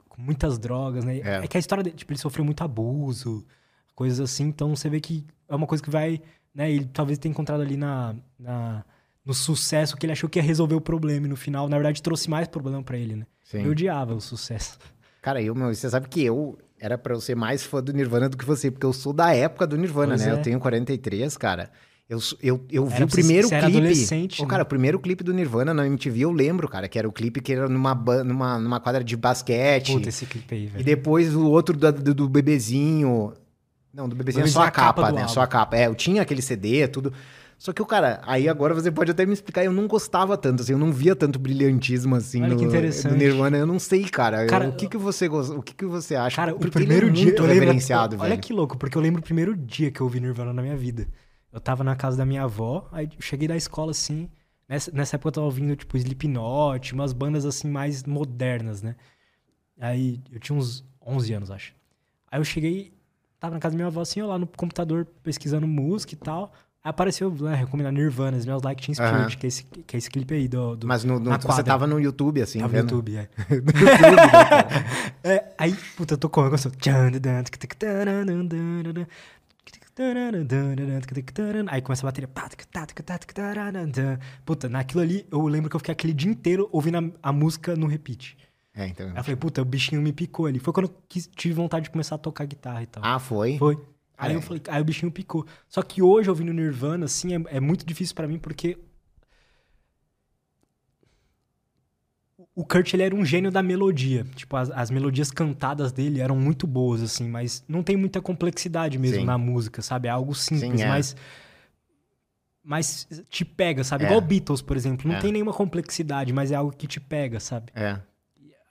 com muitas drogas, né? É, é que a história dele, tipo, ele sofreu muito abuso, coisas assim, então você vê que é uma coisa que vai, né? Ele talvez tenha encontrado ali na, na no sucesso que ele achou que ia resolver o problema e no final, na verdade, trouxe mais problema para ele, né? Sim. Eu odiava o sucesso. Cara, eu, meu, você sabe que eu era para eu ser mais fã do Nirvana do que você, porque eu sou da época do Nirvana, pois né? É. Eu tenho 43, cara. Eu, eu, eu vi o primeiro clipe. Adolescente, oh, cara, o primeiro clipe do Nirvana na MTV, eu lembro, cara, que era o clipe que era numa, numa, numa quadra de basquete. Puta, esse clipe aí, velho. E depois o outro do, do, do bebezinho. Não, do bebezinho é só a capa, capa né? Álbum. Só a capa. É, eu tinha aquele CD, tudo. Só que o cara, aí agora você pode até me explicar, eu não gostava tanto, assim, eu não via tanto brilhantismo assim Olha no, no Nirvana, eu não sei, cara. cara o que que você o que que você acha? Cara, porque o primeiro é dia eu lembro, Olha que louco, porque eu lembro o primeiro dia que eu ouvi Nirvana na minha vida. Eu tava na casa da minha avó, aí eu cheguei da escola assim, nessa, nessa época eu tava ouvindo tipo Slipknot, umas bandas assim mais modernas, né? Aí eu tinha uns 11 anos, acho. Aí eu cheguei, tava na casa da minha avó assim, eu lá no computador pesquisando música e tal apareceu, né, Nirvana, Smells Like Teen Spirit, uhum. que, é esse, que é esse clipe aí do... do Mas no, no você tava no YouTube, assim, Tava vendo? no YouTube, é. no YouTube, né, é, Aí, puta, tocou um negócio... Aí começa a bateria. Puta, naquilo ali, eu lembro que eu fiquei aquele dia inteiro ouvindo a, a música no repeat. É, então. Aí eu falei, puta, o bichinho me picou ali. Foi quando eu quis, tive vontade de começar a tocar guitarra e tal. Ah, foi? Foi. Aí é. eu falei, aí o bichinho picou. Só que hoje, ouvindo Nirvana, assim, é, é muito difícil para mim, porque o Kurt ele era um gênio da melodia. Tipo, as, as, melodias cantadas dele eram muito boas, assim, mas não tem muita complexidade mesmo Sim. na música, sabe? É algo simples, Sim, é. mas. Mas te pega, sabe? É. Igual Beatles, por exemplo. Não é. tem nenhuma complexidade, mas é algo que te pega, sabe? É.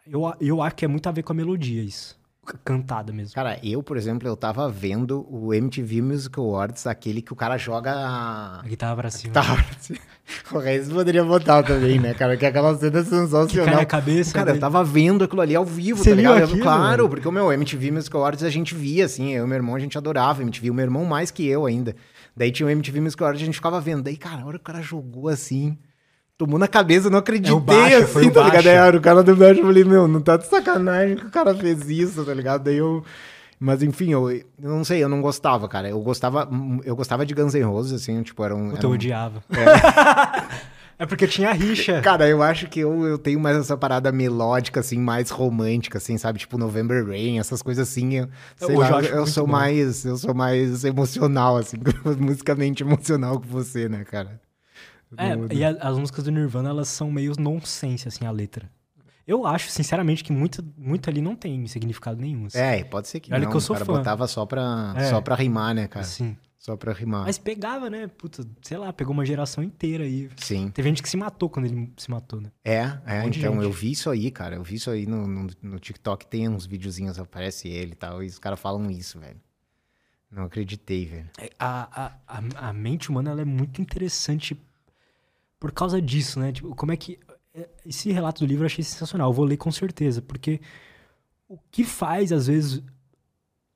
Eu, eu acho que é muito a ver com a melodia isso cantada mesmo. Cara, eu, por exemplo, eu tava vendo o MTV Music Awards, aquele que o cara joga a, a guitarra pra cima. Guitarra pra cima. O Reis poderia botar também, né, cara? Que é aquela cena sensacional. Que cai a cabeça. Cara, dele. eu tava vendo aquilo ali ao vivo, Você tá ligado? Aquilo, claro, mano? porque o meu MTV Music Awards a gente via, assim, eu e meu irmão a gente adorava MTV, o meu irmão mais que eu ainda. Daí tinha o MTV Music Awards a gente ficava vendo. Daí, cara, a hora que o cara jogou assim tomou na cabeça, eu não acreditei, é baixo, assim, tá ligado? É, o cara do baixo, eu falei, meu, não tá de sacanagem que o cara fez isso, tá ligado? Daí eu... Mas enfim, eu, eu não sei, eu não gostava, cara. Eu gostava, eu gostava de Guns N' Roses, assim, tipo, era um... Puta, eu um... odiava. É. É porque tinha rixa. Cara, eu acho que eu, eu tenho mais essa parada melódica, assim, mais romântica, assim, sabe? Tipo November Rain, essas coisas assim. Eu, sei lá, eu, eu sou bom. mais. Eu sou mais emocional, assim, musicalmente emocional que você, né, cara? É, e a, as músicas do Nirvana, elas são meio nonsense, assim, a letra. Eu acho, sinceramente, que muito, muito ali não tem significado nenhum. Assim. É, pode ser que Olha não. que eu sou o cara fã. botava só pra, é. só pra rimar, né, cara? Sim. Só pra rimar. Mas pegava, né? Puta, sei lá, pegou uma geração inteira aí. Sim. Teve gente que se matou quando ele se matou, né? É, é. Um então, eu vi isso aí, cara. Eu vi isso aí no, no, no TikTok. Tem uns videozinhos, aparece ele e tal. E os caras falam isso, velho. Não acreditei, velho. É, a, a, a, a mente humana, ela é muito interessante por causa disso, né? Tipo, como é que... É, esse relato do livro eu achei sensacional. Eu vou ler com certeza. Porque o que faz, às vezes,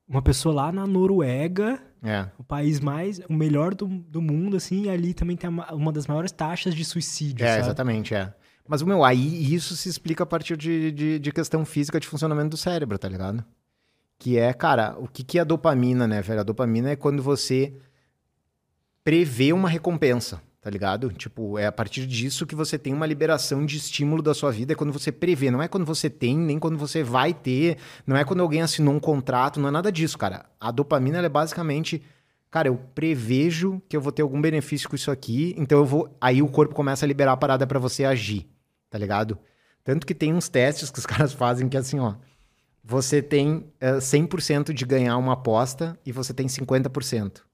uma pessoa lá na Noruega é. O país mais, o melhor do, do mundo, assim, e ali também tem uma das maiores taxas de suicídio. É, sabe? exatamente, é. Mas, meu, aí isso se explica a partir de, de, de, questão física de funcionamento do cérebro, tá ligado? Que é, cara, o que, que é a dopamina, né, velho? A dopamina é quando você prevê uma recompensa tá ligado? Tipo, é a partir disso que você tem uma liberação de estímulo da sua vida, é quando você prevê, não é quando você tem, nem quando você vai ter, não é quando alguém assinou um contrato, não é nada disso, cara. A dopamina é basicamente, cara, eu prevejo que eu vou ter algum benefício com isso aqui, então eu vou, aí o corpo começa a liberar a parada para você agir, tá ligado? Tanto que tem uns testes que os caras fazem que é assim, ó, você tem uh, eh, 100% de ganhar uma aposta e você tem 50%.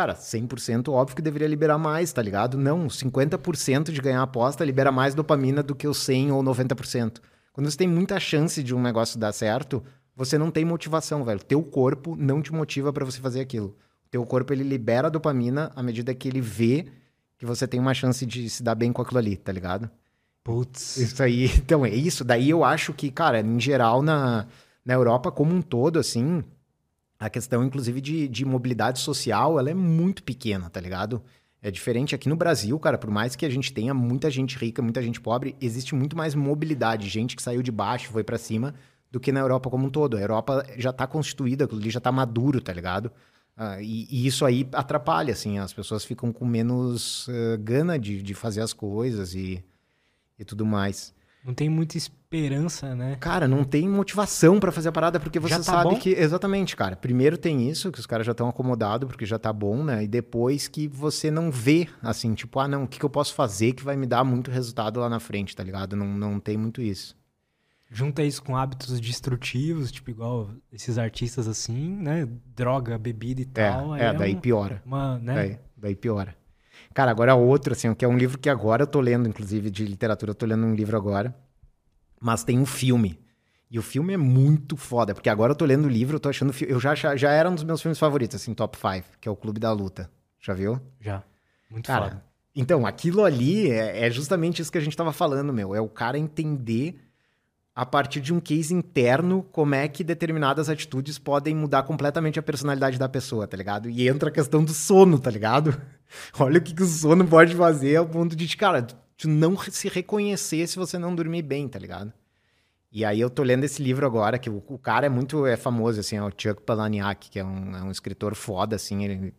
Cara, 100% óbvio que deveria liberar mais, tá ligado? Não, 50% de ganhar aposta libera mais dopamina do que o 100 ou 90%. Quando você tem muita chance de um negócio dar certo, você não tem motivação, velho. Teu corpo não te motiva para você fazer aquilo. Teu corpo ele libera dopamina à medida que ele vê que você tem uma chance de se dar bem com aquilo ali, tá ligado? Putz. Isso aí, então é isso. Daí eu acho que, cara, em geral na, na Europa como um todo, assim, a questão, inclusive, de, de mobilidade social, ela é muito pequena, tá ligado? É diferente aqui no Brasil, cara, por mais que a gente tenha muita gente rica, muita gente pobre, existe muito mais mobilidade, gente que saiu de baixo, foi para cima, do que na Europa como um todo. A Europa já tá constituída, aquilo ali já tá maduro, tá ligado? Uh, e, e, isso aí atrapalha, assim, as pessoas ficam com menos uh, gana de, de fazer as coisas e, e tudo mais. Não tem muita esperança, né? Cara, não tem motivação para fazer a parada, porque você tá sabe bom? que. Exatamente, cara. Primeiro tem isso, que os caras já estão acomodados, porque já tá bom, né? E depois que você não vê, assim, tipo, ah, não, o que, que eu posso fazer que vai me dar muito resultado lá na frente, tá ligado? Não, não tem muito isso. Junta isso com hábitos destrutivos, tipo, igual esses artistas assim, né? Droga, bebida e é, tal. É, é daí piora. Uma, né? Daí, daí piora. Cara, agora outro, assim, que é um livro que agora eu tô lendo, inclusive, de literatura, eu tô lendo um livro agora. Mas tem um filme. E o filme é muito foda, porque agora eu tô lendo o livro, eu tô achando. Eu já, já, já era um dos meus filmes favoritos, assim, top 5, que é o Clube da Luta. Já viu? Já. Muito cara, foda. Então, aquilo ali é, é justamente isso que a gente tava falando, meu. É o cara entender a partir de um case interno, como é que determinadas atitudes podem mudar completamente a personalidade da pessoa, tá ligado? E entra a questão do sono, tá ligado? Olha o que, que o sono pode fazer ao ponto de, cara, não se reconhecer se você não dormir bem, tá ligado? E aí eu tô lendo esse livro agora, que o, o cara é muito é famoso, assim, é o Chuck Palahniuk, que é um, é um escritor foda, assim, ele...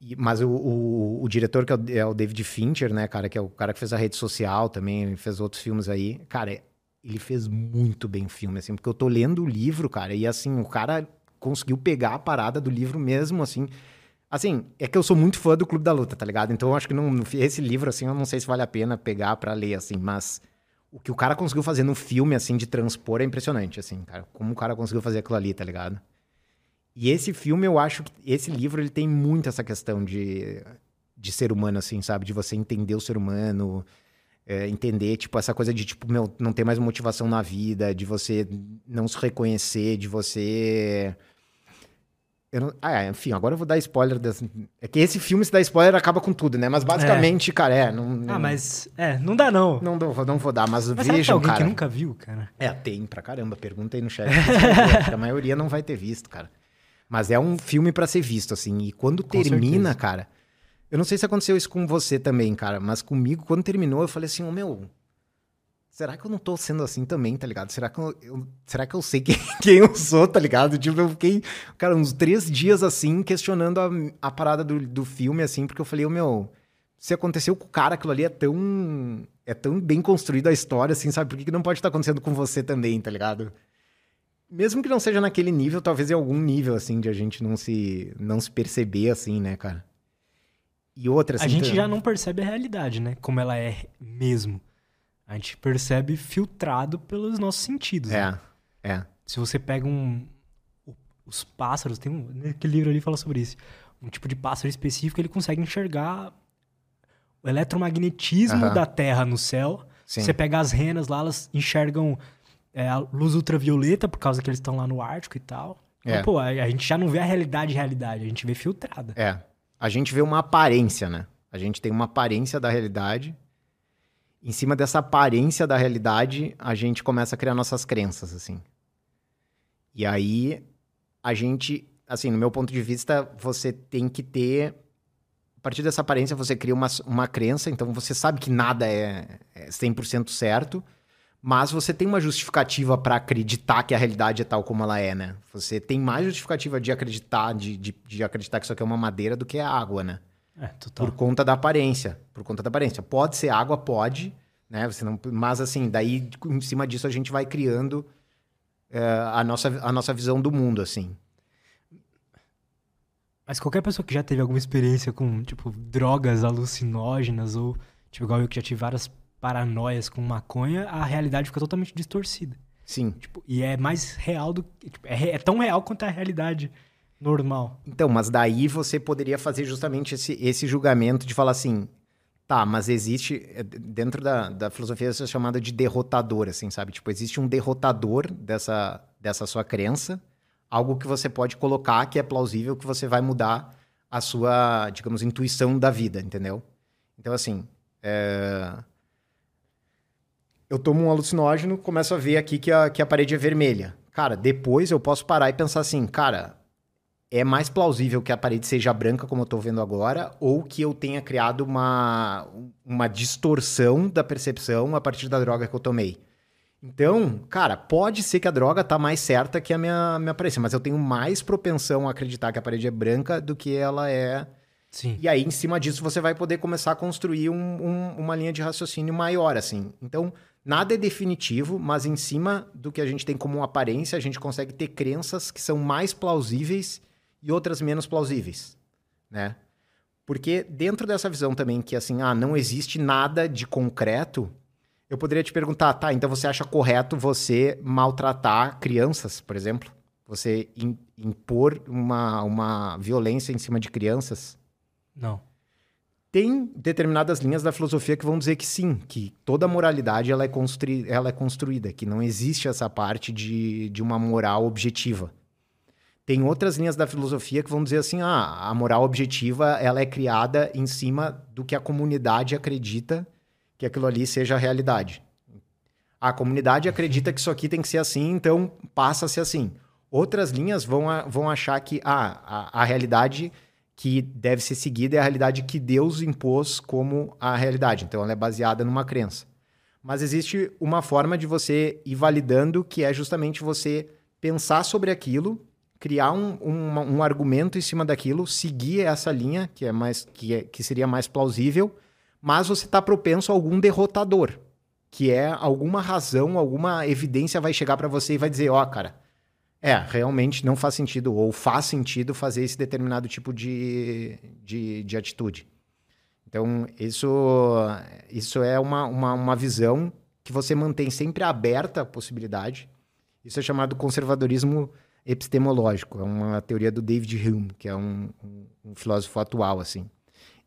E, mas o, o, o, diretor, que é o, é o, David Fincher, né, cara, que é o cara que fez a rede social também, fez outros filmes aí. Cara, ele fez muito bem o filme, assim, porque eu tô lendo o livro, cara, e assim, o cara conseguiu pegar a parada do livro mesmo, assim. Assim, é que eu sou muito fã do Clube da Luta, tá ligado? Então eu acho que não, esse livro, assim, eu não sei se vale a pena pegar para ler, assim, mas o que o cara conseguiu fazer no filme, assim, de transpor é impressionante, assim, cara. Como o cara conseguiu fazer aquilo ali, tá ligado? E esse filme, eu acho que esse livro, ele tem muito essa questão de, de ser humano, assim, sabe? De você entender o ser humano, é, entender, tipo, essa coisa de, tipo, meu, não ter mais motivação na vida, de você não se reconhecer, de você... Não... Ah, é, enfim, agora eu vou dar spoiler. Desse... É que esse filme, se dá spoiler, acaba com tudo, né? Mas basicamente, é. cara, é. Não, não... Ah, mas. É, não dá não. Não, não, não vou dar, mas, mas vejam, alguém cara. que nunca viu, cara. É, tem pra caramba. Pergunta aí no chat. a maioria não vai ter visto, cara. Mas é um filme para ser visto, assim. E quando com termina, certeza. cara, eu não sei se aconteceu isso com você também, cara, mas comigo, quando terminou, eu falei assim, ô oh, meu, será que eu não tô sendo assim também, tá ligado? Será que eu, eu será que eu sei quem, quem, eu sou, tá ligado? Tipo, eu fiquei, cara, uns três dias assim, questionando a, a parada do, do filme, assim, porque eu falei, ô oh, meu, se aconteceu com o cara, aquilo ali é tão. É tão bem construída a história, assim, sabe? Por que, que não pode estar acontecendo com você também, tá ligado? Mesmo que não seja naquele nível, talvez em algum nível, assim, de a gente não se, não se perceber, assim, né, cara? E outra, A gente já não percebe a realidade, né? Como ela é mesmo. A gente percebe filtrado pelos nossos sentidos. É, né? é. Se você pega um. Os pássaros, tem um. Aquele livro ali fala sobre isso. Um tipo de pássaro específico, ele consegue enxergar o eletromagnetismo da Terra no céu. Sim. Você pega as renas lá, elas enxergam é, a luz ultravioleta por causa que eles estão lá no Ártico e tal. Então, É. pô, a, a gente já não vê a realidade realidade, a gente vê filtrada. É. A gente vê uma aparência, né? A gente tem uma aparência da realidade. Em cima dessa aparência da realidade, a gente começa a criar nossas crenças, assim. E aí, a gente, assim, no meu ponto de vista, você tem que ter. A partir dessa aparência, você cria uma, uma crença, então você sabe que nada é, é 100% certo, mas você tem uma justificativa para acreditar que a realidade é tal como ela é, né? Você tem mais justificativa de acreditar, de, de, de acreditar que isso aqui é uma madeira do que é água, né? É, total. Por conta da aparência. Por conta da aparência. Pode ser água, pode, né? Você não, mas assim, daí em cima disso a gente vai criando é, a, nossa, a nossa visão do mundo, assim. Mas qualquer pessoa que já teve alguma experiência com, tipo, drogas alucinógenas ou, tipo, igual eu que já tive várias paranoias com maconha, a realidade fica totalmente distorcida. Sim. Tipo, e é mais real do que. Tipo, é, é tão real quanto a realidade normal. Então, mas daí você poderia fazer justamente esse, esse julgamento de falar assim, tá, mas existe, é, dentro da, da filosofia, isso é chamado de derrotador, assim, sabe? Tipo, existe um derrotador dessa, dessa sua crença, algo que você pode colocar que é plausível que você vai mudar a sua, digamos, intuição da vida, entendeu? Então, assim, é, eu tomo um alucinógeno, começo a ver aqui que a, que a parede é vermelha. Cara, depois eu posso parar e pensar assim, cara, é mais plausível que a parede seja branca, como eu tô vendo agora, ou que eu tenha criado uma, uma distorção da percepção a partir da droga que eu tomei. Então, cara, pode ser que a droga tá mais certa que a minha, minha aparência, mas eu tenho mais propensão a acreditar que a parede é branca do que ela é. Sim. E aí, em cima disso, você vai poder começar a construir um- um- uma linha de raciocínio maior, assim. Então, nada é definitivo, mas em cima do que a gente tem como aparência, a gente consegue ter crenças que são mais plausíveis e outras menos plausíveis, né? Porque dentro dessa visão também que, assim, ah, não existe nada de concreto, eu poderia te perguntar, tá, então você acha correto você maltratar crianças, por exemplo? Você im- impor uma, uma violência em cima de crianças? Não. Tem determinadas linhas da filosofia que vão dizer que sim, que toda moralidade ela é, construí ela é construída, que não existe essa parte de, de uma moral objetiva. Tem outras linhas da filosofia que vão dizer assim, ah, a moral objetiva ela é criada em cima do que a comunidade acredita que aquilo ali seja a realidade. A comunidade acredita que isso aqui tem que ser assim, então passa a ser assim. Outras linhas vão, vão achar que ah, a, a realidade que deve ser seguida é a realidade que Deus impôs como a realidade. Então ela é baseada numa crença. Mas existe uma forma de você ir validando que é justamente você pensar sobre aquilo, criar um, um, um argumento em cima daquilo, seguir essa linha que é mais que, é, que seria mais plausível, mas você está propenso a algum derrotador, que é alguma razão, alguma evidência vai chegar para você e vai dizer, ó, cara, é, realmente não faz sentido, ou faz sentido fazer esse determinado tipo de, de, de atitude. Então, isso, isso é uma, uma, uma visão que você mantém sempre aberta a possibilidade. Isso é chamado conservadorismo epistemológico. É uma teoria do David Hume, que é um, um, um filósofo atual, assim.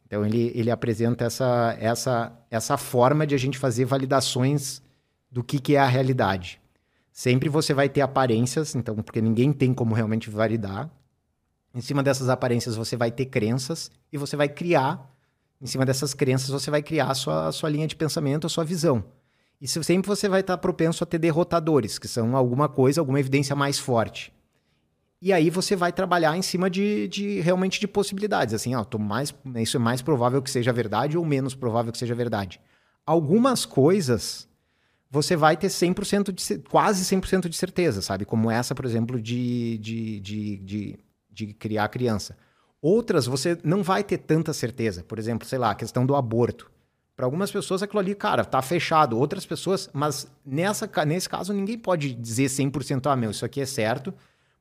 Então, ele, ele apresenta essa, essa, essa forma de a gente fazer validações do que, que é a realidade. Sempre você vai ter aparências, então, porque ninguém tem como realmente validar. Em cima dessas aparências, você vai ter crenças e você vai criar, em cima dessas crenças, você vai criar a sua, a sua linha de pensamento, a sua visão. E se- sempre você vai estar propenso a ter derrotadores, que são alguma coisa, alguma evidência mais forte. E aí você vai trabalhar em cima de, de realmente de possibilidades. Assim, ó, mais, isso é mais provável que seja verdade ou menos provável que seja verdade. Algumas coisas você vai ter 100% de, quase 100% de certeza, sabe? Como essa, por exemplo, de, de, de, de, de criar criança. Outras você não vai ter tanta certeza. Por exemplo, sei lá, a questão do aborto. Para algumas pessoas aquilo ali, cara, tá fechado. Outras pessoas, mas nessa, nesse caso ninguém pode dizer 100% ah, meu, isso aqui é certo,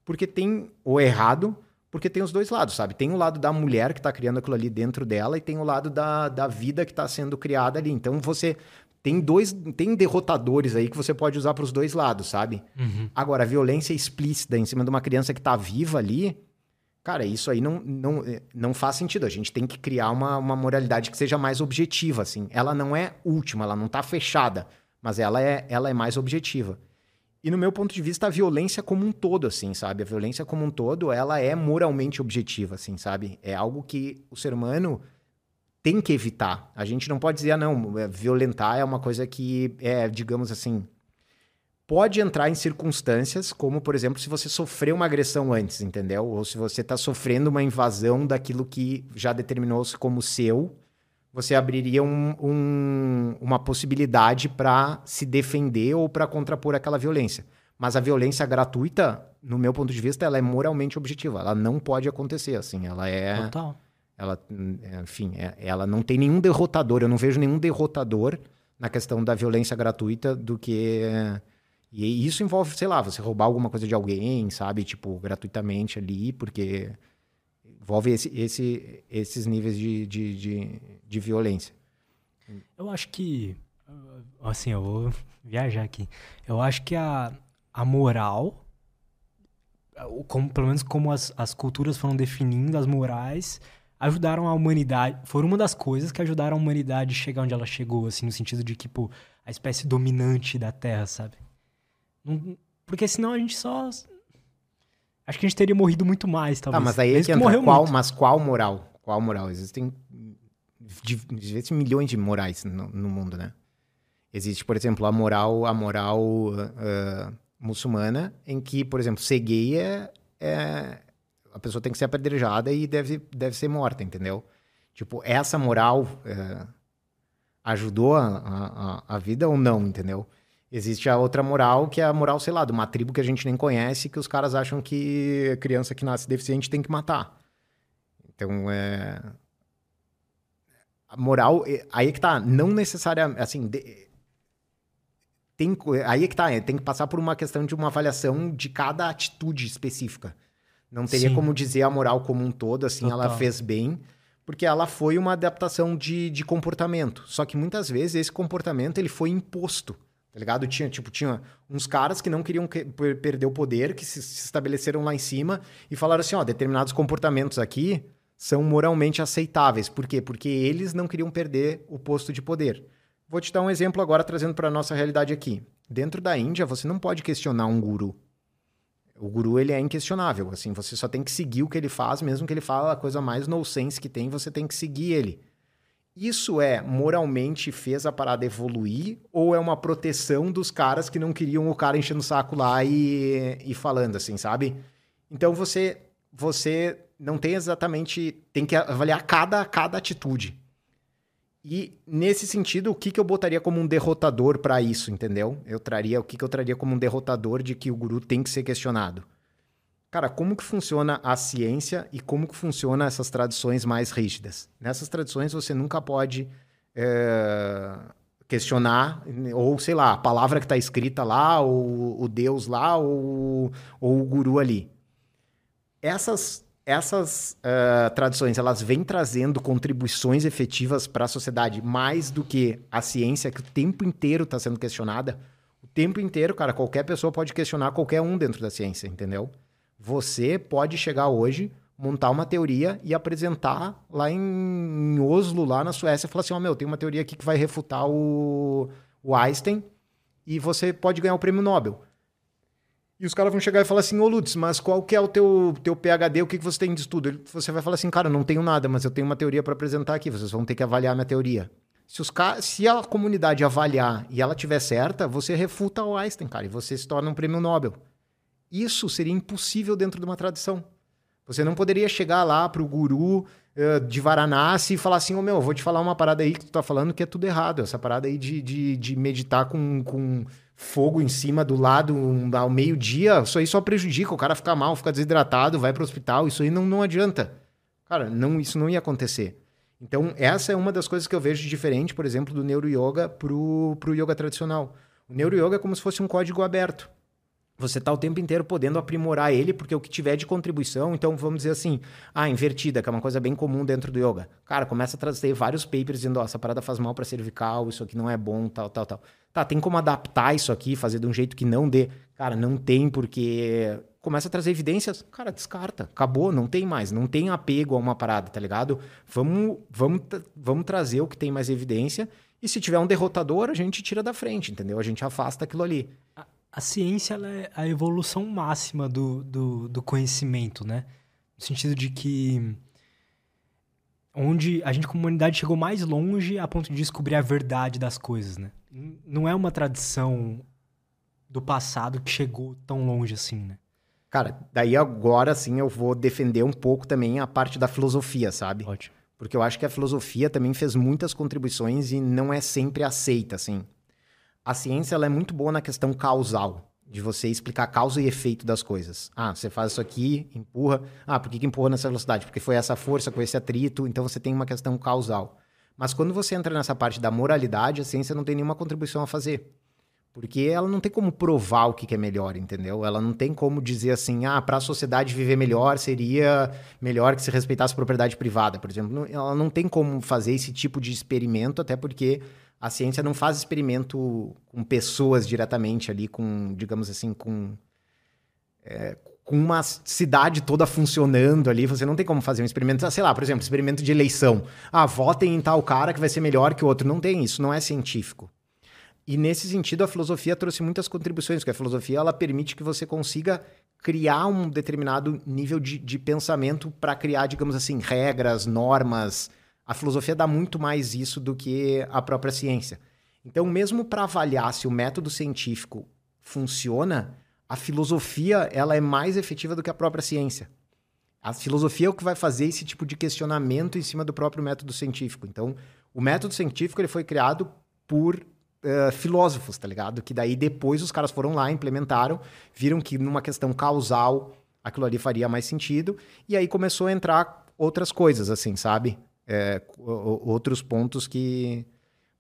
porque tem ou errado, Porque tem os dois lados, sabe? Tem o lado da mulher que está criando aquilo ali dentro dela e tem o lado da, da vida que está sendo criada ali. Então você tem dois, tem derrotadores aí que você pode usar para os dois lados, sabe? Uhum. Agora, a violência explícita em cima de uma criança que está viva ali, cara, isso aí não, não, não faz sentido. A gente tem que criar uma, uma moralidade que seja mais objetiva, assim. Ela não é última, ela não está fechada, mas ela é, ela é mais objetiva. E no meu ponto de vista, a violência como um todo, assim, sabe? A violência como um todo, ela é moralmente objetiva, assim, sabe? É algo que o ser humano tem que evitar. A gente não pode dizer, ah, não, é, violentar é uma coisa que é, digamos assim, pode entrar em circunstâncias como, por exemplo, se você sofreu uma agressão antes, entendeu? Ou se você está sofrendo uma invasão daquilo que já determinou-se como seu, você abriria um, um, uma possibilidade para se defender ou para contrapor aquela violência. Mas a violência gratuita, no meu ponto de vista, ela é moralmente objetiva. Ela não pode acontecer assim. Ela é. Total. Ela, enfim, é, ela não tem nenhum derrotador. Eu não vejo nenhum derrotador na questão da violência gratuita do que. E isso envolve, sei lá, você roubar alguma coisa de alguém, sabe? Tipo, gratuitamente ali, porque envolve esse, esse, esses níveis de, de, de, de violência. Eu acho que. Assim, eu vou viajar aqui. Eu acho que a, a moral, como, pelo menos como as, as culturas foram definindo as morais, ajudaram a humanidade. Foram uma das coisas que ajudaram a humanidade a chegar onde ela chegou, assim, no sentido de que, tipo, a espécie dominante da Terra, sabe? Não, porque senão a gente só Acho que a gente teria morrido muito mais, talvez. Ah, mas aí é que entra qual, mas qual moral? Qual moral? Existem diversos milhões de morais no, no, mundo, né? Existe, por exemplo, a moral, a moral uh, muçulmana, em que, por exemplo, ser gay é, é, a pessoa tem que ser apedrejada e deve, deve ser morta, entendeu? Tipo, essa moral uh, ajudou a, a, a vida ou não, entendeu? Existe a outra moral, que é a moral, sei lá, de uma tribo que a gente nem conhece, que os caras acham que criança que nasce deficiente tem que matar. Então, é... A moral, aí é que tá, não necessariamente, assim, de... tem, aí é que tá, é, tem que passar por uma questão de uma avaliação de cada atitude específica. Não teria Sim. como dizer a moral como um todo, assim, Total. ela fez bem, porque ela foi uma adaptação de, de comportamento. Só que muitas vezes esse comportamento ele foi imposto. Tá ligado? Tinha, tipo, tinha uns caras que não queriam que, perder o poder, que se, se, estabeleceram lá em cima e falaram assim, ó, determinados comportamentos aqui são moralmente aceitáveis. Por quê? Porque eles não queriam perder o posto de poder. Vou te dar um exemplo agora trazendo para nossa realidade aqui. Dentro da Índia, você não pode questionar um guru. O guru, ele é inquestionável, assim, você só tem que seguir o que ele faz, mesmo que ele fale a coisa mais nonsense que tem, você tem que seguir ele. Isso é moralmente fez a parada evoluir ou é uma proteção dos caras que não queriam o cara enchendo o saco lá e, e falando assim, sabe? Então você você não tem exatamente tem que avaliar cada cada atitude. E nesse sentido, o que, que eu botaria como um derrotador para isso, entendeu? Eu traria o que, que eu traria como um derrotador de que o guru tem que ser questionado. Cara, como que funciona a ciência e como que funciona essas tradições mais rígidas? Nessas tradições você nunca pode é, questionar, ou sei lá, a palavra que está escrita lá, ou o Deus lá, ou, ou o guru ali. Essas, essas uh, tradições, elas vêm trazendo contribuições efetivas para a sociedade mais do que a ciência, que o tempo inteiro está sendo questionada. O tempo inteiro, cara, qualquer pessoa pode questionar qualquer um dentro da ciência, entendeu? Você pode chegar hoje, montar uma teoria e apresentar lá em, Oslo, lá na Suécia, e falar assim: ó, oh, meu, tem uma teoria aqui que vai refutar o, o Einstein e você pode ganhar o prêmio Nobel. E os caras vão chegar e falar assim, ô Lutz, mas qual que é o teu, teu PHD, o que, que você tem de estudo? Você vai falar assim, cara, não tenho nada, mas eu tenho uma teoria para apresentar aqui, vocês vão ter que avaliar minha teoria. Se, os se a comunidade avaliar e ela tiver certa, você refuta o Einstein, cara, e você se torna um prêmio Nobel. Isso seria impossível dentro de uma tradição. Você não poderia chegar lá para o guru uh, de Varanasi e falar assim: Ô oh, meu, eu vou te falar uma parada aí que tu tá falando que é tudo errado. Essa parada aí de, de, de meditar com, com fogo em cima do lado um, ao meio-dia, isso aí só prejudica. O cara fica mal, fica desidratado, vai para o hospital. Isso aí não, não adianta. Cara, não, isso não ia acontecer. Então, essa é uma das coisas que eu vejo diferente, por exemplo, do neuro-yoga pro, pro yoga tradicional. O neuro-yoga é como se fosse um código aberto. Você está o tempo inteiro podendo aprimorar ele, porque o que tiver de contribuição, então vamos dizer assim, ah, invertida, que é uma coisa bem comum dentro do yoga. Cara, começa a trazer vários papers dizendo, ó, essa parada faz mal para cervical, isso aqui não é bom, tal, tal, tal. Tá, tem como adaptar isso aqui, fazer de um jeito que não dê. Cara, não tem, porque começa a trazer evidências, cara, descarta, acabou, não tem mais, não tem apego a uma parada, tá ligado? Vamos, vamos, vamos trazer o que tem mais evidência, e se tiver um derrotador, a gente tira da frente, entendeu? A gente afasta aquilo ali a ciência é a evolução máxima do, do, do, conhecimento, né? No sentido de que onde a gente, como humanidade, chegou mais longe a ponto de descobrir a verdade das coisas, né? Não é uma tradição do passado que chegou tão longe assim, né? Cara, daí agora sim eu vou defender um pouco também a parte da filosofia, sabe? Ótimo. Porque eu acho que a filosofia também fez muitas contribuições e não é sempre aceita, assim a ciência ela é muito boa na questão causal, de você explicar causa e efeito das coisas. Ah, você faz isso aqui, empurra. Ah, por que, que empurra nessa velocidade? Porque foi essa força com esse atrito, então você tem uma questão causal. Mas quando você entra nessa parte da moralidade, a ciência não tem nenhuma contribuição a fazer. Porque ela não tem como provar o que é melhor, entendeu? Ela não tem como dizer assim, ah, para a sociedade viver melhor seria melhor que se respeitasse a propriedade privada, por exemplo. Ela não tem como fazer esse tipo de experimento, até porque a ciência não faz experimento com pessoas diretamente ali, com, digamos assim, com, é, com uma cidade toda funcionando ali. Você não tem como fazer um experimento, sei lá, por exemplo, experimento de eleição. Ah, votem em tal cara que vai ser melhor que o outro. Não tem isso, não é científico. E nesse sentido, a filosofia trouxe muitas contribuições, porque a filosofia ela permite que você consiga criar um determinado nível de, de pensamento para criar, digamos assim, regras, normas, a filosofia dá muito mais isso do que a própria ciência. Então, mesmo para avaliar se o método científico funciona, a filosofia ela é mais efetiva do que a própria ciência. A filosofia é o que vai fazer esse tipo de questionamento em cima do próprio método científico. Então, o método científico ele foi criado por uh, filósofos, tá ligado? Que daí depois os caras foram lá, implementaram, viram que numa questão causal aquilo ali faria mais sentido, e aí começou a entrar outras coisas, assim, sabe? É, outros pontos que.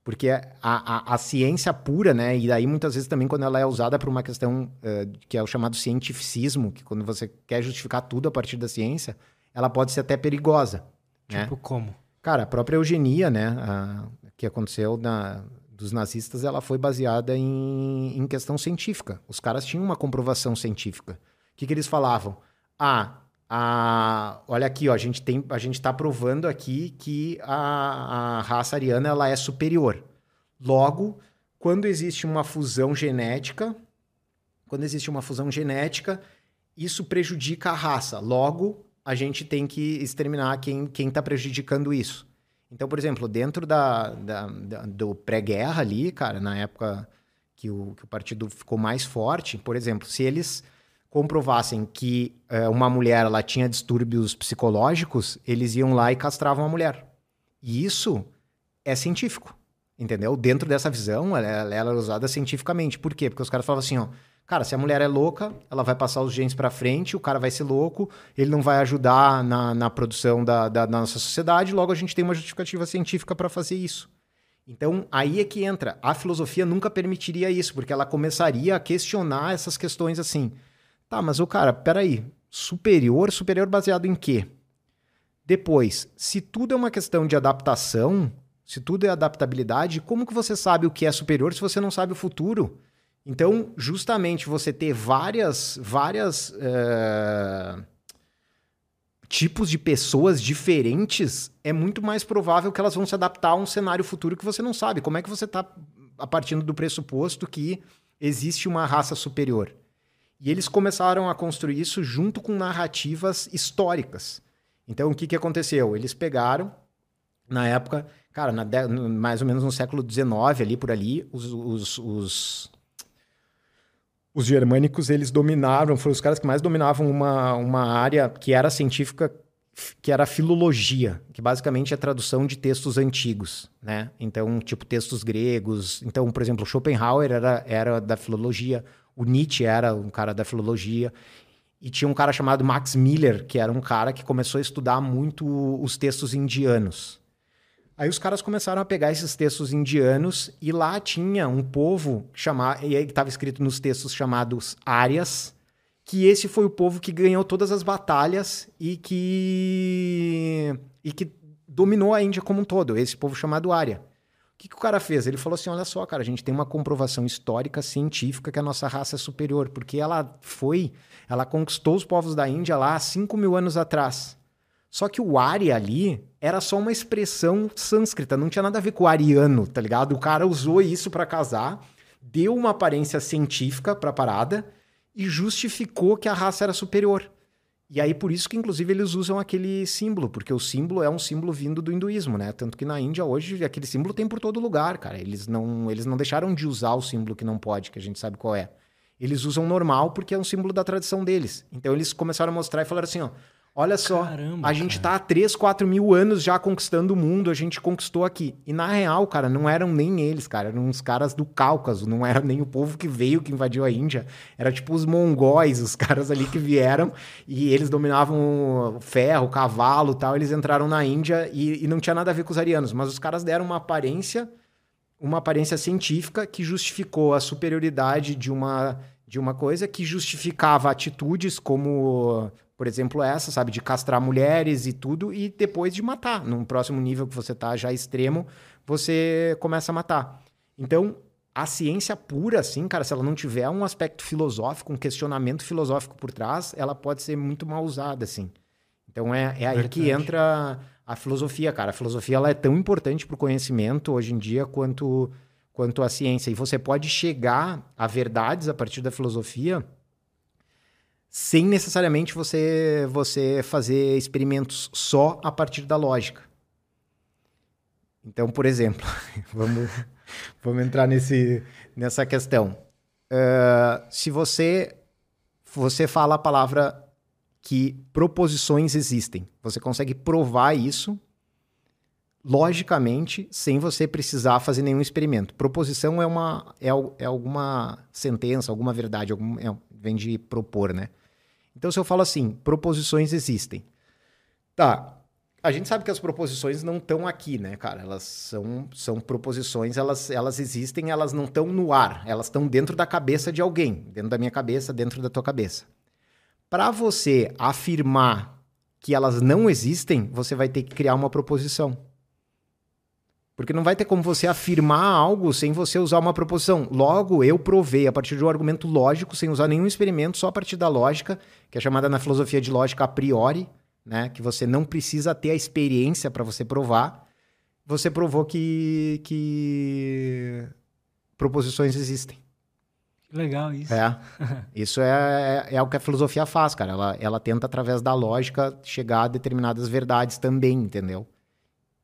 Porque a, a, a, ciência pura, né? E daí muitas vezes também quando ela é usada por uma questão é, que é o chamado cientificismo, que quando você quer justificar tudo a partir da ciência, ela pode ser até perigosa. Né? Tipo né? como? Cara, a própria eugenia, né? A, que aconteceu na, dos nazistas, ela foi baseada em, em questão científica. Os caras tinham uma comprovação científica. O que, que eles falavam? Ah, a, olha aqui, ó, a gente tem, a gente está provando aqui que a, a raça ariana ela é superior. Logo, quando existe uma fusão genética, quando existe uma fusão genética, isso prejudica a raça. Logo, a gente tem que exterminar quem está prejudicando isso. Então, por exemplo, dentro da, da, da do pré-guerra ali, cara, na época que o, que o partido ficou mais forte, por exemplo, se eles comprovassem que é, uma mulher ela tinha distúrbios psicológicos, eles iam lá e castravam a mulher. E isso é científico, entendeu? Dentro dessa visão, ela, ela era usada cientificamente. Por quê? Porque os caras falavam assim, ó, cara, se a mulher é louca, ela vai passar os genes para frente, o cara vai ser louco, ele não vai ajudar na, na produção da, da, da nossa sociedade, logo a gente tem uma justificativa científica para fazer isso. Então, aí é que entra. A filosofia nunca permitiria isso, porque ela começaria a questionar essas questões assim. Tá, mas o cara, peraí, superior, superior baseado em quê? Depois, se tudo é uma questão de adaptação, se tudo é adaptabilidade, como que você sabe o que é superior se você não sabe o futuro? Então, justamente você ter várias, várias uh, tipos de pessoas diferentes, é muito mais provável que elas vão se adaptar a um cenário futuro que você não sabe. Como é que você está a partindo do pressuposto que existe uma raça superior? E eles começaram a construir isso junto com narrativas históricas. Então, o que, que aconteceu? Eles pegaram, na época, cara, na de, mais ou menos no século XIX, ali por ali, os, os, os, os germânicos, eles dominaram, foram os caras que mais dominavam uma, uma área que era científica, que era filologia, que basicamente é a tradução de textos antigos, né? Então, tipo, textos gregos. Então, por exemplo, Schopenhauer era, era da filologia, o Nietzsche era um cara da filologia. E tinha um cara chamado Max Miller, que era um cara que começou a estudar muito os textos indianos. Aí os caras começaram a pegar esses textos indianos e lá tinha um povo chamado, e estava escrito nos textos chamados Árias, que esse foi o povo que ganhou todas as batalhas e que e que dominou a Índia como um todo, esse povo chamado Arya. Que, que, o cara fez? Ele falou assim: olha só, cara, a gente tem uma comprovação histórica, científica, que a nossa raça é superior, porque ela foi, ela conquistou os povos da Índia lá há 5 mil anos atrás. Só que o Arya ali era só uma expressão sânscrita, não tinha nada a ver com o ariano, tá ligado? O cara usou isso para casar, deu uma aparência científica pra parada e justificou que a raça era superior. E aí, por isso que, inclusive, eles usam aquele símbolo, porque o símbolo é um símbolo vindo do hinduísmo, né? Tanto que na Índia, hoje, aquele símbolo tem por todo lugar, cara. Eles não, eles não deixaram de usar o símbolo que não pode, que a gente sabe qual é. Eles usam normal porque é um símbolo da tradição deles. Então, eles começaram a mostrar e falaram assim, ó... Olha só, Caramba, a gente cara. tá há 3, 4 mil anos já conquistando o mundo, a gente conquistou aqui. E na real, cara, não eram nem eles, cara, eram uns caras do Cáucaso, não era nem o povo que veio, que invadiu a Índia. Era tipo os mongóis, os caras ali que vieram e eles dominavam o ferro, o cavalo tal. Eles entraram na Índia e, e não tinha nada a ver com os arianos, mas os caras deram uma aparência, uma aparência científica que justificou a superioridade de uma, de uma coisa, que justificava atitudes como por exemplo, essa, sabe, de castrar mulheres e tudo, e depois de matar. Num próximo nível que você tá já extremo, você começa a matar. Então, a ciência pura, assim, cara, se ela não tiver um aspecto filosófico, um questionamento filosófico por trás, ela pode ser muito mal usada, assim. Então é, é aí que entra a filosofia, cara. A filosofia ela é tão importante para o conhecimento hoje em dia quanto, quanto a ciência. E você pode chegar a verdades a partir da filosofia sem necessariamente você, você fazer experimentos só a partir da lógica. Então, por exemplo, vamos, vamos entrar nesse, nessa questão. Uh, se você, você fala a palavra que proposições existem, você consegue provar isso logicamente sem você precisar fazer nenhum experimento. Proposição é uma é, é alguma sentença, alguma verdade, algum, é, vem de propor, né? Então, se eu falo assim, proposições existem. Tá, a gente sabe que as proposições não estão aqui, né, cara? Elas são, são proposições, elas, elas existem, elas não estão no ar, elas estão dentro da cabeça de alguém, dentro da minha cabeça, dentro da tua cabeça. Para você afirmar que elas não existem, você vai ter que criar uma proposição. Porque não vai ter como você afirmar algo sem você usar uma proposição. Logo, eu provei a partir de um argumento lógico, sem usar nenhum experimento, só a partir da lógica, que é chamada na filosofia de lógica a priori, né? que você não precisa ter a experiência para você provar. Você provou que, que proposições existem. Legal isso. É. Isso é, é, é, o que a filosofia faz, cara. Ela, ela tenta, através da lógica, chegar a determinadas verdades também, entendeu?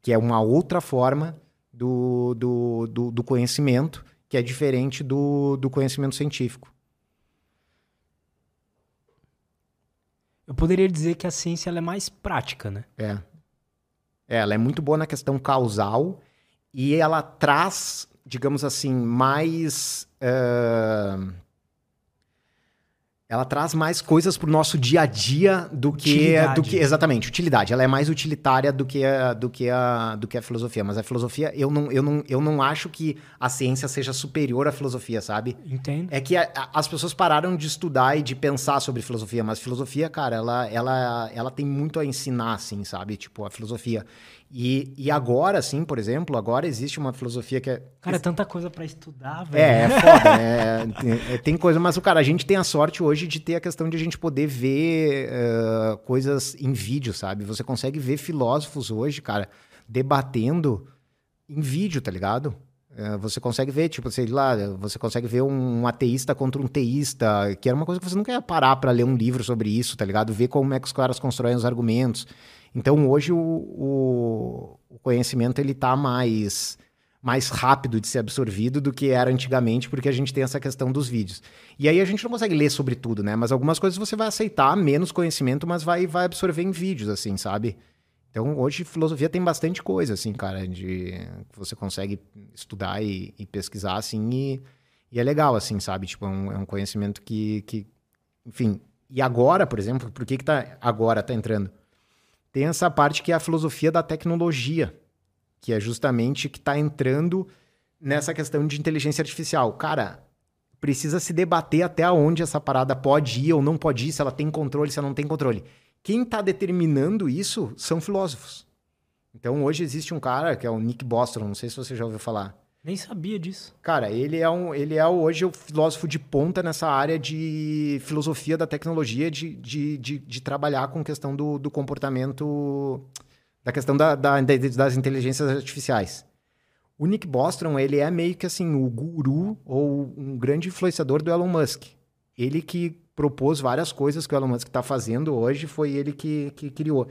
Que é uma outra forma do, do, do, do conhecimento, que é diferente do, do conhecimento científico. Eu poderia dizer que a ciência é mais prática, né? É. é. Ela é muito boa na questão causal e ela traz, digamos assim, mais. Uh, ela traz mais coisas pro nosso dia a dia do que do que exatamente utilidade. Ela é mais utilitária do que a, do que a do que a filosofia mas a filosofia eu não, eu não, eu não acho que a ciência seja superior à filosofia sabe? Entendo. É que a, a, as pessoas pararam de estudar e de pensar sobre filosofia mas filosofia cara ela ela ela tem muito a ensinar assim sabe? Tipo a filosofia e, e agora, sim, por exemplo, agora existe uma filosofia que é. Cara, é tanta coisa para estudar, velho. É, é foda. é, tem, tem, coisa, mas, cara, a gente tem a sorte hoje de ter a questão de a gente poder ver uh, coisas em vídeo, sabe? Você consegue ver filósofos hoje, cara, debatendo em vídeo, tá ligado? Uh, você consegue ver, tipo, sei lá, você consegue ver um ateísta contra um teísta, que era uma coisa que você nunca ia parar para ler um livro sobre isso, tá ligado? Ver como é que os caras constroem os argumentos. Então hoje o, o, conhecimento ele está mais mais rápido de ser absorvido do que era antigamente, porque a gente tem essa questão dos vídeos. E aí a gente não consegue ler sobre tudo, né? Mas algumas coisas você vai aceitar menos conhecimento, mas vai, vai absorver em vídeos, assim, sabe? Então hoje filosofia tem bastante coisa, assim, cara, de que você consegue estudar e, e pesquisar, assim, e, e, é legal, assim, sabe? Tipo, é um, é um conhecimento que, que, enfim. E agora, por exemplo, por que que tá agora tá entrando? Tem essa parte que é a filosofia da tecnologia. que é justamente que está entrando nessa questão de inteligência artificial. Cara, precisa se debater até onde essa parada pode ir ou não pode ir, se ela tem controle, se ela não tem controle. Quem está determinando isso são filósofos. Então hoje existe um cara que é o Nick Bostrom, não sei se você já ouviu falar. Nem sabia disso. Cara, ele é, um, ele é hoje o filósofo de ponta nessa área de filosofia da tecnologia, de, de, de, de trabalhar com questão do, do comportamento, da questão da, da, das inteligências artificiais. O Nick Bostrom, ele é meio que assim, o guru ou um grande influenciador do Elon Musk. Ele que propôs várias coisas que o Elon Musk está fazendo hoje, foi ele que, que criou.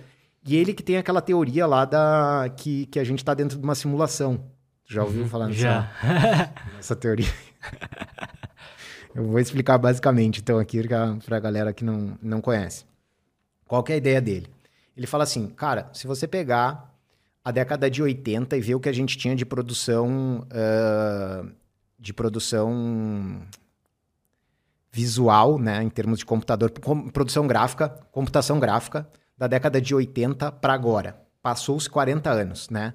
E ele que tem aquela teoria lá da que, que a gente está dentro de uma simulação. Já ouviu uhum, falar Já. nessa teoria? Eu vou explicar basicamente, então, aqui para a galera que não, não conhece. Qual que é a ideia dele? Ele fala assim, cara, se você pegar a década de 80 e ver o que a gente tinha de produção uh, de produção visual, né, em termos de computador, com, produção gráfica, computação gráfica, da década de 80 para agora. Passou-se 40 anos, né?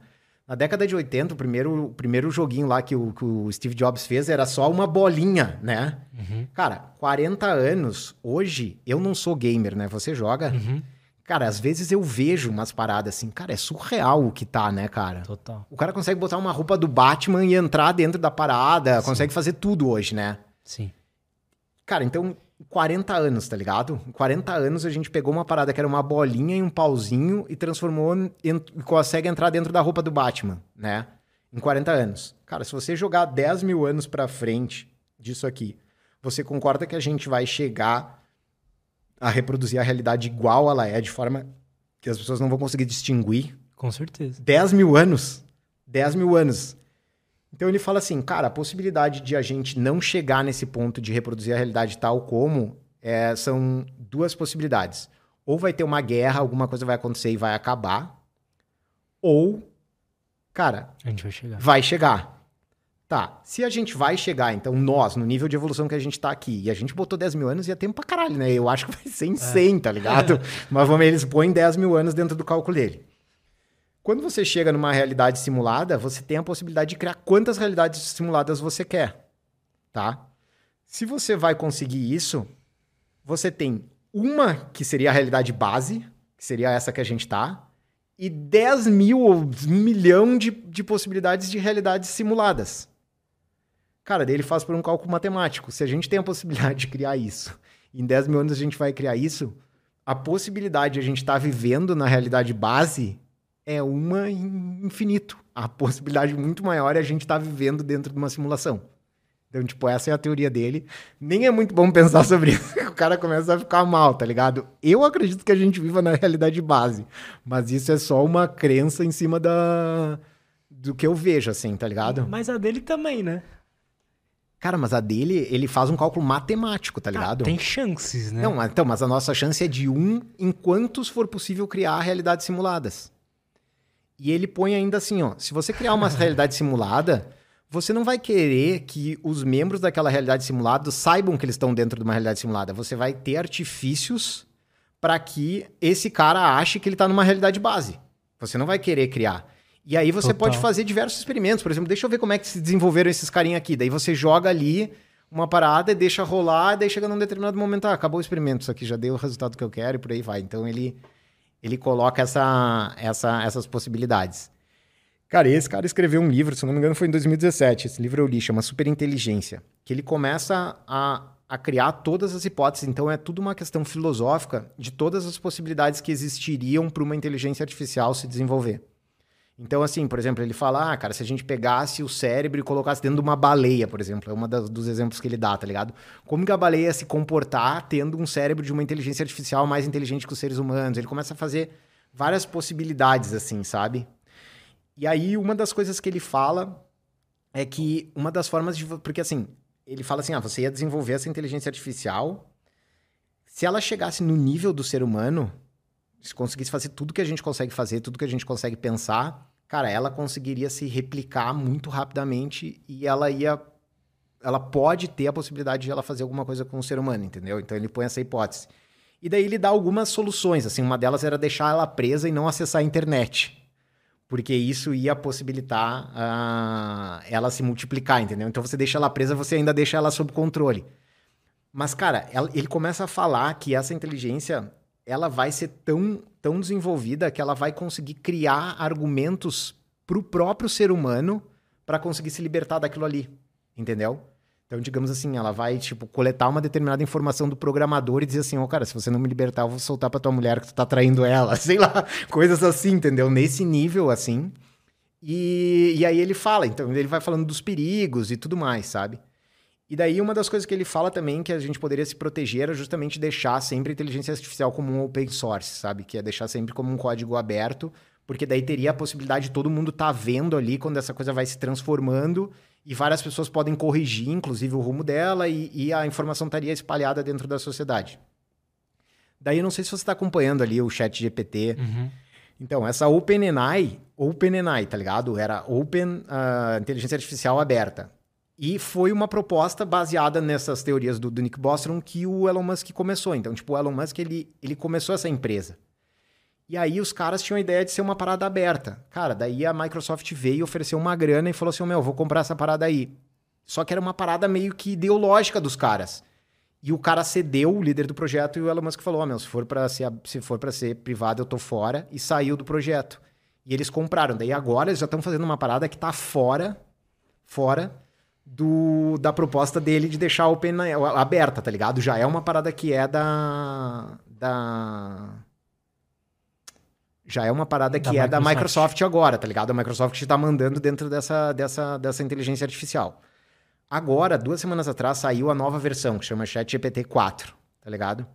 Na década de 80, o primeiro, o primeiro joguinho lá que o, que o Steve Jobs fez era só uma bolinha, né? Uhum. Cara, 40 anos, hoje, eu não sou gamer, né? Você joga? Uhum. Cara, às vezes eu vejo umas paradas assim, cara, é surreal o que tá, né, cara? Total. O cara consegue botar uma roupa do Batman e entrar dentro da parada, Sim. consegue fazer tudo hoje, né? Sim. Cara, então, 40 anos, tá ligado? Em 40 anos a gente pegou uma parada que era uma bolinha e um pauzinho e transformou e consegue entrar dentro da roupa do Batman, né? Em 40 anos. Cara, se você jogar 10 mil anos pra frente disso aqui, você concorda que a gente vai chegar a reproduzir a realidade igual ela é, de forma que as pessoas não vão conseguir distinguir. Com certeza. 10 mil anos. 10 mil anos. Então ele fala assim, cara, a possibilidade de a gente não chegar nesse ponto de reproduzir a realidade tal como é, são duas possibilidades. Ou vai ter uma guerra, alguma coisa vai acontecer e vai acabar. Ou, cara, a gente vai chegar. Vai chegar. Tá, se a gente vai chegar, então, nós, no nível de evolução que a gente tá aqui, e a gente botou 10 mil anos, ia tempo pra caralho, né? Eu acho que vai ser em 100, é. tá ligado? Mas vamos, eles põem 10 mil anos dentro do cálculo dele. Quando você chega numa realidade simulada, você tem a possibilidade de criar quantas realidades simuladas você quer, tá? Se você vai conseguir isso, você tem uma que seria a realidade base, que seria essa que a gente tá, e 10 mil ou um milhão de, de possibilidades de realidades simuladas. Cara, daí ele faz por um cálculo matemático. Se a gente tem a possibilidade de criar isso, em 10 mil anos a gente vai criar isso, a possibilidade de a gente estar tá vivendo na realidade base é uma em infinito. A possibilidade muito maior é a gente estar tá vivendo dentro de uma simulação. Então, tipo, essa é a teoria dele. Nem é muito bom pensar sobre isso, o cara começa a ficar mal, tá ligado? Eu acredito que a gente viva na realidade base, mas isso é só uma crença em cima da do que eu vejo, assim, tá ligado? Mas a dele também, né? Cara, mas a dele, ele faz um cálculo matemático, tá ah, ligado? Ah, tem chances, né? Não, então, mas a nossa chance é de um em quantos for possível criar realidades simuladas. E ele põe ainda assim, ó, se você criar uma realidade simulada, você não vai querer que os membros daquela realidade simulada saibam que eles estão dentro de uma realidade simulada. Você vai ter artifícios para que esse cara ache que ele está numa realidade base. Você não vai querer criar. E aí você Total. pode fazer diversos experimentos. Por exemplo, deixa eu ver como é que se desenvolveram esses carinha aqui. Daí você joga ali uma parada e deixa rolar, daí chega num determinado momento, ah, acabou o experimento, isso aqui já deu o resultado que eu quero e por aí vai. Então ele, ele coloca essa, essa, essas possibilidades. Cara, esse cara escreveu um livro, se não me engano foi em 2017, esse livro eu li, chama Superinteligência, que ele começa a, a criar todas as hipóteses. Então é tudo uma questão filosófica de todas as possibilidades que existiriam para uma inteligência artificial se desenvolver. Então, assim, por exemplo, ele fala, ah, cara, se a gente pegasse o cérebro e colocasse dentro de uma baleia, por exemplo, é um dos exemplos que ele dá, tá ligado? Como que a baleia ia se comportar tendo um cérebro de uma inteligência artificial mais inteligente que os seres humanos? Ele começa a fazer várias possibilidades, assim, sabe? E aí, uma das coisas que ele fala é que uma das formas de. Porque, assim, ele fala assim, ah, você ia desenvolver essa inteligência artificial. Se ela chegasse no nível do ser humano, se conseguisse fazer tudo que a gente consegue fazer, tudo que a gente consegue pensar, cara, ela conseguiria se replicar muito rapidamente e ela ia. Ela pode ter a possibilidade de ela fazer alguma coisa com o ser humano, entendeu? Então ele põe essa hipótese. E daí ele dá algumas soluções, assim, uma delas era deixar ela presa e não acessar a internet. porque isso ia possibilitar uh, ela se multiplicar, entendeu? Então você deixa ela presa, você ainda deixa ela sob controle. Mas, cara, ela, ele começa a falar que essa inteligência ela vai ser tão, tão desenvolvida que ela vai conseguir criar argumentos para o próprio ser humano para conseguir se libertar daquilo ali, entendeu? Então, digamos assim, ela vai, tipo, coletar uma determinada informação do programador e dizer assim, ó, oh, cara, se você não me libertar, eu vou soltar pra tua mulher que tu tá traindo ela. Sei lá, coisas assim, entendeu? Nesse nível, assim. E, e aí ele fala, então, ele vai falando dos perigos e tudo mais, sabe? E daí uma das coisas que ele fala também que a gente poderia se proteger era justamente deixar sempre a inteligência artificial como um open source, sabe? Que é deixar sempre como um código aberto, porque daí teria a possibilidade de todo mundo estar tá vendo ali quando essa coisa vai se transformando e várias pessoas podem corrigir, inclusive, o rumo dela e, e a informação estaria espalhada dentro da sociedade. Daí, eu não sei se você está acompanhando ali o chat GPT. Uhum. Então, essa OpenAI, OpenAI, tá ligado? Era Open uh, Inteligência Artificial Aberta. E foi uma proposta baseada nessas teorias do, do Nick Bostrom que o Elon Musk começou. Então, tipo, o Elon Musk, ele, ele começou essa empresa. E aí os caras tinham a ideia de ser uma parada aberta. Cara, daí a Microsoft veio e ofereceu uma grana e falou assim: meu, vou comprar essa parada aí. Só que era uma parada meio que ideológica dos caras. E o cara cedeu, o líder do projeto, e o Elon Musk falou: oh, meu, se for para ser, se for ser privado, eu tô fora, e saiu do projeto. E eles compraram. Daí agora eles já estão fazendo uma parada que tá fora, fora do, da proposta dele de deixar Open aberta, tá ligado? Já é uma parada que é da. da já é uma parada que da é Microsoft. da Microsoft agora, tá ligado? A Microsoft está mandando dentro dessa, dessa, dessa inteligência artificial. Agora, duas semanas atrás, saiu a nova versão, que chama ChatGPT 4, tá ligado?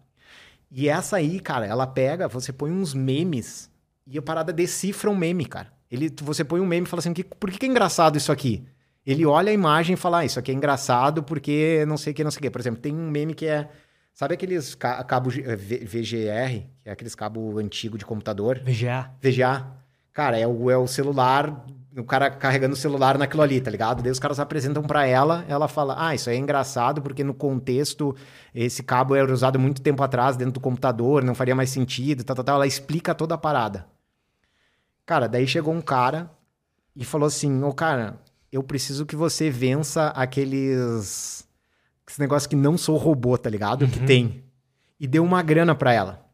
E essa aí, cara, ela pega, você põe uns memes e a parada decifra um meme, cara. Ele, você põe um meme e fala assim, por que, que é engraçado isso aqui? Ele olha a imagem e fala, ah, isso aqui é engraçado porque não sei o que, não sei o que. Por exemplo, tem um meme que é Sabe aqueles ca cabos VGR, que é aqueles cabo antigo de computador? VGA. VGA. Cara, é o, é o celular, o cara carregando o celular naquilo ali, tá ligado? Daí os caras apresentam para ela, ela fala: "Ah, isso aí é engraçado porque no contexto esse cabo era usado muito tempo atrás dentro do computador, não faria mais sentido", tal, tal, tal. Ela explica toda a parada. Cara, daí chegou um cara e falou assim: "Ô, cara, eu preciso que você vença aqueles esse negócio que não sou robô, tá ligado? Uhum. Que tem. E deu uma grana para ela.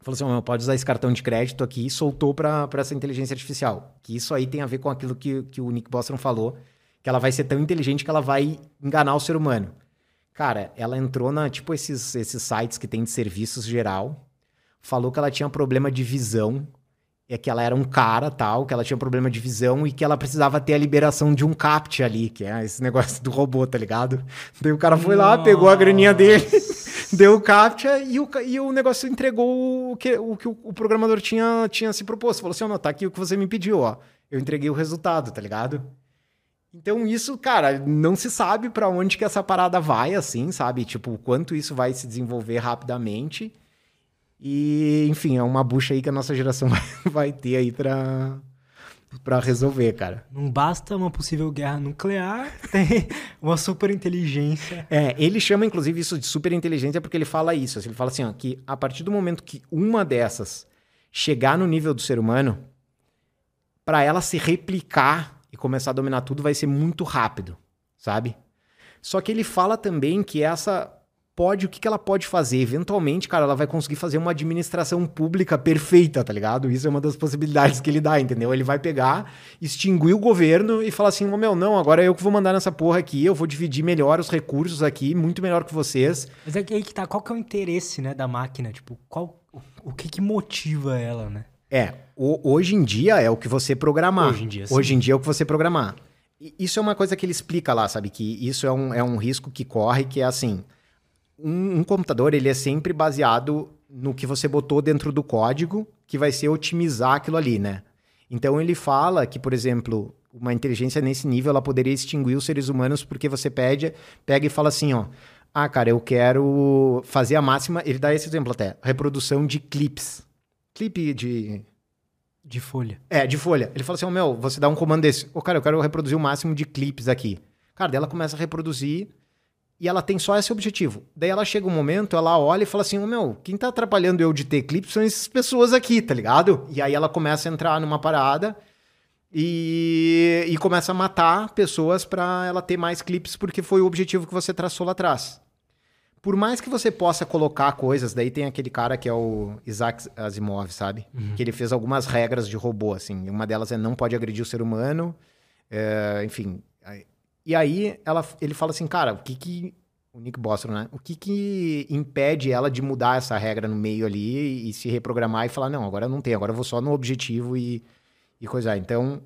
Falou assim: oh, pode usar esse cartão de crédito aqui e soltou para essa inteligência artificial. Que isso aí tem a ver com aquilo que, que o Nick Bostrom falou, que ela vai ser tão inteligente que ela vai enganar o ser humano. Cara, ela entrou na, tipo, esses, esses sites que tem de serviços geral, falou que ela tinha problema de visão, é que ela era um cara, tal, que ela tinha problema de visão e que ela precisava ter a liberação de um CAPT ali, que é esse negócio do robô, tá ligado? Daí o cara foi Nossa. lá, pegou a graninha dele, deu o CAPTCHA e o, e o negócio entregou o que o, que o programador tinha, tinha se proposto. Falou assim, ó, oh, tá aqui o que você me pediu, ó. Eu entreguei o resultado, tá ligado? Então isso, cara, não se sabe para onde que essa parada vai, assim, sabe? Tipo, o quanto isso vai se desenvolver rapidamente. E, enfim, é uma bucha aí que a nossa geração vai ter aí pra, pra resolver, cara. Não basta uma possível guerra nuclear, tem uma super inteligência. É, ele chama inclusive isso de super inteligência porque ele fala isso. Ele fala assim, ó, que a partir do momento que uma dessas chegar no nível do ser humano, para ela se replicar e começar a dominar tudo vai ser muito rápido, sabe? Só que ele fala também que essa pode, o que, que ela pode fazer? Eventualmente, cara, ela vai conseguir fazer uma administração pública perfeita, tá ligado? Isso é uma das possibilidades que ele dá, entendeu? Ele vai pegar, extinguir o governo e falar assim: oh, meu, não, agora eu que vou mandar nessa porra aqui, eu vou dividir melhor os recursos aqui, muito melhor que vocês. Mas é aí que tá, qual que é o interesse, né, da máquina? Tipo, qual, o, o que que motiva ela, né? É, o, hoje em dia é o que você programar. Hoje em dia, sim. Hoje em dia é o que você programar. Isso é uma coisa que ele explica lá, sabe? Que isso é um, é um risco que corre, que é assim um, um, computador ele é sempre baseado no que você botou dentro do código, que vai ser otimizar aquilo ali, né? Então ele fala que, por exemplo, uma inteligência nesse nível ela poderia extinguir os seres humanos porque você pede, pega e fala assim, ó, ah, cara, eu quero fazer a máxima, ele dá esse exemplo até, reprodução de clips. Clipe de de folha. É, de folha. Ele fala assim, ó, oh, meu, você dá um comando desse, ô, oh, cara, eu quero reproduzir o máximo de clipes aqui. Cara, daí ela começa a reproduzir e ela tem só esse objetivo. Daí ela chega um momento, ela olha e fala assim: oh, meu, quem tá atrapalhando eu de ter clipe são essas pessoas aqui, tá ligado? E aí ela começa a entrar numa parada e, e começa a matar pessoas para ela ter mais clipes, porque foi o objetivo que você traçou lá atrás. Por mais que você possa colocar coisas, daí tem aquele cara que é o Isaac Asimov, sabe? Uhum. Que ele fez algumas regras de robô, assim. Uma delas é não pode agredir o ser humano, é, enfim. E aí ela, ele fala assim, cara, o que que o Nick Bostrom, né? O que que impede ela de mudar essa regra no meio ali e se reprogramar e falar, não, agora não tem, agora eu vou só no objetivo e, e coisar. Então,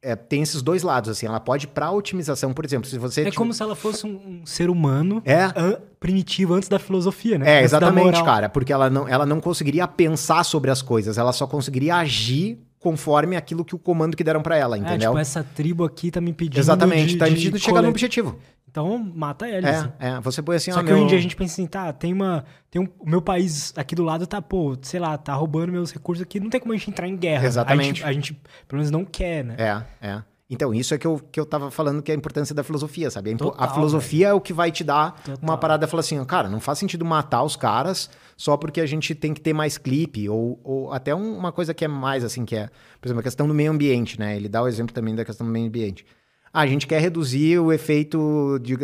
é, tem esses dois lados, assim. Ela pode para otimização, por exemplo, se você... É tiver... como se ela fosse um, um ser humano é. an primitivo antes da filosofia, né? É, exatamente, cara. Porque ela não, ela não conseguiria pensar sobre as coisas. Ela só conseguiria agir conforme aquilo que o comando que deram para ela, é, entendeu? É, tipo, essa tribo aqui tá me pedindo Exatamente, de, tá me pedindo de chegar no objetivo. Então, mata eles. É, é. Você põe assim, Só ó, que meu... hoje em dia a gente pensa assim, tá, tem uma... Tem um, o meu país aqui do lado tá, pô, sei lá, tá roubando meus recursos aqui, não tem como a gente entrar em guerra. Exatamente. A gente, a gente pelo menos, não quer, né? É, é. Então, isso é que eu, que eu tava falando que é a importância da filosofia, sabe? Total, a filosofia véio. é o que vai te dar Total. uma parada e falar assim, cara, não faz sentido matar os caras só porque a gente tem que ter mais clipe, ou, ou até um, uma coisa que é mais assim, que é, por exemplo, a questão do meio ambiente, né? Ele dá o exemplo também da questão do meio ambiente. Ah, a gente quer reduzir o efeito de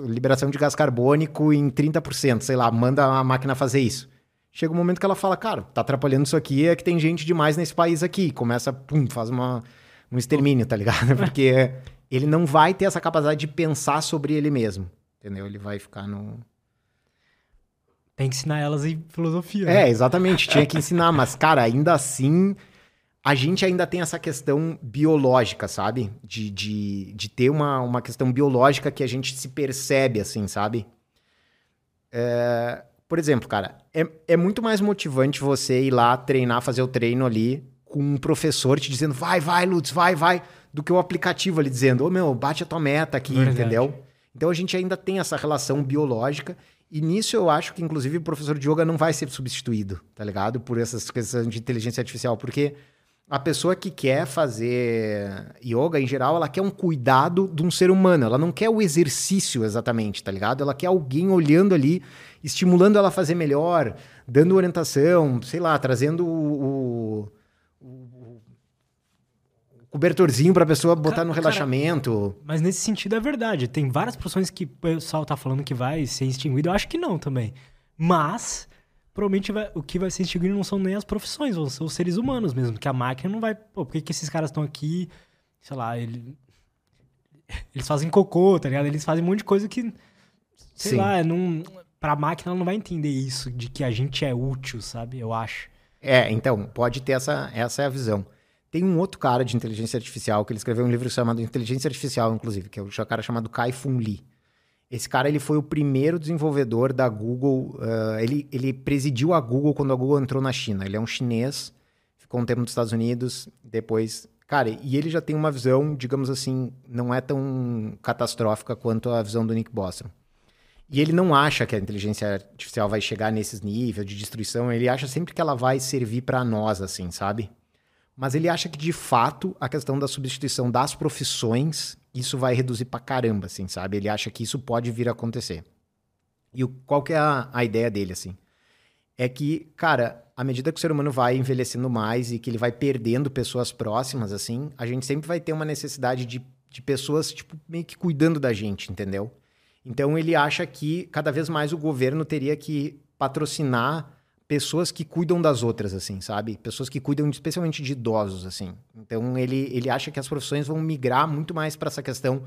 liberação de gás carbônico em 30%, sei lá, manda a máquina fazer isso. Chega um momento que ela fala, cara, tá atrapalhando isso aqui, é que tem gente demais nesse país aqui. Começa, pum, faz uma um extermínio, tá ligado? Porque ele não vai ter essa capacidade de pensar sobre ele mesmo, entendeu? Ele vai ficar no... Tem que ensinar elas em filosofia. É, né? exatamente, tinha que ensinar, mas, cara, ainda assim, a gente ainda tem essa questão biológica, sabe? De, de, de ter uma, uma questão biológica que a gente se percebe, assim, sabe? É, por exemplo, cara, é, é muito mais motivante você ir lá treinar, fazer o treino ali, com um professor te dizendo, vai, vai, Lutz, vai, vai, do que o aplicativo ali dizendo, ô oh, meu, bate a tua meta aqui, Verdade. entendeu? Então a gente ainda tem essa relação biológica. E nisso eu acho que, inclusive, o professor de yoga não vai ser substituído, tá ligado? Por essas questões de inteligência artificial. Porque a pessoa que quer fazer yoga, em geral, ela quer um cuidado de um ser humano. Ela não quer o exercício exatamente, tá ligado? Ela quer alguém olhando ali, estimulando ela a fazer melhor, dando orientação, sei lá, trazendo o, o o, cobertorzinho para a pessoa botar cara, no relaxamento. Cara, mas nesse sentido é verdade. Tem várias profissões que o pessoal tá falando que vai ser extinguido. Eu acho que não também. Mas provavelmente vai, o que vai ser extinguido não são nem as profissões, vão ser os seres humanos mesmo. Que a máquina não vai. Pô, por que, que esses caras estão aqui? Sei lá, ele, eles fazem cocô, tá ligado? Eles fazem um monte de coisa que. Sei Sim. lá, não, pra máquina ela não vai entender isso, de que a gente é útil, sabe? Eu acho. É, então, pode ter essa, essa é a visão. Tem um outro cara de inteligência artificial que ele escreveu um livro chamado Inteligência Artificial, inclusive, que é um cara chamado Kai-Fun Lee. Esse cara ele foi o primeiro desenvolvedor da Google. Uh, ele, ele presidiu a Google quando a Google entrou na China. Ele é um chinês, ficou um tempo nos Estados Unidos, depois. Cara, e ele já tem uma visão, digamos assim, não é tão catastrófica quanto a visão do Nick Bostrom. E ele não acha que a inteligência artificial vai chegar nesses níveis de destruição, ele acha sempre que ela vai servir para nós, assim, sabe? Mas ele acha que, de fato, a questão da substituição das profissões, isso vai reduzir pra caramba, assim, sabe? Ele acha que isso pode vir a acontecer. E o, qual que é a, a ideia dele, assim? É que, cara, à medida que o ser humano vai envelhecendo mais e que ele vai perdendo pessoas próximas, assim, a gente sempre vai ter uma necessidade de, de pessoas, tipo, meio que cuidando da gente, entendeu? Então ele acha que cada vez mais o governo teria que patrocinar pessoas que cuidam das outras, assim, sabe? Pessoas que cuidam especialmente de idosos, assim. Então ele, ele acha que as profissões vão migrar muito mais para essa questão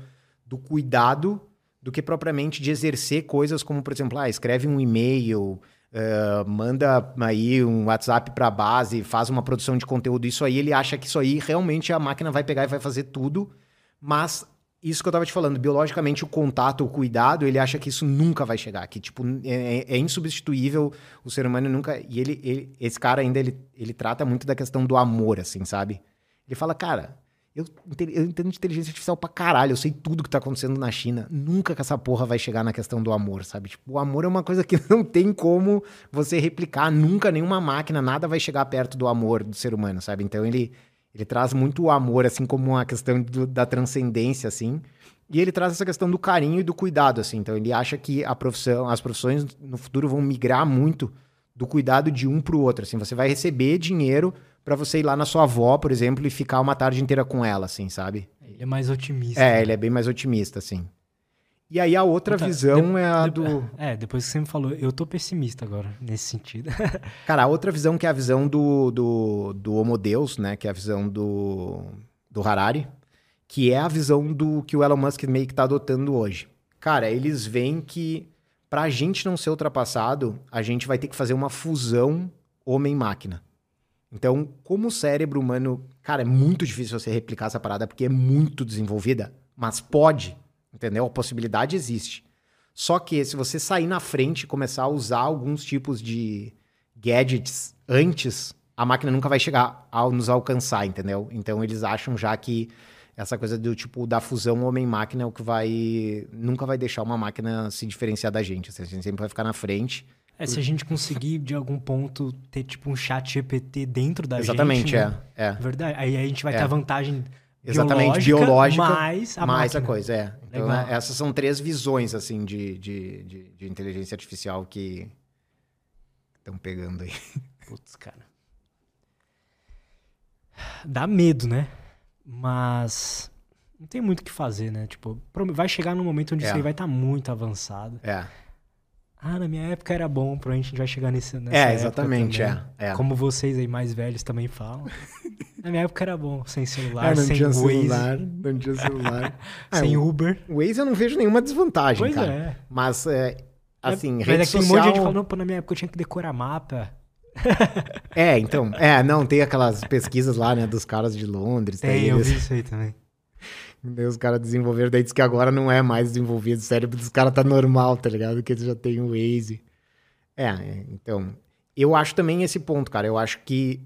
do cuidado do que propriamente de exercer coisas como, por exemplo, ah, escreve um e-mail, uh, manda aí um WhatsApp para a base, faz uma produção de conteúdo. Isso aí ele acha que isso aí realmente a máquina vai pegar e vai fazer tudo, mas isso que eu tava te falando, biologicamente o contato, o cuidado, ele acha que isso nunca vai chegar, que tipo é, é, é insubstituível, o ser humano nunca, e ele, ele, esse cara ainda ele, ele trata muito da questão do amor, assim, sabe? Ele fala, cara, eu, eu entendo inteligência artificial pra caralho, eu sei tudo que tá acontecendo na China, nunca que essa porra vai chegar na questão do amor, sabe? Tipo, o amor é uma coisa que não tem como você replicar, nunca nenhuma máquina, nada vai chegar perto do amor do ser humano, sabe? Então ele ele traz muito o amor, assim, como uma questão do, da transcendência, assim. E ele traz essa questão do carinho e do cuidado, assim. Então, ele acha que a profissão, as profissões no futuro vão migrar muito do cuidado de um pro outro, assim, você vai receber dinheiro para você ir lá na sua avó, por exemplo, e ficar uma tarde inteira com ela, assim, sabe? Ele é mais otimista. É, né? ele é bem mais otimista, assim. E aí a outra Puta, visão de, é a de, do. É, depois que você me falou, eu tô pessimista agora, nesse sentido. Cara, a outra visão que é a visão do, do, do Homo Deus, né? Que é a visão do, do Harari, que é a visão do que o Elon Musk meio que tá adotando hoje. Cara, eles veem que pra gente não ser ultrapassado, a gente vai ter que fazer uma fusão homem-máquina. Então, como o cérebro humano, cara, é muito difícil você replicar essa parada porque é muito desenvolvida, mas pode Entendeu? A possibilidade existe. Só que se você sair na frente e começar a usar alguns tipos de gadgets antes, a máquina nunca vai chegar a nos alcançar, entendeu? Então eles acham já que essa coisa do tipo da fusão homem-máquina é o que vai nunca vai deixar uma máquina se diferenciar da gente. Assim, a gente sempre vai ficar na frente. É, se a gente conseguir de algum ponto ter tipo um chat GPT dentro da Exatamente, gente. Exatamente, é, né? é. Verdade. Aí a gente vai é. ter a vantagem Exatamente, biológica, biológica mais a, mais a coisa, é. Então, né, essas são três visões, assim, de, de, de, de inteligência artificial que estão pegando aí. Putz, cara. Dá medo, né? Mas não tem muito o que fazer, né? Tipo, vai chegar num momento onde é. isso aí vai estar tá muito avançado. É. Ah, na minha época era bom, provavelmente a gente vai chegar nesse, É, exatamente, é, é, Como vocês aí mais velhos também falam. na minha época era bom, sem celular, é, não sem tinha Waze. celular, não tinha celular. sem Uber. O Waze eu não vejo nenhuma desvantagem, pois cara. É. Mas, é, assim, Mas rede é que social... um monte de gente falou, pô, na minha época eu tinha que decorar mapa. é, então, é, não, tem aquelas pesquisas lá, né, dos caras de Londres. Tem, eu vi isso aí também. Daí os caras desenvolveram, daí diz que agora não é mais desenvolvido, o cérebro dos caras tá normal, tá ligado? Que eles já tem o Waze. É, então. Eu acho também esse ponto, cara. Eu acho que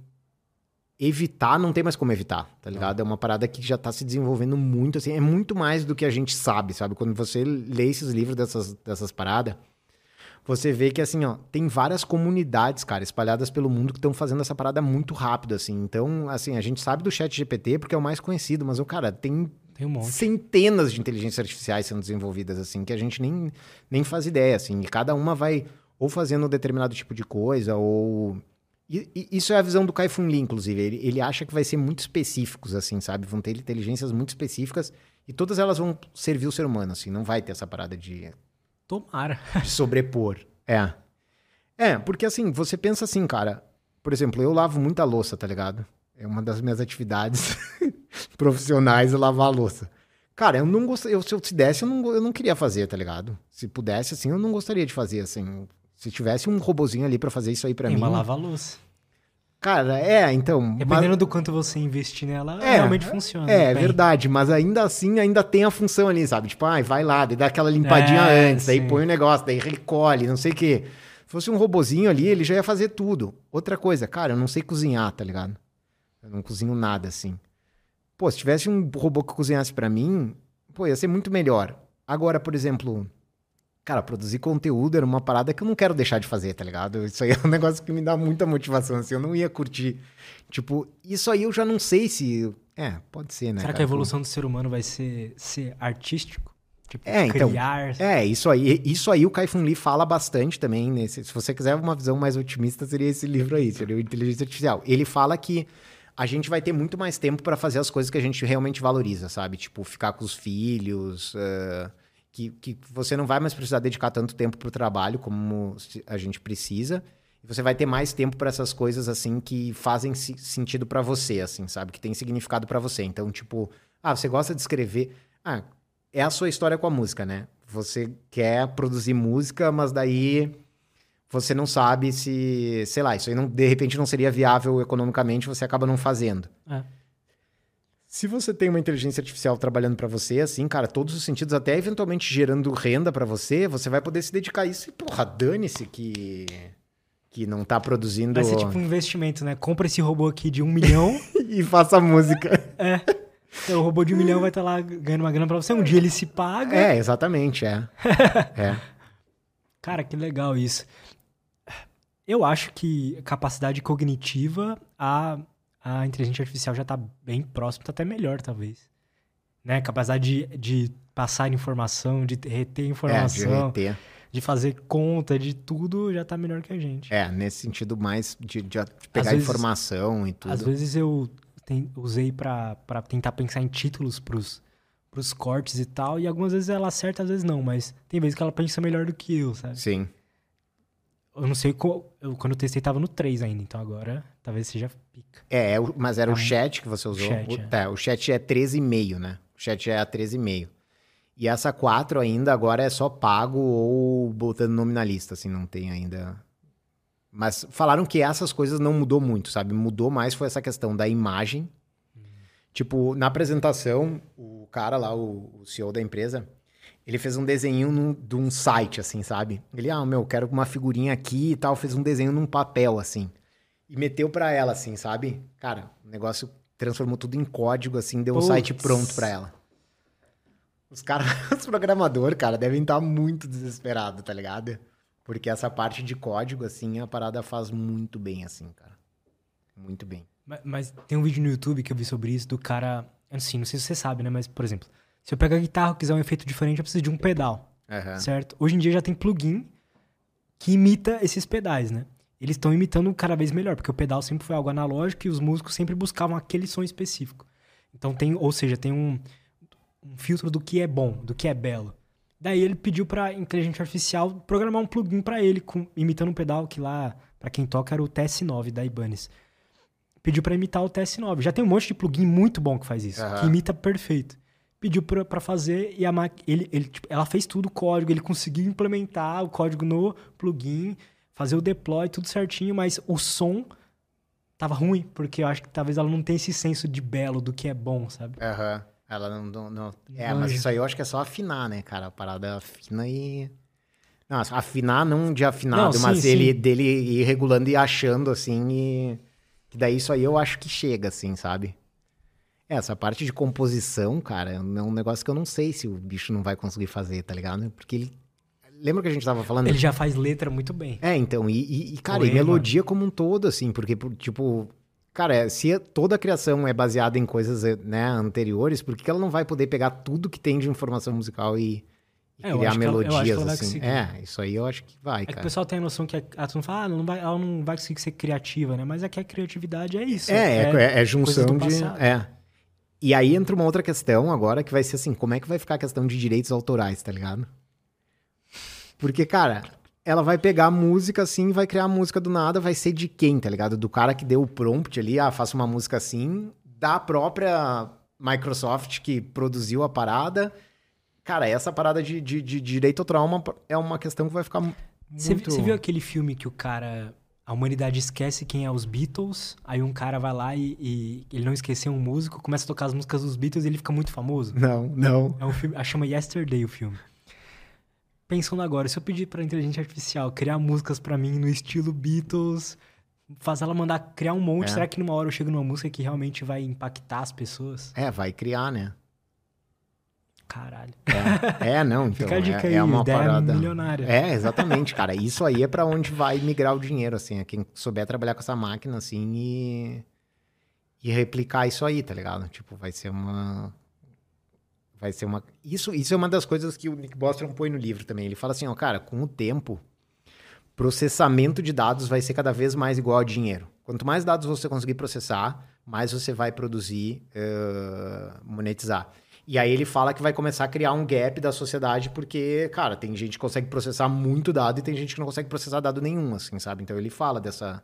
evitar não tem mais como evitar, tá ligado? Não. É uma parada que já tá se desenvolvendo muito, assim. É muito mais do que a gente sabe, sabe? Quando você lê esses livros dessas, dessas paradas, você vê que, assim, ó, tem várias comunidades, cara, espalhadas pelo mundo que estão fazendo essa parada muito rápido, assim. Então, assim, a gente sabe do chat GPT porque é o mais conhecido, mas, o cara, tem tem um centenas de inteligências artificiais sendo desenvolvidas, assim, que a gente nem, nem faz ideia, assim. E cada uma vai ou fazendo um determinado tipo de coisa, ou. E, e isso é a visão do Kai-Fun Lee, inclusive. Ele, ele acha que vai ser muito específicos, assim, sabe? Vão ter inteligências muito específicas e todas elas vão servir o ser humano, assim. Não vai ter essa parada de. Tomara. De sobrepor. É. É, porque assim, você pensa assim, cara. Por exemplo, eu lavo muita louça, tá ligado? É uma das minhas atividades profissionais é lavar a louça. Cara, eu não gostaria. Se eu te desse, eu não, eu não queria fazer, tá ligado? Se pudesse, assim, eu não gostaria de fazer, assim. Se tivesse um robozinho ali para fazer isso aí para mim. Uma lava-louça. Cara, é, então. Dependendo mas... do quanto você investir nela, é, realmente funciona. É, é verdade, mas ainda assim, ainda tem a função ali, sabe? Tipo, ai, vai lá, dá aquela limpadinha é, antes, sim. aí põe o negócio, daí recolhe, não sei o quê. Se fosse um robozinho ali, ele já ia fazer tudo. Outra coisa, cara, eu não sei cozinhar, tá ligado? Eu não cozinho nada assim. Pô, se tivesse um robô que cozinhasse para mim, pô, ia ser muito melhor. Agora, por exemplo, Cara, produzir conteúdo era uma parada que eu não quero deixar de fazer, tá ligado? Isso aí é um negócio que me dá muita motivação, assim, eu não ia curtir. Tipo, isso aí eu já não sei se. É, pode ser, né? Será cara? que a evolução do ser humano vai ser, ser artístico? Tipo, é, então, criar. É, isso aí, isso aí o Kai-Fun Lee fala bastante também. Nesse, se você quiser uma visão mais otimista, seria esse livro aí, seria o Inteligência Artificial. Ele fala que a gente vai ter muito mais tempo para fazer as coisas que a gente realmente valoriza, sabe? Tipo, ficar com os filhos. Uh que, que você não vai mais precisar dedicar tanto tempo para o trabalho como a gente precisa. E você vai ter mais tempo para essas coisas assim que fazem sentido para você, assim, sabe? Que tem significado para você. Então, tipo, ah, você gosta de escrever. Ah, é a sua história com a música, né? Você quer produzir música, mas daí você não sabe se, sei lá, isso aí não, de repente não seria viável economicamente, você acaba não fazendo. É. Se você tem uma inteligência artificial trabalhando para você, assim, cara, todos os sentidos, até eventualmente gerando renda para você, você vai poder se dedicar a isso e, porra, dane-se que, que não tá produzindo. Vai ser tipo um investimento, né? Compra esse robô aqui de um milhão e faça música. É. Então, o robô de um milhão vai estar tá lá ganhando uma grana pra você. Um dia ele se paga. É, exatamente, é. é. Cara, que legal isso. Eu acho que capacidade cognitiva, a a inteligência artificial já está bem próximo, está até melhor, talvez. Né? Capacidade de, de passar informação, de reter informação. É, de reter. de fazer conta, de tudo, já tá melhor que a gente. É, nesse sentido mais de, de pegar vezes, informação e tudo. Às vezes eu tem, usei para tentar pensar em títulos pros, pros cortes e tal, e algumas vezes ela acerta, às vezes não, mas tem vezes que ela pensa melhor do que eu, sabe? Sim. Eu não sei, qual, eu, quando eu testei tava no 3 ainda, então agora talvez seja pica. É, é mas era o chat que você usou. O chat, o, é. é, o chat é 13,5, né? O chat é a 13,5. E essa 4 ainda agora é só pago ou botando nominalista, assim, não tem ainda. Mas falaram que essas coisas não mudou muito, sabe? Mudou mais foi essa questão da imagem. Hum. Tipo, na apresentação, o cara lá, o, o CEO da empresa, ele fez um desenho num, de um site, assim, sabe? Ele, ah, meu, quero uma figurinha aqui e tal, fez um desenho num papel, assim. E meteu pra ela, assim, sabe? Cara, o negócio transformou tudo em código, assim, deu Puts. um site pronto pra ela. Os caras, os programadores, cara, devem estar muito desesperados, tá ligado? Porque essa parte de código, assim, a parada faz muito bem, assim, cara. Muito bem. Mas, mas, tem um vídeo no YouTube que eu vi sobre isso do cara. Assim, não sei se você sabe, né? Mas, por exemplo, se eu pegar a guitarra e quiser um efeito diferente, eu preciso de um pedal. Uhum. Certo? Hoje em dia já tem plugin que imita esses pedais, né? Eles estão imitando cada vez melhor, porque o pedal sempre foi algo analógico e os músicos sempre buscavam aquele som específico. Então tem, ou seja, tem um, um filtro do que é bom, do que é belo. Daí ele pediu para inteligência artificial programar um plugin para ele, com, imitando um pedal que lá, para quem toca, era o TS9 da Ibanez. Pediu para imitar o TS9. Já tem um monte de plugin muito bom que faz isso, uhum. que imita perfeito. Pediu para fazer e a ele, ele, tipo, ela fez tudo o código, ele conseguiu implementar o código no plugin, fazer o deploy, tudo certinho, mas o som tava ruim, porque eu acho que talvez ela não tenha esse senso de belo, do que é bom, sabe? Aham. Uhum. Ela não, não, não... É, mas isso aí eu acho que é só afinar, né, cara? A parada afina e. Não, afinar não de afinado, não, mas sim, ele sim. dele ir regulando e achando, assim, e. Que daí isso aí eu acho que chega, assim, sabe? É, essa parte de composição, cara, é um negócio que eu não sei se o bicho não vai conseguir fazer, tá ligado? Porque ele. Lembra que a gente tava falando? Ele já faz letra muito bem. É, então, e, e cara, e melodia como um todo, assim, porque, tipo, Cara, se toda a criação é baseada em coisas né, anteriores, por que ela não vai poder pegar tudo que tem de informação musical e, e é, criar melodias ela, assim? É, isso aí eu acho que vai, é cara. Que o pessoal tem a noção que a, a turma fala, ah, não vai, ela não vai conseguir ser criativa, né? Mas é que a criatividade é isso. É, é, é, é junção de... É. E aí entra uma outra questão agora que vai ser assim, como é que vai ficar a questão de direitos autorais, tá ligado? Porque, cara, ela vai pegar a música assim, vai criar a música do nada, vai ser de quem, tá ligado? Do cara que deu o prompt ali, ah, faça uma música assim, da própria Microsoft que produziu a parada. Cara, essa parada de, de, de direito ao trauma é uma questão que vai ficar muito... Você viu aquele filme que o cara... A humanidade esquece quem é os Beatles, aí um cara vai lá e, e, ele não esqueceu um músico, começa a tocar as músicas dos Beatles e ele fica muito famoso? Não, não. É um filme, chama Yesterday o filme pensando agora, se eu pedir pra inteligência artificial criar músicas para mim no estilo Beatles, fazer ela mandar criar um monte, é. será que numa hora eu chego numa música que realmente vai impactar as pessoas? É, vai criar, né? Caralho. É, é não, então. Fica a dica é, aí, é uma parada... milionária. É, exatamente, cara. Isso aí é para onde vai migrar o dinheiro, assim. É quem souber trabalhar com essa máquina, assim, e. E replicar isso aí, tá ligado? Tipo, vai ser uma Vai ser uma. Isso, isso é uma das coisas que o Nick Bostrom põe no livro também. Ele fala assim, ó, cara, com o tempo, processamento de dados vai ser cada vez mais igual a dinheiro. Quanto mais dados você conseguir processar, mais você vai produzir, uh, monetizar. E aí ele fala que vai começar a criar um gap da sociedade, porque, cara, tem gente que consegue processar muito dado e tem gente que não consegue processar dado nenhum, assim, sabe? Então ele fala dessa,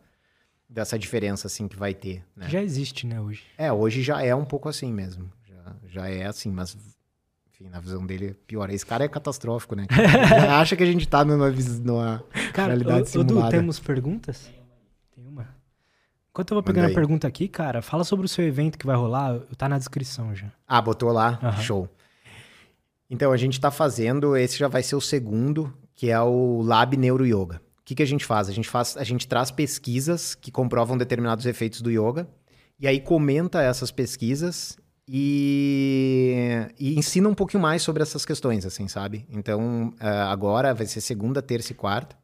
dessa diferença, assim, que vai ter. Né? Já existe, né, hoje? É, hoje já é um pouco assim mesmo. Já, já é assim, mas enfim, na visão dele, pior. Esse cara é catastrófico, né? acha que a gente tá numa, numa cara, realidade simulada. Edu, temos perguntas? Enquanto eu vou pegando a pergunta aqui, cara, fala sobre o seu evento que vai rolar. Tá na descrição já. Ah, botou lá? Uhum. Show. Então, a gente tá fazendo, esse já vai ser o segundo, que é o Lab Neuro Yoga. O que, que a gente faz? A gente faz, a gente traz pesquisas que comprovam determinados efeitos do yoga, e aí comenta essas pesquisas e, e, ensina um pouquinho mais sobre essas questões, assim, sabe? Então, uh, agora vai ser segunda, terça e quarta.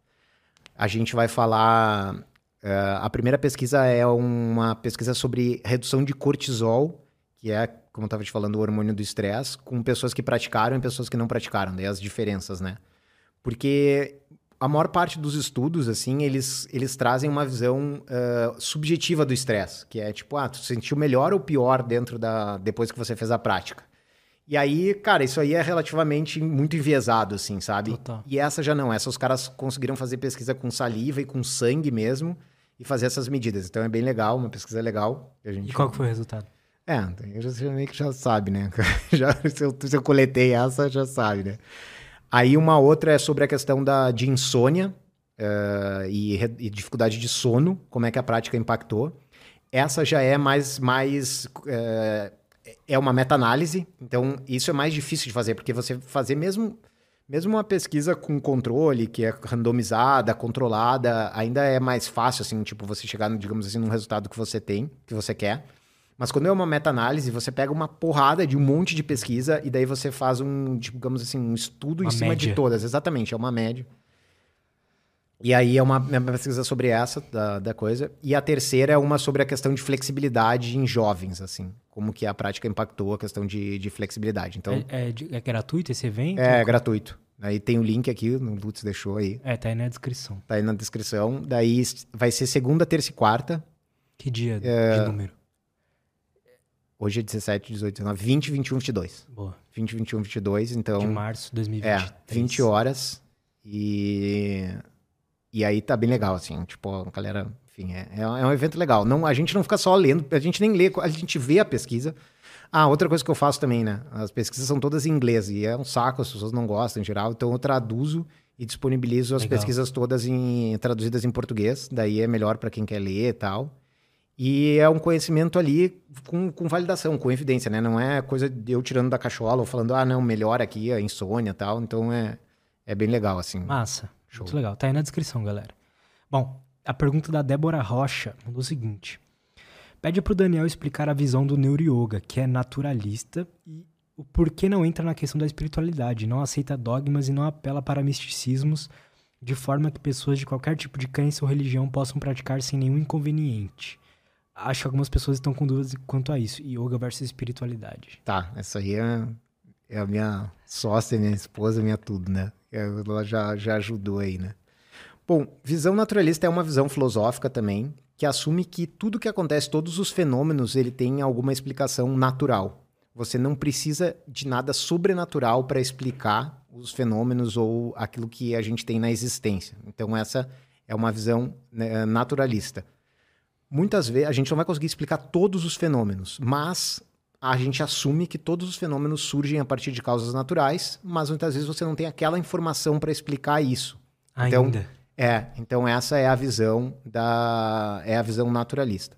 A gente vai falar. Uh, a primeira pesquisa é uma pesquisa sobre redução de cortisol, que é, como eu estava te falando, o hormônio do estresse, com pessoas que praticaram e pessoas que não praticaram, daí as diferenças, né? Porque a maior parte dos estudos, assim, eles, eles trazem uma visão uh, subjetiva do estresse, que é tipo, ah, tu sentiu melhor ou pior dentro da depois que você fez a prática. E aí, cara, isso aí é relativamente muito enviesado, assim, sabe? Total. E essa já não, essa os caras conseguiram fazer pesquisa com saliva e com sangue mesmo e fazer essas medidas. Então é bem legal, uma pesquisa legal. E, gente... e qual foi o resultado? É, eu já meio que já sabe, né? já, se, eu, se eu coletei essa, já sabe, né? Aí uma outra é sobre a questão da, de insônia uh, e, e, dificuldade de sono, como é que a prática impactou. Essa já é mais, mais uh, é uma meta-análise, então isso é mais difícil de fazer, porque você fazer mesmo, mesmo uma pesquisa com controle, que é randomizada, controlada, ainda é mais fácil, assim, tipo, você chegar, digamos assim, num resultado que você tem, que você quer. Mas quando é uma meta-análise, você pega uma porrada de um monte de pesquisa e daí você faz um, digamos assim, um estudo uma em cima média. de todas. Exatamente, é uma média. E aí é uma, uma pesquisa sobre essa, da, da, coisa. E a terceira é uma sobre a questão de flexibilidade em jovens, assim. Como que a prática impactou a questão de, de flexibilidade. Então, é, é, é gratuito esse evento? É, é gratuito. Aí tem o link aqui, o Lutz deixou aí. É, tá aí na descrição. Tá aí na descrição. Daí vai ser segunda, terça e quarta. Que dia é... de número? Hoje é 17, 18, 19, 20, 21, 22. Boa. 20, 21, 22, então... De março de 2023. É, 20 horas e... E aí tá bem legal, assim, tipo, a galera... Enfim, é, é um evento legal. Não, a gente não fica só lendo, a gente nem lê, a gente vê a pesquisa. Ah, outra coisa que eu faço também, né? As pesquisas são todas em inglês e é um saco, as pessoas não gostam em geral, então eu traduzo e disponibilizo as legal. pesquisas todas em, traduzidas em português, daí é melhor para quem quer ler e tal. E é um conhecimento ali com, com validação, com evidência, né? Não é coisa de eu tirando da cachola ou falando, ah, não, melhor aqui, a insônia e tal. Então é, é bem legal, assim. Massa. Show. Muito legal. Tá aí na descrição, galera. Bom, a pergunta da Débora Rocha mandou o seguinte. Pede pro Daniel explicar a visão do Neuro-Yoga, que é naturalista, e o porquê não entra na questão da espiritualidade, não aceita dogmas e não apela para misticismos, de forma que pessoas de qualquer tipo de crença ou religião possam praticar sem nenhum inconveniente acho que algumas pessoas estão com dúvidas quanto a isso. Yoga versus espiritualidade. Tá, essa aí é, é a minha sócia, minha esposa, minha tudo, né? Ela já, já ajudou aí, né? Bom, visão naturalista é uma visão filosófica também, que assume que tudo que acontece, todos os fenômenos, ele tem alguma explicação natural. Você não precisa de nada sobrenatural para explicar os fenômenos ou aquilo que a gente tem na existência. Então, essa é uma visão né, naturalista muitas vezes a gente não vai conseguir explicar todos os fenômenos, mas a gente assume que todos os fenômenos surgem a partir de causas naturais, mas muitas vezes você não tem aquela informação para explicar isso. Então, Ainda. Então, é, então essa é a visão da é a visão naturalista.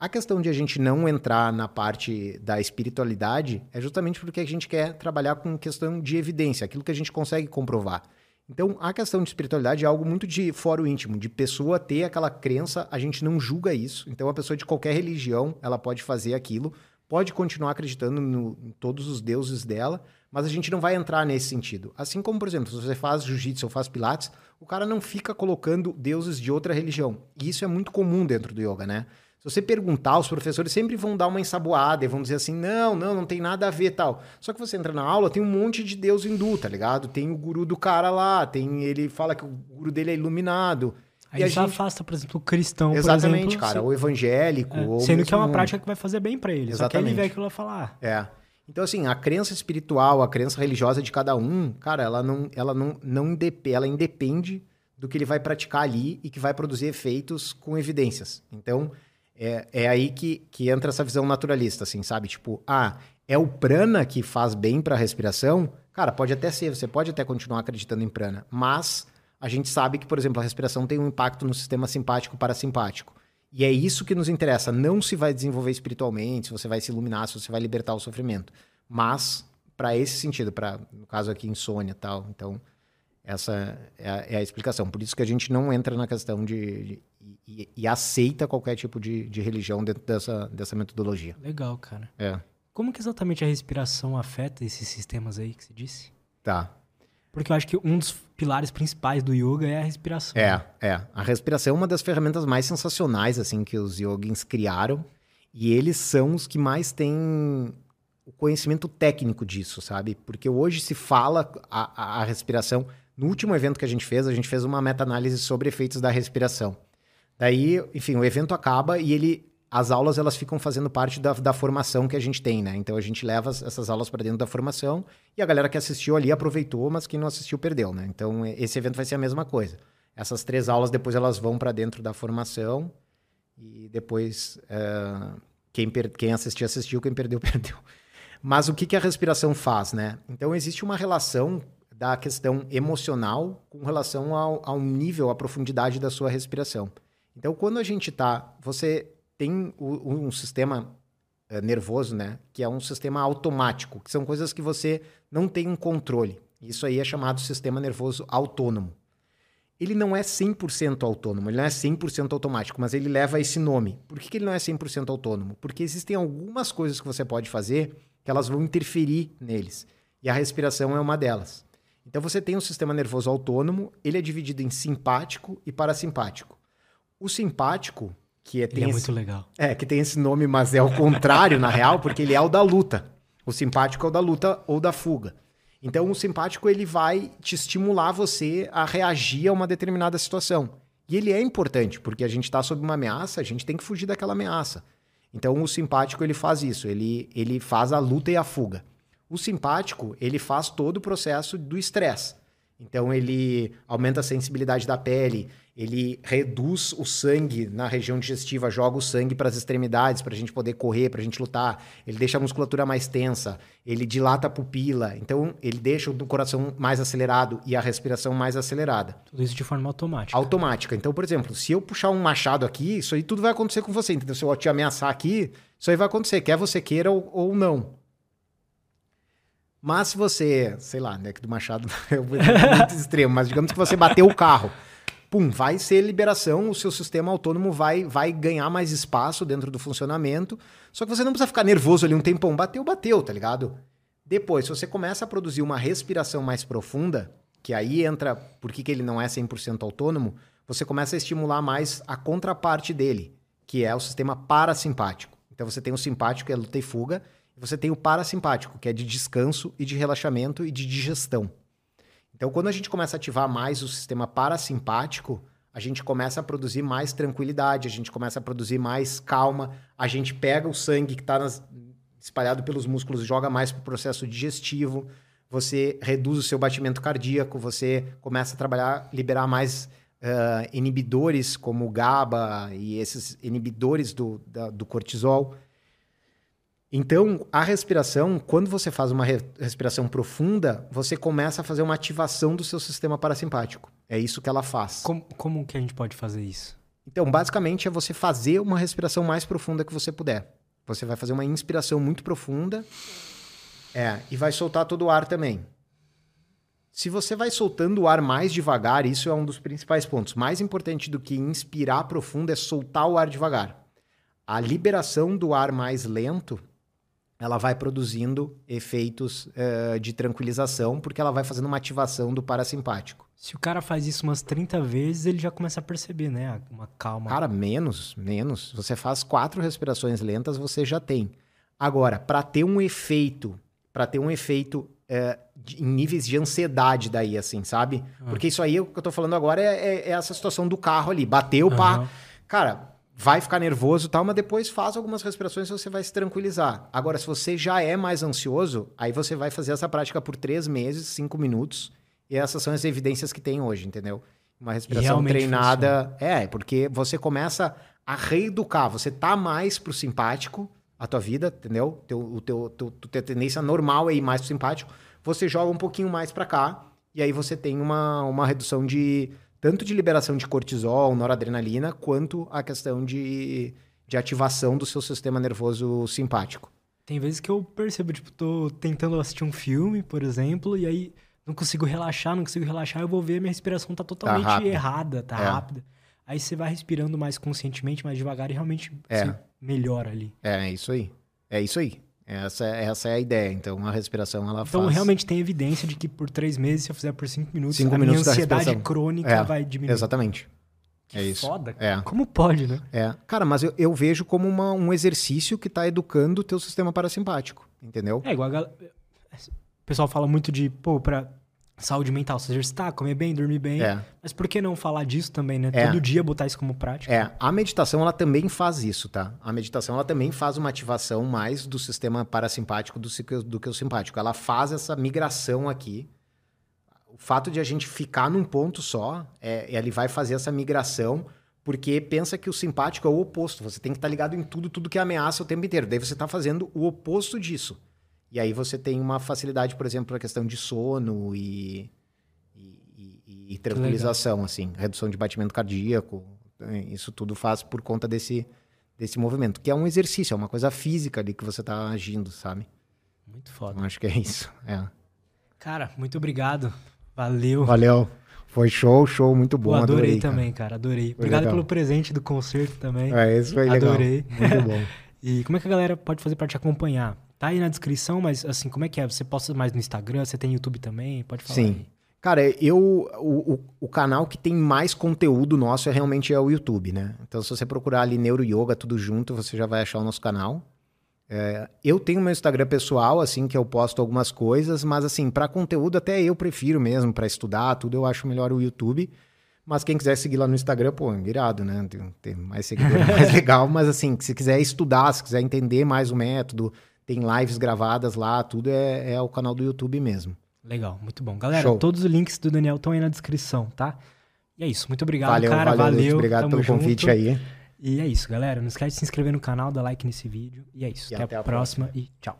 A questão de a gente não entrar na parte da espiritualidade é justamente porque a gente quer trabalhar com questão de evidência, aquilo que a gente consegue comprovar. Então, a questão de espiritualidade é algo muito de fora o íntimo, de pessoa ter aquela crença, a gente não julga isso. Então, a pessoa de qualquer religião, ela pode fazer aquilo, pode continuar acreditando no, em todos os deuses dela, mas a gente não vai entrar nesse sentido. Assim como, por exemplo, se você faz jiu-jitsu ou faz pilates, o cara não fica colocando deuses de outra religião. E isso é muito comum dentro do yoga, né? Se você perguntar, os professores sempre vão dar uma ensaboada e vão dizer assim: não, não, não tem nada a ver tal. Só que você entra na aula, tem um monte de deus hindu, tá ligado? Tem o guru do cara lá, tem ele fala que o guru dele é iluminado. Aí já gente... afasta, por exemplo, o cristão, Exatamente, exemplo, cara, o evangélico. É, ou sendo que é uma prática que vai fazer bem para ele. Exatamente. Só que ele vê aquilo a falar. É. Então, assim, a crença espiritual, a crença religiosa de cada um, cara, ela não, ela não, não independe, ela independe do que ele vai praticar ali e que vai produzir efeitos com evidências. Então, é, é aí que, que entra essa visão naturalista, assim, sabe? Tipo, ah, é o prana que faz bem para a respiração? Cara, pode até ser, você pode até continuar acreditando em prana, mas a gente sabe que, por exemplo, a respiração tem um impacto no sistema simpático parasimpático. E é isso que nos interessa. Não se vai desenvolver espiritualmente, se você vai se iluminar, se você vai libertar o sofrimento. Mas, para esse sentido, para, no caso aqui, insônia e tal. Então, essa é a, é a, explicação. Por isso que a gente não entra na questão de, de e, e, aceita qualquer tipo de, de religião dentro dessa, dessa metodologia. Legal, cara. É. Como que exatamente a respiração afeta esses sistemas aí que você disse? Tá. Porque eu acho que um dos pilares principais do yoga é a respiração. É, é. A respiração é uma das ferramentas mais sensacionais assim que os yogins criaram e eles são os que mais têm o conhecimento técnico disso, sabe? Porque hoje se fala a, a respiração No último evento que a gente fez, a gente fez uma meta-análise sobre efeitos da respiração. Daí, enfim, o evento acaba e ele as aulas elas ficam fazendo parte da, da formação que a gente tem, né? Então a gente leva essas aulas para dentro da formação e a galera que assistiu ali aproveitou, mas quem não assistiu perdeu, né? Então esse evento vai ser a mesma coisa. Essas três aulas depois elas vão para dentro da formação e depois uh, quem, per... quem assistiu assistiu, quem perdeu perdeu. Mas o que, que a respiração faz, né? Então existe uma relação da questão emocional com relação ao, ao nível, à profundidade da sua respiração. Então quando a gente tá, você tem um sistema uh, nervoso, né? Que é um sistema automático, que são coisas que você não tem um controle. Isso aí é chamado sistema nervoso autônomo. Ele não é 100% autônomo, ele não é 100% automático, mas ele leva esse nome. Por que ele não é 100% autônomo? Porque existem algumas coisas que você pode fazer que elas vão interferir neles. E a respiração é uma delas. Então você tem um sistema nervoso autônomo, ele é dividido em simpático e parasimpático. O simpático que é, tem ele é esse, muito legal. É, que tem esse nome, mas é o contrário, na real, porque ele é o da luta. O simpático é o da luta ou da fuga. Então, o simpático ele vai te estimular você a reagir a uma determinada situação. E ele é importante, porque a gente está sob uma ameaça, a gente tem que fugir daquela ameaça. Então, o simpático ele faz isso, ele, ele faz a luta e a fuga. O simpático ele faz todo o processo do estresse. Então, ele aumenta a sensibilidade da pele, ele reduz o sangue na região digestiva, joga o sangue para as extremidades para a gente poder correr, para a gente lutar. Ele deixa a musculatura mais tensa, ele dilata a pupila, então ele deixa o coração mais acelerado e a respiração mais acelerada. Tudo isso de forma automática. Automática. Então, por exemplo, se eu puxar um machado aqui, isso aí tudo vai acontecer com você. Entendeu? Se eu te ameaçar aqui, isso aí vai acontecer, quer você queira ou, ou não. Mas se você, sei lá, né, que do machado é muito extremo, mas digamos que você bateu o carro pum, vai ser liberação, o seu sistema autônomo vai, vai ganhar mais espaço dentro do funcionamento. Só que você não precisa ficar nervoso ali um tempão. Bateu, bateu, tá ligado? Depois, se você começa a produzir uma respiração mais profunda, que aí entra por que, que ele não é 100% autônomo, você começa a estimular mais a contraparte dele, que é o sistema parasimpático. Então você tem o simpático, que é luta e fuga, e você tem o parasimpático, que é de descanso e de relaxamento e de digestão. Então, quando a gente começa a ativar mais o sistema parasimpático, a gente começa a produzir mais tranquilidade, a gente começa a produzir mais calma, a gente pega o sangue que está espalhado pelos músculos, joga mais para o processo digestivo, você reduz o seu batimento cardíaco, você começa a trabalhar, liberar mais uh, inibidores como o GABA e esses inibidores do, da, do cortisol. Então, a respiração, quando você faz uma re respiração profunda, você começa a fazer uma ativação do seu sistema parasimpático. É isso que ela faz. Como, como que a gente pode fazer isso? Então, basicamente, é você fazer uma respiração mais profunda que você puder. Você vai fazer uma inspiração muito profunda é, e vai soltar todo o ar também. Se você vai soltando o ar mais devagar, isso é um dos principais pontos. Mais importante do que inspirar profundo é soltar o ar devagar. A liberação do ar mais lento ela vai produzindo efeitos uh, de tranquilização, porque ela vai fazendo uma ativação do parasimpático. Se o cara faz isso umas 30 vezes, ele já começa a perceber, né? Uma calma. Cara, menos, menos. Você faz quatro respirações lentas, você já tem. Agora, para ter um efeito, para ter um efeito uh, de, em níveis de ansiedade daí, assim, sabe? Ah. Porque isso aí, o que eu tô falando agora é, é, é essa situação do carro ali. Bateu, uhum. pá. Cara, vai ficar nervoso e tal, mas depois faz algumas respirações e você vai se tranquilizar. Agora, se você já é mais ansioso, aí você vai fazer essa prática por três meses, cinco minutos, e essas são as evidências que tem hoje, entendeu? Uma respiração treinada. Funciona. É, porque você começa a reeducar, você tá mais pro simpático, a tua vida, entendeu? Teu, o teu, teu, teu, tendência normal é ir mais pro simpático, você joga um pouquinho mais para cá, e aí você tem uma, uma redução de tanto de liberação de cortisol, noradrenalina, quanto a questão de, de ativação do seu sistema nervoso simpático. Tem vezes que eu percebo, tipo, tô tentando assistir um filme, por exemplo, e aí não consigo relaxar, não consigo relaxar, eu vou ver, minha respiração tá totalmente tá errada, tá é. rápida. Aí você vai respirando mais conscientemente, mais devagar e realmente é. Melhora ali. É, é isso aí. É isso aí. Essa, essa é a ideia. Então, a respiração, ela então, faz... realmente tem evidência de que por três meses, se eu fizer por cinco minutos, cinco a minutos minha ansiedade crônica é, vai diminuir. Exatamente. Que é isso. foda. É. Como pode, né? É. Cara, mas eu, eu vejo como uma, um exercício que está educando o teu sistema parasimpático, entendeu? É igual a gal... O pessoal fala muito de, pô, pra saúde mental, se exercitar, comer bem, dormir bem. É. Mas por que não falar disso também, né? É. Todo dia botar isso como prática. É, a meditação ela também faz isso, tá? A meditação ela também faz uma ativação mais do sistema parasimpático do, do que o simpático. Ela faz essa migração aqui. O fato de a gente ficar num ponto só, é, ele vai fazer essa migração porque pensa que o simpático é o oposto. Você tem que estar tá ligado em tudo, tudo que ameaça o tempo inteiro. Daí você está fazendo o oposto disso. E aí você tem uma facilidade, por exemplo, na questão de sono e, e, e, e tranquilização, assim, redução de batimento cardíaco. Isso tudo faz por conta desse, desse movimento, que é um exercício, é uma coisa física ali que você está agindo, sabe? Muito foda. Então, acho que é isso. É. Cara, muito obrigado. Valeu. Valeu. Foi show, show, muito bom. Pô, adorei, adorei também, cara, adorei. Foi Obrigado legal. pelo presente do concerto também. É, isso foi legal. Adorei. Muito bom. e como é que a galera pode fazer para te acompanhar? Tá aí na descrição, mas assim, como é que é? Você posta mais no Instagram? Você tem YouTube também? Pode falar. Sim. Aí. Cara, eu. O, o, o, canal que tem mais conteúdo nosso é realmente é o YouTube, né? Então, se você procurar ali Neuro Yoga, tudo junto, você já vai achar o nosso canal. É, eu tenho meu Instagram pessoal, assim, que eu posto algumas coisas, mas assim, para conteúdo até eu prefiro mesmo, para estudar, tudo eu acho melhor o YouTube. Mas quem quiser seguir lá no Instagram, pô, irado, né? Tem, tem mais seguidores, mais legal. Mas assim, se quiser estudar, se quiser entender mais o método, tem lives gravadas lá, tudo é, é o canal do YouTube mesmo. Legal, muito bom. Galera, Show. todos os links do Daniel estão aí na descrição, tá? E é isso, muito obrigado, valeu, cara. Valeu, valeu. obrigado pelo junto. convite aí. E é isso, galera. Não esquece de se inscrever no canal, dar like nesse vídeo. E é isso. E até, até a próxima, próxima e tchau.